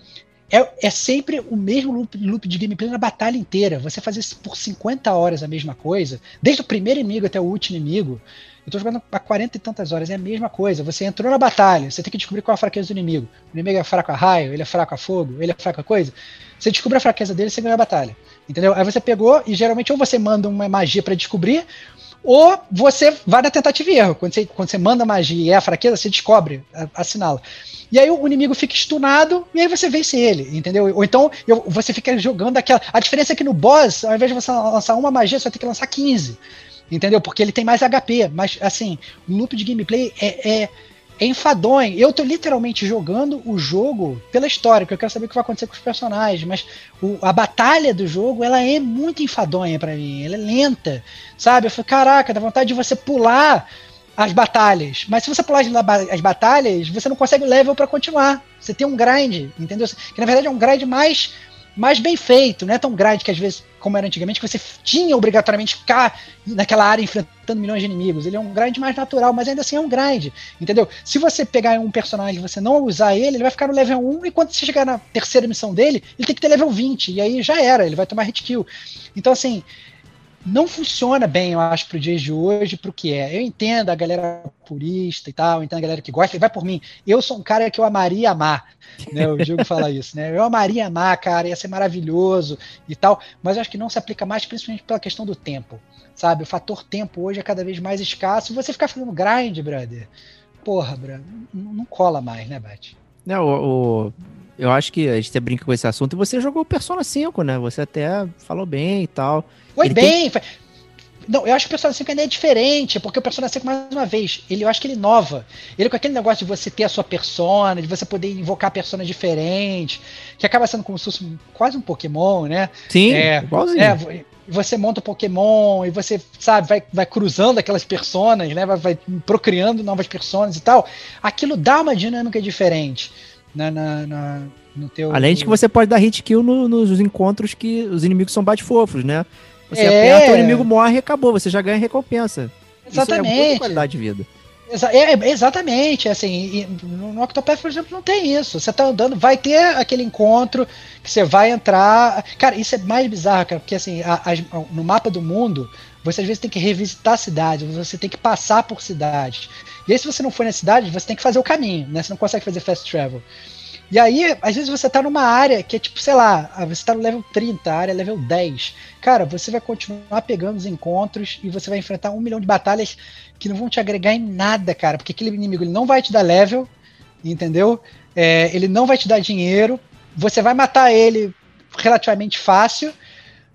é, é sempre o mesmo loop, loop, de gameplay na batalha inteira. Você fazer por 50 horas a mesma coisa, desde o primeiro inimigo até o último inimigo, eu tô jogando há 40 e tantas horas, é a mesma coisa. Você entrou na batalha, você tem que descobrir qual é a fraqueza do inimigo. O inimigo é fraco a raio, ele é fraco a fogo, ele é fraco a coisa. Você descobre a fraqueza dele, você ganha a batalha. Entendeu? Aí você pegou e geralmente ou você manda uma magia para descobrir, ou você vai na tentativa e erro. Quando você, quando você manda magia e é a fraqueza, você descobre, assinala. E aí o inimigo fica stunado e aí você vence ele, entendeu? Ou então eu, você fica jogando aquela. A diferença é que no boss, ao invés de você lançar uma magia, você vai ter que lançar 15. Entendeu? Porque ele tem mais HP. Mas, assim, o loop de gameplay é, é, é enfadonho. Eu tô literalmente jogando o jogo pela história, porque eu quero saber o que vai acontecer com os personagens. Mas o, a batalha do jogo, ela é muito enfadonha para mim. Ela é lenta, sabe? Eu falei, caraca, dá vontade de você pular as batalhas. Mas se você pular as batalhas, você não consegue level para continuar. Você tem um grind, entendeu? Que na verdade é um grind mais mais bem feito, não é tão grande que às vezes, como era antigamente, que você tinha obrigatoriamente ficar naquela área enfrentando milhões de inimigos. Ele é um grind mais natural, mas ainda assim é um grind, entendeu? Se você pegar um personagem e você não usar ele, ele vai ficar no level 1 e quando você chegar na terceira missão dele, ele tem que ter level 20, e aí já era, ele vai tomar hit kill. Então, assim, não funciona bem, eu acho, para os dias de hoje, para o que é. Eu entendo a galera purista e tal, eu entendo a galera que gosta, e vai por mim. Eu sou um cara que eu amaria amar, né? O Diego fala [LAUGHS] isso, né? Eu amaria amar, cara, ia ser maravilhoso e tal, mas eu acho que não se aplica mais, principalmente pela questão do tempo, sabe? O fator tempo hoje é cada vez mais escasso. Você ficar fazendo grind, brother, porra, brother, não, não cola mais, né, Bate? Não, o, o, eu acho que a gente brinca com esse assunto e você jogou Persona 5, né? Você até falou bem e tal. Foi ele bem. Tem... Não, eu acho que o Persona 5 ainda é diferente, porque o Persona 5, mais uma vez, ele, eu acho que ele inova. Ele com aquele negócio de você ter a sua persona, de você poder invocar persona diferente, que acaba sendo como se fosse quase um Pokémon, né? Sim, é, igualzinho. É, você monta o Pokémon e você, sabe, vai, vai cruzando aquelas personas, né? Vai, vai procriando novas personas e tal. Aquilo dá uma dinâmica diferente na, na, na no teu. Além de que você pode dar hit kill no, nos encontros que os inimigos são bate-fofos, né? Você é. aperta, o inimigo morre e acabou, você já ganha recompensa. Exatamente. Isso é qualidade de vida. Exa é, exatamente, assim, no Octopath, por exemplo, não tem isso. Você tá andando, vai ter aquele encontro que você vai entrar. Cara, isso é mais bizarro, cara, porque assim, a, a, no mapa do mundo, você às vezes tem que revisitar a cidade, você tem que passar por cidades. E aí, se você não for na cidade, você tem que fazer o caminho, né? Você não consegue fazer fast travel. E aí, às vezes você tá numa área que é tipo, sei lá, ah, você tá no level 30, a área é level 10. Cara, você vai continuar pegando os encontros e você vai enfrentar um milhão de batalhas que não vão te agregar em nada, cara. Porque aquele inimigo ele não vai te dar level, entendeu? É, ele não vai te dar dinheiro. Você vai matar ele relativamente fácil.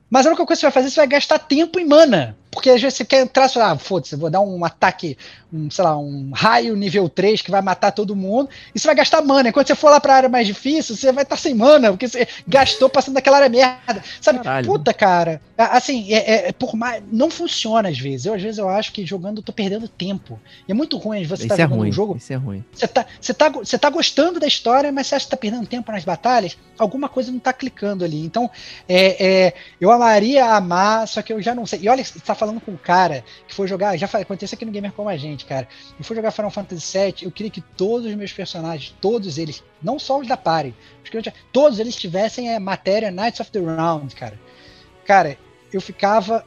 Mas a única coisa que você vai fazer, você vai gastar tempo e mana. Porque às vezes você quer entrar, sei lá, foda-se, vou dar um ataque, um, sei lá, um raio nível 3 que vai matar todo mundo, e você vai gastar mana. Enquanto você for lá pra área mais difícil, você vai estar tá sem mana, porque você gastou passando daquela área merda. Sabe? Caralho. Puta, cara. Assim, é, é, por mais. Não funciona às vezes. Eu, às vezes, eu acho que jogando eu tô perdendo tempo. E é muito ruim você estar tá é jogando ruim, um jogo. Isso é ruim. Você tá, você, tá, você tá gostando da história, mas você acha que tá perdendo tempo nas batalhas, alguma coisa não tá clicando ali. Então, é, é, eu amaria amar, só que eu já não sei. E olha, você tá falando com um cara que foi jogar, já aconteceu aqui no Gamer como a gente, cara. Eu fui jogar Final Fantasy VII, eu queria que todos os meus personagens, todos eles, não só os da party, todos eles tivessem a matéria Knights of the Round, cara. Cara, eu ficava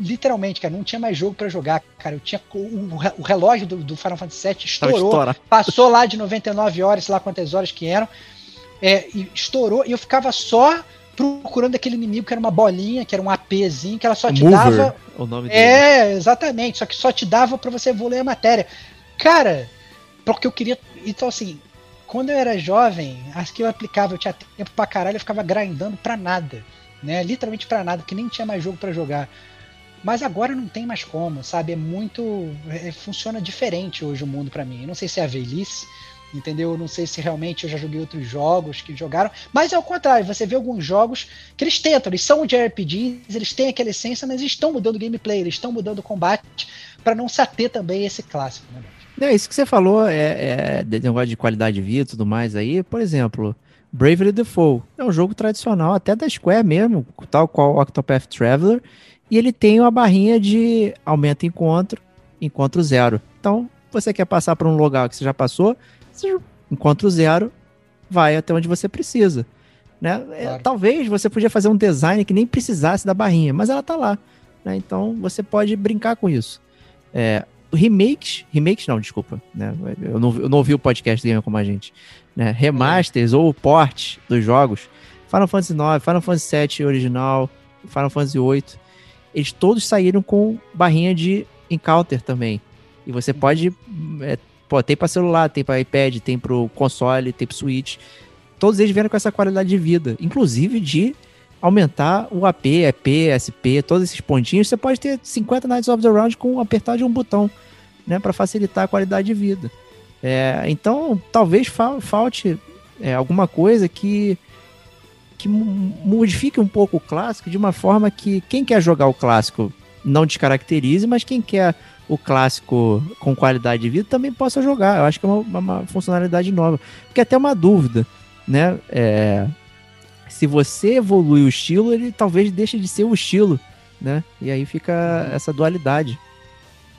literalmente, cara, não tinha mais jogo para jogar, cara. Eu tinha o, o relógio do, do, Final Fantasy VII estourou, passou lá de 99 horas, sei lá quantas horas que eram, é, e estourou e eu ficava só procurando aquele inimigo que era uma bolinha, que era um APzinho, que ela só te Mover, dava. O nome dele. É, exatamente. Só que só te dava para você evoluir a matéria. Cara, porque eu queria. Então, assim, quando eu era jovem, as que eu aplicava, eu tinha tempo pra caralho, eu ficava grindando pra nada. Né? Literalmente pra nada, que nem tinha mais jogo para jogar. Mas agora não tem mais como, sabe? É muito. É, funciona diferente hoje o mundo para mim. Eu não sei se é a velhice, entendeu? Eu não sei se realmente eu já joguei outros jogos que jogaram, mas é o contrário, você vê alguns jogos que eles tentam, eles são de RPGs, eles têm aquela essência, mas eles estão mudando o gameplay, eles estão mudando o combate para não se ater também esse clássico, né? É, isso que você falou é, é de negócio de qualidade de vida e tudo mais aí, por exemplo, Bravely Default é um jogo tradicional até da Square mesmo, tal qual Octopath Traveler, e ele tem uma barrinha de aumenta encontro, encontro zero. Então, você quer passar para um lugar que você já passou, encontro zero, vai até onde você precisa. Né? É, claro. Talvez você podia fazer um design que nem precisasse da barrinha, mas ela tá lá. Né? Então você pode brincar com isso. É, remakes, remakes não, desculpa, né? Eu não, eu não ouvi o podcast Gamer como a gente. Né? Remasters é. ou ports dos jogos, Final Fantasy IX, Final Fantasy VII original, Final Fantasy VIII, eles todos saíram com barrinha de encounter também. E você pode é, Pô, tem para celular, tem para iPad, tem pro console, tem pro Switch. Todos eles vieram com essa qualidade de vida, inclusive de aumentar o AP, EP, SP, todos esses pontinhos. Você pode ter 50 Nights of the Round com apertar de um botão, né, para facilitar a qualidade de vida. É, então, talvez falte é, alguma coisa que que modifique um pouco o clássico de uma forma que quem quer jogar o clássico não descaracterize, mas quem quer o clássico com qualidade de vida também possa jogar. Eu acho que é uma, uma funcionalidade nova. Porque até uma dúvida, né? É, se você evolui o estilo, ele talvez deixe de ser o estilo, né? E aí fica essa dualidade.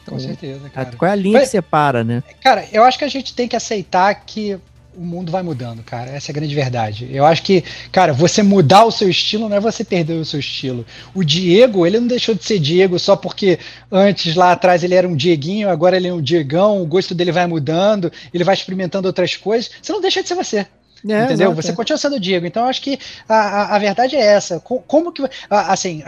Com certeza, cara. Qual é a linha Mas, que separa, né? Cara, eu acho que a gente tem que aceitar que o mundo vai mudando, cara. Essa é a grande verdade. Eu acho que, cara, você mudar o seu estilo não é você perder o seu estilo. O Diego, ele não deixou de ser Diego só porque antes, lá atrás, ele era um Dieguinho, agora ele é um Diegão, o gosto dele vai mudando, ele vai experimentando outras coisas. Você não deixa de ser você. É, entendeu? Exato. Você continua sendo Diego. Então, eu acho que a, a, a verdade é essa. Como que. Assim,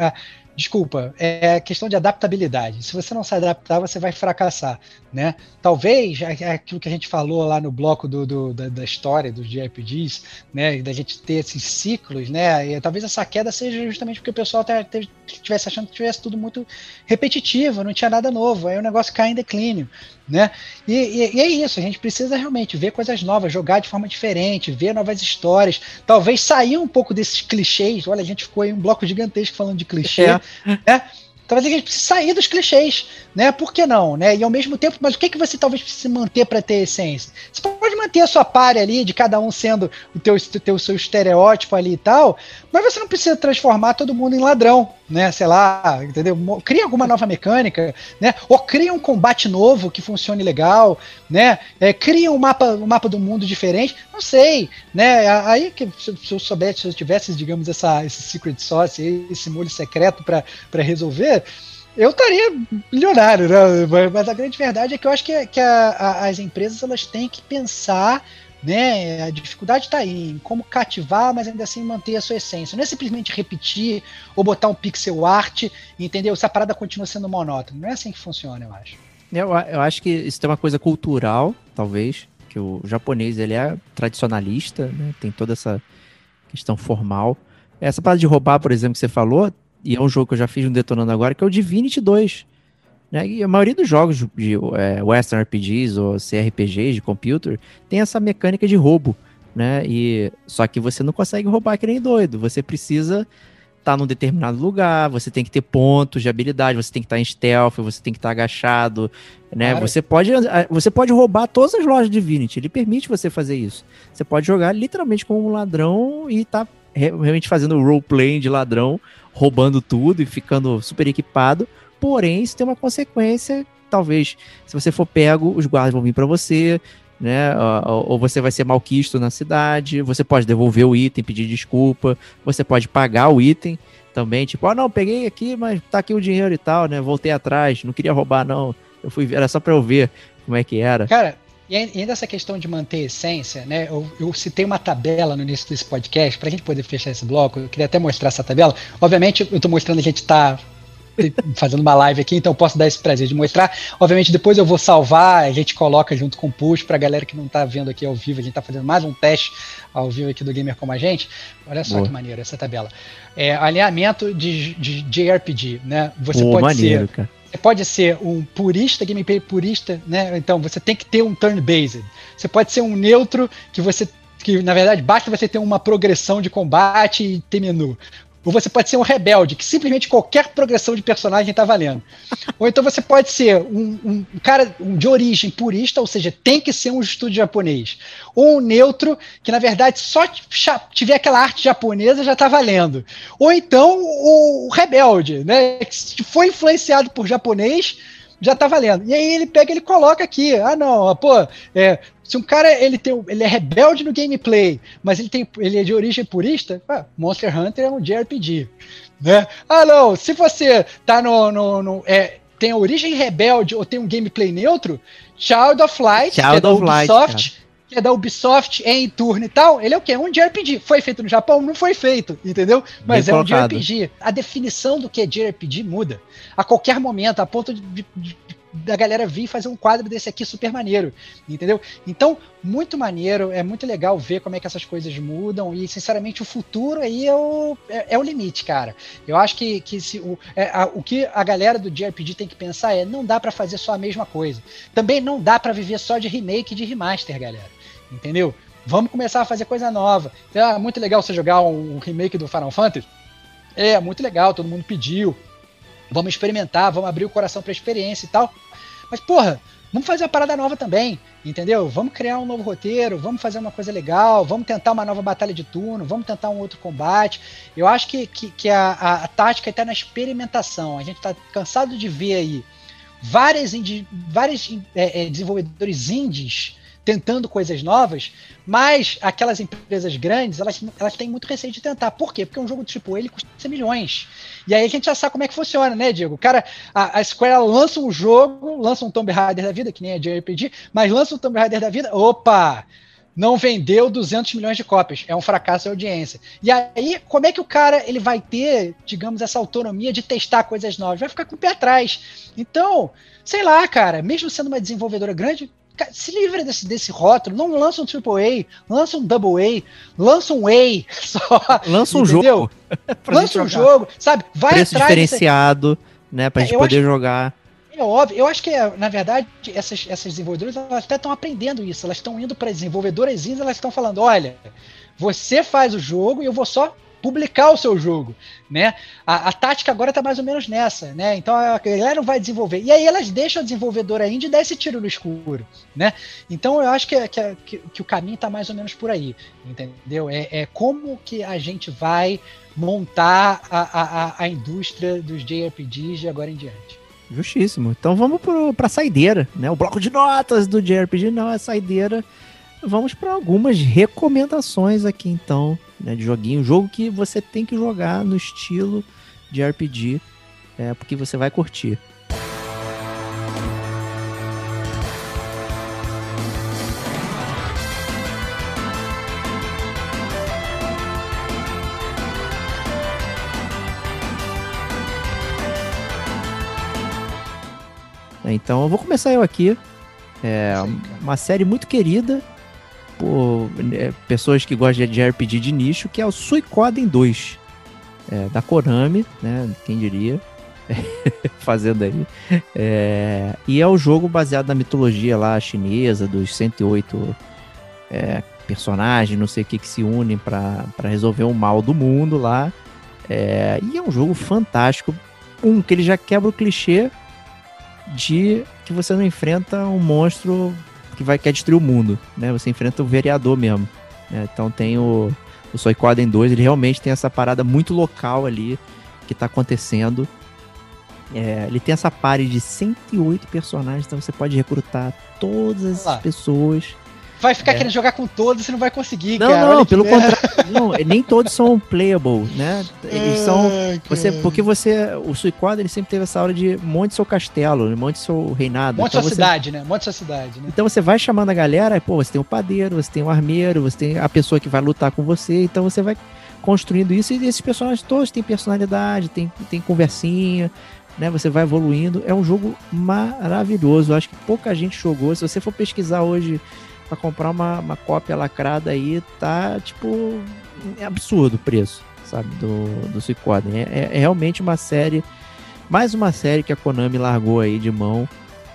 desculpa, é questão de adaptabilidade. Se você não se adaptar, você vai fracassar, né? Talvez é, é aquilo que a gente falou lá no bloco do, do da, da, história dos JRPGs, né? Da gente ter esses ciclos, né? E talvez essa queda seja justamente porque o pessoal estivesse achando que tivesse tudo muito repetitivo, não tinha nada novo. Aí o negócio cai em declínio, né? E, e, e, é isso, a gente precisa realmente ver coisas novas, jogar de forma diferente, ver novas histórias, talvez sair um pouco desses clichês. Olha, a gente ficou aí um bloco gigantesco falando de clichê, é. né? Talvez a gente precise sair dos clichês, né? Por que não, né? E ao mesmo tempo, mas o que, que você talvez precise manter para ter essência? Você pode manter a sua pare ali, de cada um sendo o teu, teu seu estereótipo ali e tal, mas você não precisa transformar todo mundo em ladrão, né? Sei lá, entendeu? Cria alguma nova mecânica, né? Ou cria um combate novo que funcione legal, né? É, cria um mapa, um mapa do mundo diferente, não sei, né? Aí que se, eu soubesse, se eu tivesse, digamos, essa, esse secret sauce, esse molho secreto para resolver, eu estaria milionário, né? Mas a grande verdade é que eu acho que, que a, a, as empresas elas têm que pensar né? A dificuldade está aí em como cativar, mas ainda assim manter a sua essência. Não é simplesmente repetir ou botar um pixel art, entendeu? Essa parada continua sendo monótona. Não é assim que funciona, eu acho. Eu, eu acho que isso tem uma coisa cultural, talvez, que o japonês ele é tradicionalista, né? Tem toda essa questão formal. Essa parada de roubar, por exemplo, que você falou, e é um jogo que eu já fiz um detonando agora, que é o Divinity 2. Né? E a maioria dos jogos de é, Western RPGs ou CRPGs de computer tem essa mecânica de roubo, né? E só que você não consegue roubar que nem doido. Você precisa estar tá num determinado lugar, você tem que ter pontos de habilidade, você tem que estar tá em stealth, você tem que estar tá agachado, né? Claro. Você pode você pode roubar todas as lojas de Divinity, ele permite você fazer isso. Você pode jogar literalmente como um ladrão e tá realmente fazendo roleplay de ladrão, roubando tudo e ficando super equipado. Porém, isso tem uma consequência. Talvez, se você for pego, os guardas vão vir para você, né? Ou, você vai ser malquisto na cidade. Você pode devolver o item, pedir desculpa. Você pode pagar o item também. Tipo, ah, não, peguei aqui, mas tá aqui o dinheiro e tal, né? Voltei atrás, não queria roubar, não. Eu fui, era só pra eu ver como é que era. Cara, e ainda essa questão de manter a essência, né? Eu, eu citei uma tabela no início desse podcast, para a gente poder fechar esse bloco. Eu queria até mostrar essa tabela. Obviamente, eu estou mostrando a gente tá fazendo uma live aqui, então eu posso dar esse prazer de mostrar. Obviamente, depois eu vou salvar, a gente coloca junto com o push pra galera que não tá vendo aqui ao vivo. A gente tá fazendo mais um teste ao vivo aqui do Gamer Como a Gente. Olha só Boa. que maneiro essa tabela. É, alinhamento de, de JRPG, né? Você Boa, pode maneiro, ser. Cara você pode ser um purista, gameplay purista, né? Então você tem que ter um turn-based. Você pode ser um neutro que você que na verdade basta você ter uma progressão de combate e ter menu. Ou você pode ser um rebelde, que simplesmente qualquer progressão de personagem tá valendo. Ou então você pode ser um, um, cara de origem purista, ou seja, tem que ser um estúdio japonês. Ou um neutro, que na verdade só tiver aquela arte japonesa já tá valendo. Ou então o, o rebelde, né? Que foi influenciado por japonês, já tá valendo. E aí ele pega ele coloca aqui. Ah, não, pô, é, se um cara ele, tem, ele é rebelde no gameplay, mas ele, tem, ele é de origem purista, ah, Monster Hunter é um JRPG. Né? Ah, não, se você tá no. no, no é, tem origem rebelde ou tem um gameplay neutro, Child of Light, Child é da Ubisoft, Light, que é da Ubisoft, é em turno e tal, ele é o quê? Um JRPG. Foi feito no Japão? Não foi feito, entendeu? Mas Bem é colocado. um JRPG. A definição do que é JRPG muda. A qualquer momento, a ponto de, de, de da galera vir fazer um quadro desse aqui super maneiro, entendeu? Então, muito maneiro, é muito legal ver como é que essas coisas mudam e, sinceramente, o futuro aí é o, é, é o limite, cara. Eu acho que, que se, o, é, a, o que a galera do JRPG tem que pensar é não dá para fazer só a mesma coisa. Também não dá para viver só de remake e de remaster, galera, entendeu? Vamos começar a fazer coisa nova. É muito legal você jogar um, remake do Final Fantasy. É, muito legal, todo mundo pediu. Vamos experimentar, vamos abrir o coração para experiência e tal. Mas, porra, vamos fazer uma parada nova também, entendeu? Vamos criar um novo roteiro, vamos fazer uma coisa legal, vamos tentar uma nova batalha de turno, vamos tentar um outro combate. Eu acho que, que, que a, a, a, tática está na experimentação. A gente está cansado de ver aí várias, indi, vários é, é, desenvolvedores indies tentando coisas novas, mas aquelas empresas grandes, elas, elas têm muito receio de tentar. Por quê? Porque um jogo tipo ele custa milhões. E aí a gente já sabe como é que funciona, né, Diego? O cara, a, a Square lança um jogo, lança um Tomb Raider da vida, que nem é JRPG, mas lança um Tomb Raider da vida, opa! Não vendeu 200 milhões de cópias, é um fracasso de audiência. E aí, como é que o cara ele vai ter, digamos, essa autonomia de testar coisas novas? Vai ficar com o pé atrás. Então, sei lá, cara, mesmo sendo uma desenvolvedora grande, se livra desse, desse rótulo, não lança um AAA, lança um Double A, lança um A [LAUGHS] só. Lança um entendeu? jogo. [LAUGHS] lança um jogo, sabe? Vai Preço atrás diferenciado, dessa... né, pra é, gente poder acho, jogar. É óbvio, eu acho que, na verdade, essas, essas desenvolvedoras elas até estão aprendendo isso, elas estão indo para desenvolvedoras elas estão falando, olha, você faz o jogo e eu vou só publicar o seu jogo, né? A, a tática agora está mais ou menos nessa, né? Então a galera não vai desenvolver. E aí elas deixam a desenvolvedora indie dar esse tiro no escuro, né? Então eu acho que, que, que, o caminho está mais ou menos por aí, entendeu? É, é como que a gente vai montar a, a, a indústria dos JRPGs de agora em diante. Justíssimo. Então vamos para a saideira, né? O bloco de notas do JRPG não é saideira. Vamos para algumas recomendações aqui então né, de joguinho. Jogo que você tem que jogar no estilo de RPG, é, porque você vai curtir. Então eu vou começar eu aqui. É uma série muito querida por é, pessoas que gostam de RPG de nicho, que é o Suicoden 2. é, da Konami, né? Quem diria? [LAUGHS] Fazendo aí. É, e é o jogo baseado na mitologia lá chinesa, dos 108 é, personagens, não sei o que, que se unem para resolver o mal do mundo lá. É, e é um jogo fantástico. Um, que ele já quebra o clichê de que você não enfrenta um monstro que vai quer destruir o mundo, né? Você enfrenta o vereador mesmo. Né? Então tem o, o Soicoden 2, ele realmente tem essa parada muito local ali que tá acontecendo. É, ele tem essa party de 108 personagens, então você pode recrutar todas as pessoas vai ficar é. querendo jogar com todos e não vai conseguir, não, cara. Não, [LAUGHS] não, pelo contrário. Não, nem todos são playable, né? Eles são. você, porque você. O Suicode ele sempre teve essa hora de monte seu castelo, monte seu reinado. Monte então sua você, cidade, né? Monte sua cidade, né? Então você vai chamando a galera, pô, você tem o padeiro, você tem o armeiro, você tem a pessoa que vai lutar com você, então você vai construindo isso e esses personagens todos têm personalidade, tem, tem conversinha, né? Você vai evoluindo. É um jogo maravilhoso. Eu acho que pouca gente jogou. Se você for pesquisar hoje para comprar uma, uma cópia lacrada aí tá, tipo, é absurdo o preço, sabe, do, do Suicoden. É, é, é, realmente uma série, mais uma série que a Konami largou aí de mão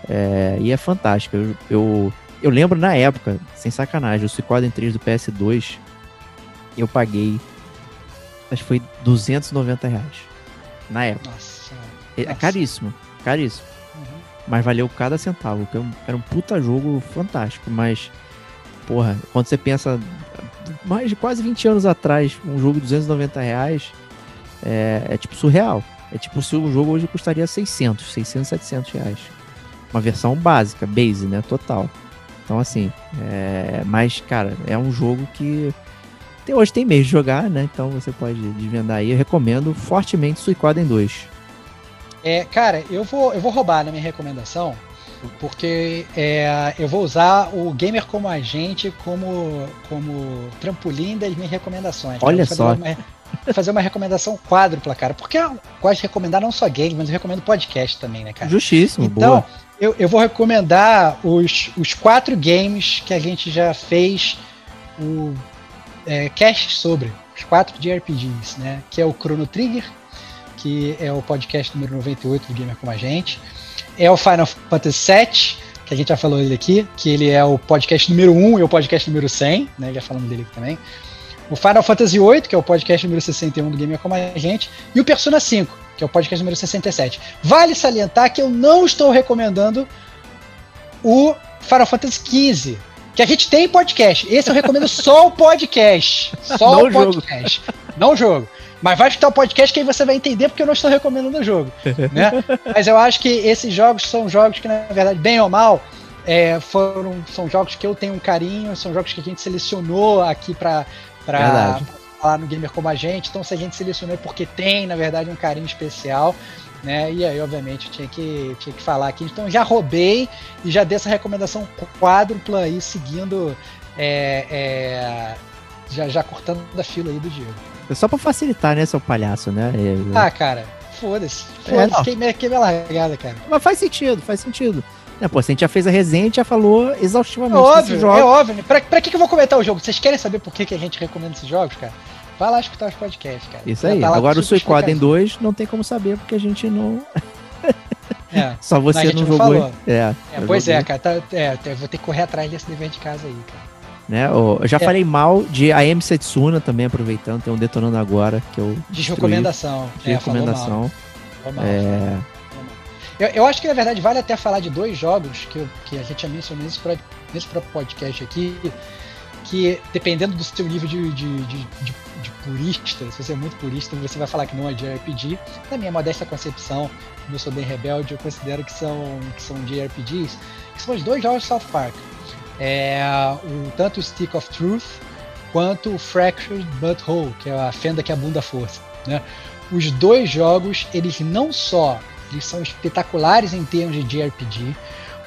é, e é fantástica. Eu, eu, eu, lembro na época, sem sacanagem, o Suicoden 3 do PS2, eu paguei, acho que foi 290 reais, na época. Nossa, é, é caríssimo, caríssimo uhum. mas valeu cada centavo, porque era um puta jogo fantástico, mas porra, quando você pensa mais de quase 20 anos atrás, um jogo de 290 reais é, é tipo surreal. É tipo se um jogo hoje custaria 600, 600, 700 reais. Uma versão básica, base, né? Total. Então, assim, é... mas, cara, é um jogo que hoje tem mês de jogar, né? Então você pode desvendar aí. Eu recomendo fortemente Suicoden 2. É, cara, eu vou, eu vou roubar na minha recomendação porque é, eu vou usar o gamer como agente como, como trampolim das minhas recomendações. Olha só. Uma, fazer uma recomendação quádrupla, cara. Porque eu gosto de recomendar não só games, mas eu recomendo podcast também, né, cara? Justíssimo, então, boa. Eu, eu vou recomendar os, os quatro games que a gente já fez o é, cast sobre. Os quatro de RPGs, né? Que é o Chrono Trigger, que é o podcast número 98 do Gamer Como a Gente é o Final Fantasy VII, que a gente já falou dele aqui, que ele é o podcast número 1 e o podcast número 100, né? Já falamos dele aqui também. O Final Fantasy VIII, que é o podcast número 61 do Gamer Como a Gente, e o Persona 5, que é o podcast número 67. Vale salientar que eu não estou recomendando o Final Fantasy XV, que a gente tem podcast. Esse eu recomendo só o podcast. Só não o podcast. Jogo. Não o jogo. Mas vai escutar o podcast que aí você vai entender porque eu não estou recomendando o jogo. né? [LAUGHS] Mas eu acho que esses jogos são jogos que, na verdade, bem ou mal, é, foram, são jogos que eu tenho um carinho, são jogos que a gente selecionou aqui para falar no Gamer como a gente. Então, se a gente selecionou é porque tem, na verdade, um carinho especial. Né? E aí, obviamente, eu tinha que, tinha que falar aqui. Então, já roubei e já dei essa recomendação quádrupla aí, seguindo, é, é, já, já cortando da fila aí do Diego. É só pra facilitar, né, seu palhaço, né? É, ah, cara, foda-se. Foda-se, é, queimei, queimei a largada, cara. Mas faz sentido, faz sentido. É, pô, se a gente já fez a resenha, a gente já falou exaustivamente. É óbvio, é óbvio. Pra, pra que, que eu vou comentar o jogo? Vocês querem saber por que, que a gente recomenda esses jogos, cara? Vai lá escutar os podcasts, cara. Isso aí. Tá Agora o Suicoden 2 não tem como saber, porque a gente não. É. [LAUGHS] Só você não, não jogou. Falou. É, é pois é, cara. Tá, é, vou ter que correr atrás desse dever de casa aí, cara. Né? Eu já é. falei mal de AM Setsuna também, aproveitando, tem um detonando agora que eu. De recomendação. De é, recomendação. Falou mal. É... Eu, eu, acho que na verdade vale até falar de dois jogos que, eu, que a gente já mencionou nesse, nesse próprio podcast aqui, que dependendo do seu nível de, de, de, de, purista, se você é muito purista, você vai falar que não é de RPG. Na minha modesta concepção, eu sou bem rebelde, eu considero que são, que são de RPGs, que são os dois jogos de South Park é o, tanto o Stick of Truth quanto o Fractured Butthole, que é a fenda que a bunda força. Né? Os dois jogos, eles não só eles são espetaculares em termos de JRPG,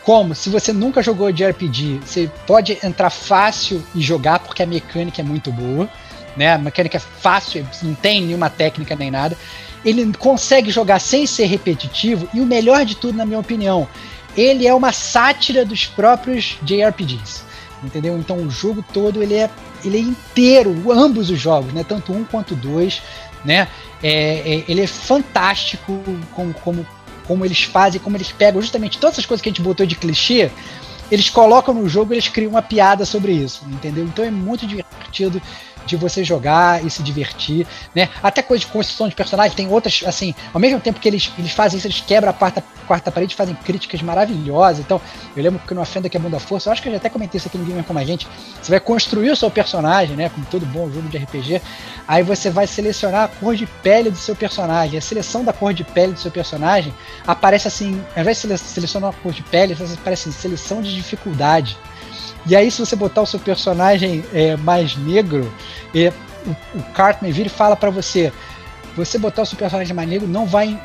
como se você nunca jogou JRPG, você pode entrar fácil e jogar porque a mecânica é muito boa, né? A mecânica é fácil, não tem nenhuma técnica nem nada. Ele consegue jogar sem ser repetitivo e o melhor de tudo, na minha opinião, ele é uma sátira dos próprios JRPGs. Entendeu? Então o jogo todo ele é, ele é inteiro, ambos os jogos, né? Tanto um quanto dois, né? É, é, ele é fantástico como, como, como eles fazem, como eles pegam justamente todas as coisas que a gente botou de clichê, eles colocam no jogo, eles criam uma piada sobre isso, entendeu? Então é muito divertido de você jogar e se divertir, né? Até coisa de construção de personagem, tem outras, assim, ao mesmo tempo que eles, eles fazem isso, eles quebram a quarta, quarta parede, fazem críticas maravilhosas. Então, eu lembro que no Afenda que é Bunda Força, eu acho que eu já até comentei isso aqui no Gamer Como a Gente, você vai construir o seu personagem, né? Como todo bom jogo de RPG, aí você vai selecionar a cor de pele do seu personagem. A seleção da cor de pele do seu personagem aparece assim, ao invés de selecionar a cor de pele, aparece assim, seleção de dificuldade. E aí, se você botar o seu personagem é, mais negro, é, o, o Cartman vira e fala para você: você botar o seu personagem mais negro não vai,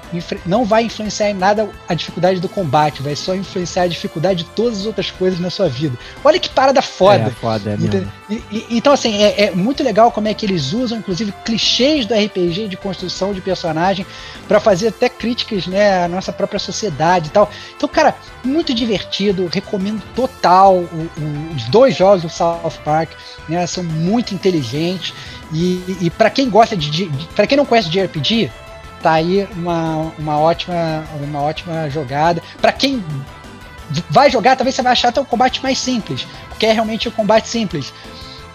não vai influenciar em nada a dificuldade do combate, vai só influenciar a dificuldade de todas as outras coisas na sua vida. Olha que parada foda. É, foda é mesmo. E, e, então, assim, é, é, muito legal como é que eles usam, inclusive, clichês do RPG de construção de personagem para fazer até críticas, né, à nossa própria sociedade e tal. Então, cara, muito divertido, recomendo total o, o, os dois jogos do South Park, né, são muito inteligentes e, e para quem gosta de, de para quem não conhece de RPG, tá aí uma, uma ótima uma ótima jogada. Para quem vai jogar, talvez você vai achar até o combate mais simples, porque é realmente um combate simples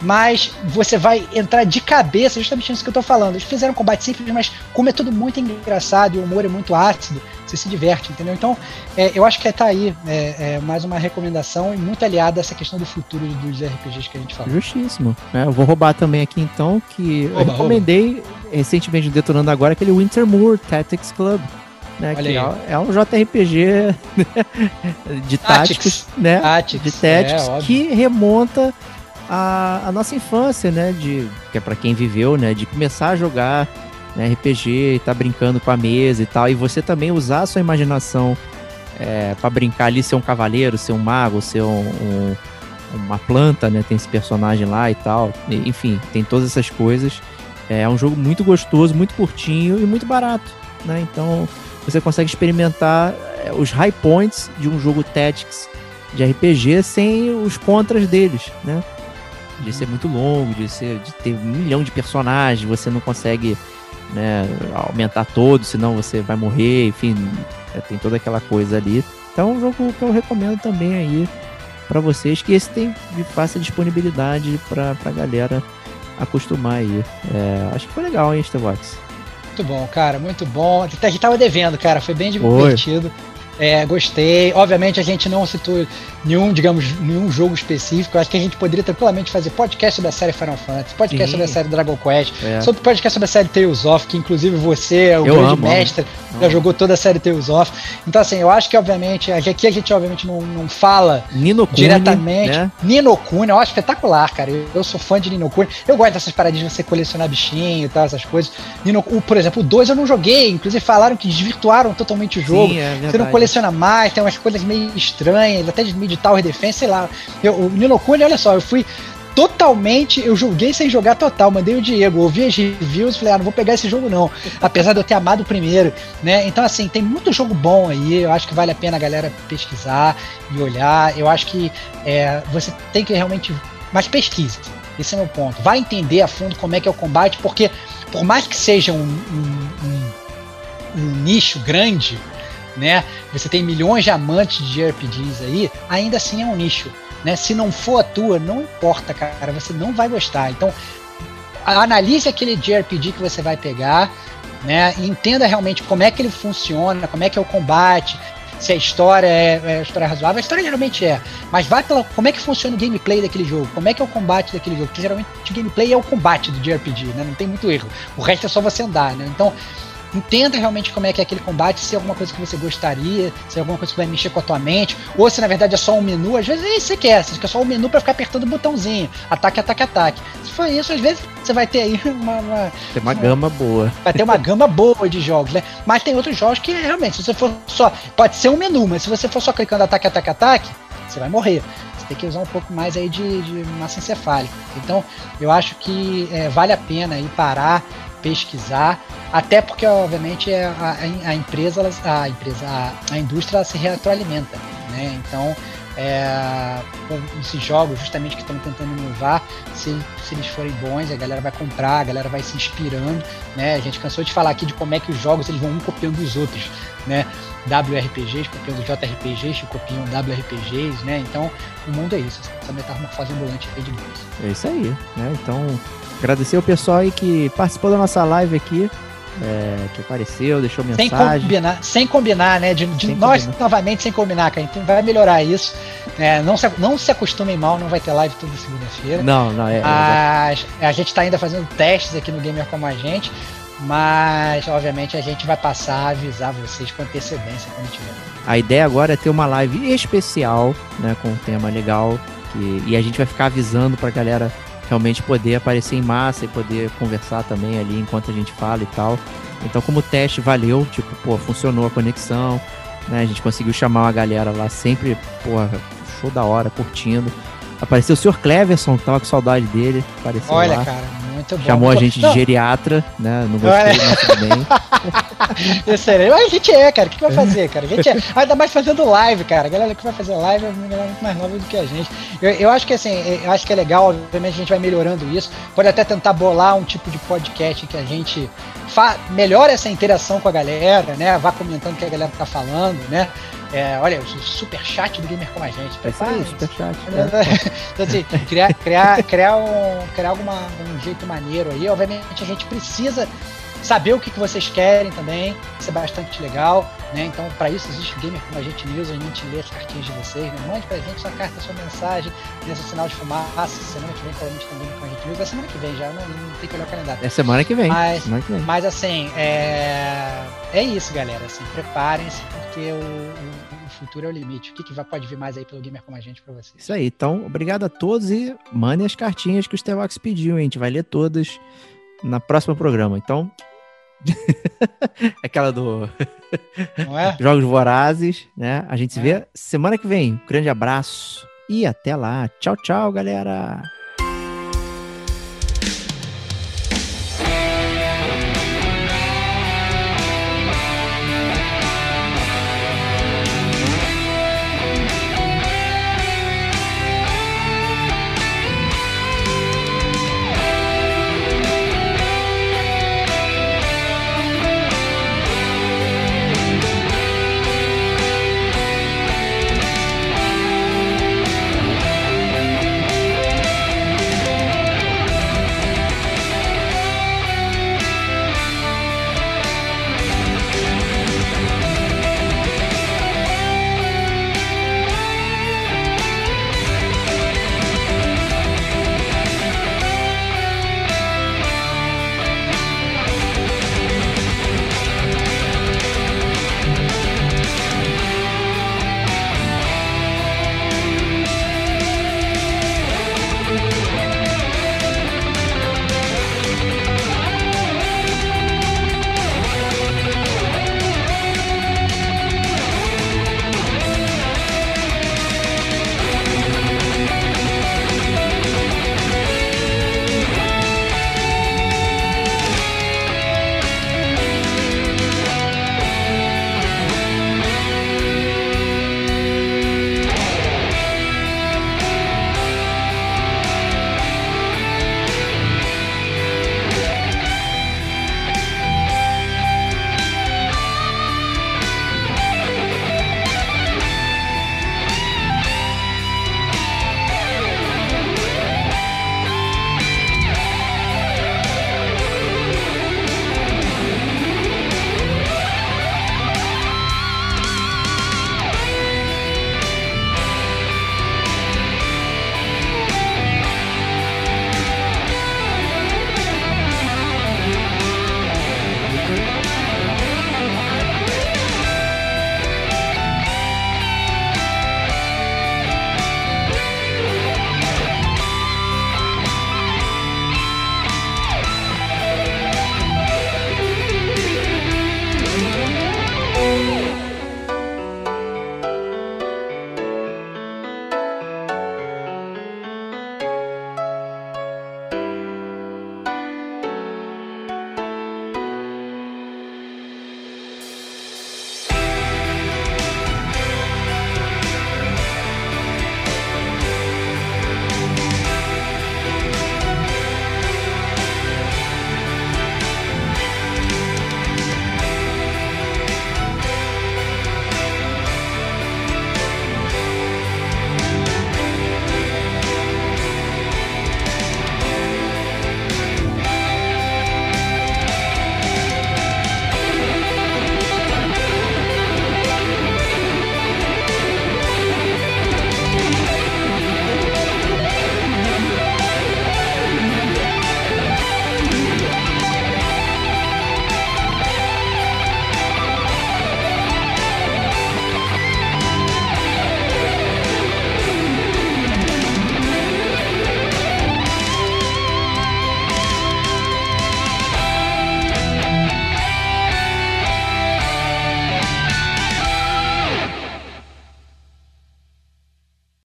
mas você vai entrar de cabeça justamente nisso que eu tô falando. Eles fizeram um combate simples, mas como é tudo muito engraçado e o humor é muito ácido, você se diverte, entendeu? Então, é, eu acho que é, tá aí é, é, mais uma recomendação e muito aliada a essa questão do futuro dos RPGs que a gente fala. Justíssimo. É, eu vou roubar também aqui então, que rouba, eu recomendei rouba. recentemente detonando agora aquele Wintermoor Tactics Club. Né, que é, é, um JRPG [LAUGHS] de táticos, né? Tactics, de táticos que remonta a, a nossa infância, né? De, que é para quem viveu, né? De começar a jogar né, RPG tá brincando com a mesa e tal. E você também usar a sua imaginação é, para brincar ali, ser um cavaleiro, ser um mago, ser um, um, uma planta, né? Tem esse personagem lá e tal. Enfim, tem todas essas coisas. É um jogo muito gostoso, muito curtinho e muito barato, né? Então você consegue experimentar é, os high points de um jogo Tactics de RPG sem os contras deles, né? de ser muito longo, de, ser, de ter um milhão de personagens, você não consegue né, aumentar todos, senão você vai morrer, enfim, é, tem toda aquela coisa ali. Então é um jogo que eu recomendo também aí para vocês, que esse tem de fácil disponibilidade pra, pra galera acostumar aí. É, acho que foi legal, hein, Starbox? Muito bom, cara, muito bom. A gente tava devendo, cara, foi bem divertido. Foi. É, gostei. Obviamente a gente não citou nenhum, digamos, nenhum jogo específico. Acho que a gente poderia tranquilamente fazer podcast sobre a série Final Fantasy, podcast Sim. sobre a série Dragon Quest, é. sobre podcast sobre a série Tales of, que inclusive você, o eu grande amo, mestre, amo. já jogou toda a série Tales of. Então, assim, eu acho que, obviamente, aqui a gente, obviamente, não, não fala Nino Kune, diretamente. Né? Nino Kune, eu acho espetacular, cara. Eu, eu, sou fã de Nino Kune. Eu gosto dessas paradinhas de você colecionar bichinho e tal, essas coisas. Nino, o, por exemplo, o 2 eu não joguei, inclusive falaram que desvirtuaram totalmente o jogo. Sim, é você não mais, tem umas coisas meio estranhas, até de de Tower Defense, sei lá. Eu, o Nino olha só, eu fui totalmente, eu joguei sem jogar total, mandei o Diego, ouvi as reviews, falei, ah, não vou pegar esse jogo não, apesar de eu ter amado o primeiro, né? Então assim, tem muito jogo bom aí, eu acho que vale a pena a galera pesquisar e olhar, eu acho que é, você tem que realmente, mas pesquise, esse é meu ponto, vai entender a fundo como é que é o combate, porque por mais que seja um, um, um, um nicho grande, né? Você tem milhões de amantes de RPGs aí, ainda assim é um nicho, né? Se não for a tua, não importa, cara, você não vai gostar. Então, analise aquele JRPG que você vai pegar, né? Entenda realmente como é que ele funciona, como é que é o combate, se a história é, é a história razoável, a história geralmente é. Mas vai pela como é que funciona o gameplay daquele jogo, como é que é o combate daquele jogo, porque geralmente o gameplay é o combate do JRPG, né? Não tem muito erro. O resto é só você andar, né? Então, entenda realmente como é que é aquele combate, se é alguma coisa que você gostaria, se é alguma coisa que vai mexer com a tua mente, ou se na verdade é só um menu, às vezes é isso que você quer, você quer só um menu para ficar apertando o botãozinho, ataque, ataque, ataque. Se for isso, às vezes você vai ter aí [LAUGHS] uma. uma tem uma, uma gama boa. Vai ter uma gama boa de jogos, né? Mas tem outros jogos que realmente, se você for só. Pode ser um menu, mas se você for só clicando ataque, ataque, ataque, você vai morrer tem que usar um pouco mais aí de, de massa encefálica. Então, eu acho que é, vale a pena aí parar, pesquisar, até porque, obviamente, é a, a empresa, a empresa, a, a indústria se retroalimenta, né? Então, é, esses jogos justamente que estão tentando inovar, se, se eles forem bons, a galera vai comprar, a galera vai se inspirando, né? A gente cansou de falar aqui de como é que os jogos eles vão um copiando os outros, né? WRPGs copiando JRPGs que copiam WRPGs, né? Então, o mundo é isso, essa metamorfose ambulante aí de games. É isso aí, né? Então, agradecer o pessoal aí que participou da nossa live aqui é, que apareceu, deixou mensagem. Sem combinar, sem combinar né? De, de nós combinar. novamente sem combinar, cara. Então vai melhorar isso. É, não, se, não se acostumem mal, não vai ter live toda segunda-feira. Não, não, é. Mas é, a gente está ainda fazendo testes aqui no Gamer Como a Gente. Mas, obviamente, a gente vai passar a avisar vocês com antecedência quando tiver. A ideia agora é ter uma live especial, né? Com um tema legal. Que, e a gente vai ficar avisando pra galera realmente poder aparecer em massa e poder conversar também ali enquanto a gente fala e tal. Então, como teste, valeu, tipo, pô, funcionou a conexão, né? A gente conseguiu chamar uma galera lá sempre, pô, show da hora, curtindo. Apareceu o senhor Cleverson, que tava com saudade dele, apareceu Olha, lá. cara, muito bom. Chamou a gente de geriatra, né? Não gostei, mas tudo bem. [LAUGHS] Excelente. Mas a gente é, cara. O que vai fazer, cara? A gente é. Ainda mais fazendo live, cara. A galera que vai fazer live é muito mais nova do que a gente. Eu, eu acho que assim, eu acho que é legal, obviamente a gente vai melhorando isso. Pode até tentar bolar um tipo de podcast que a gente fa melhora essa interação com a galera, né? Vá comentando o que a galera tá falando, né? É, olha, o super chat do Gamer com a gente. É isso aí, super chat. É. Então, assim, criar, criar, criar, um, criar alguma, um jeito maneiro aí. Obviamente, a gente precisa saber o que, que vocês querem também. Isso é bastante legal. Né? Então, para isso existe o Gamer com a gente News, a gente lê as cartinhas de vocês. Né? Mande pra gente sua carta, sua mensagem, nesse sinal de fumaça. Semana que vem, provavelmente, tem Gamer com a gente News. É semana que vem já, não, não tem que olhar o calendário. É semana que vem. Mas, semana que vem. mas assim, é, é isso, galera. Assim, Preparem-se, porque o, o futuro é o limite. O que, que vai, pode vir mais aí pelo Gamer como a gente para vocês? Isso aí. Então, obrigado a todos e mandem as cartinhas que o Stevox pediu, hein? A gente vai ler todas na próxima programa. Então. [LAUGHS] Aquela do. É? [LAUGHS] Jogos Vorazes, né? A gente se é. vê semana que vem. Um grande abraço e até lá. Tchau, tchau, galera.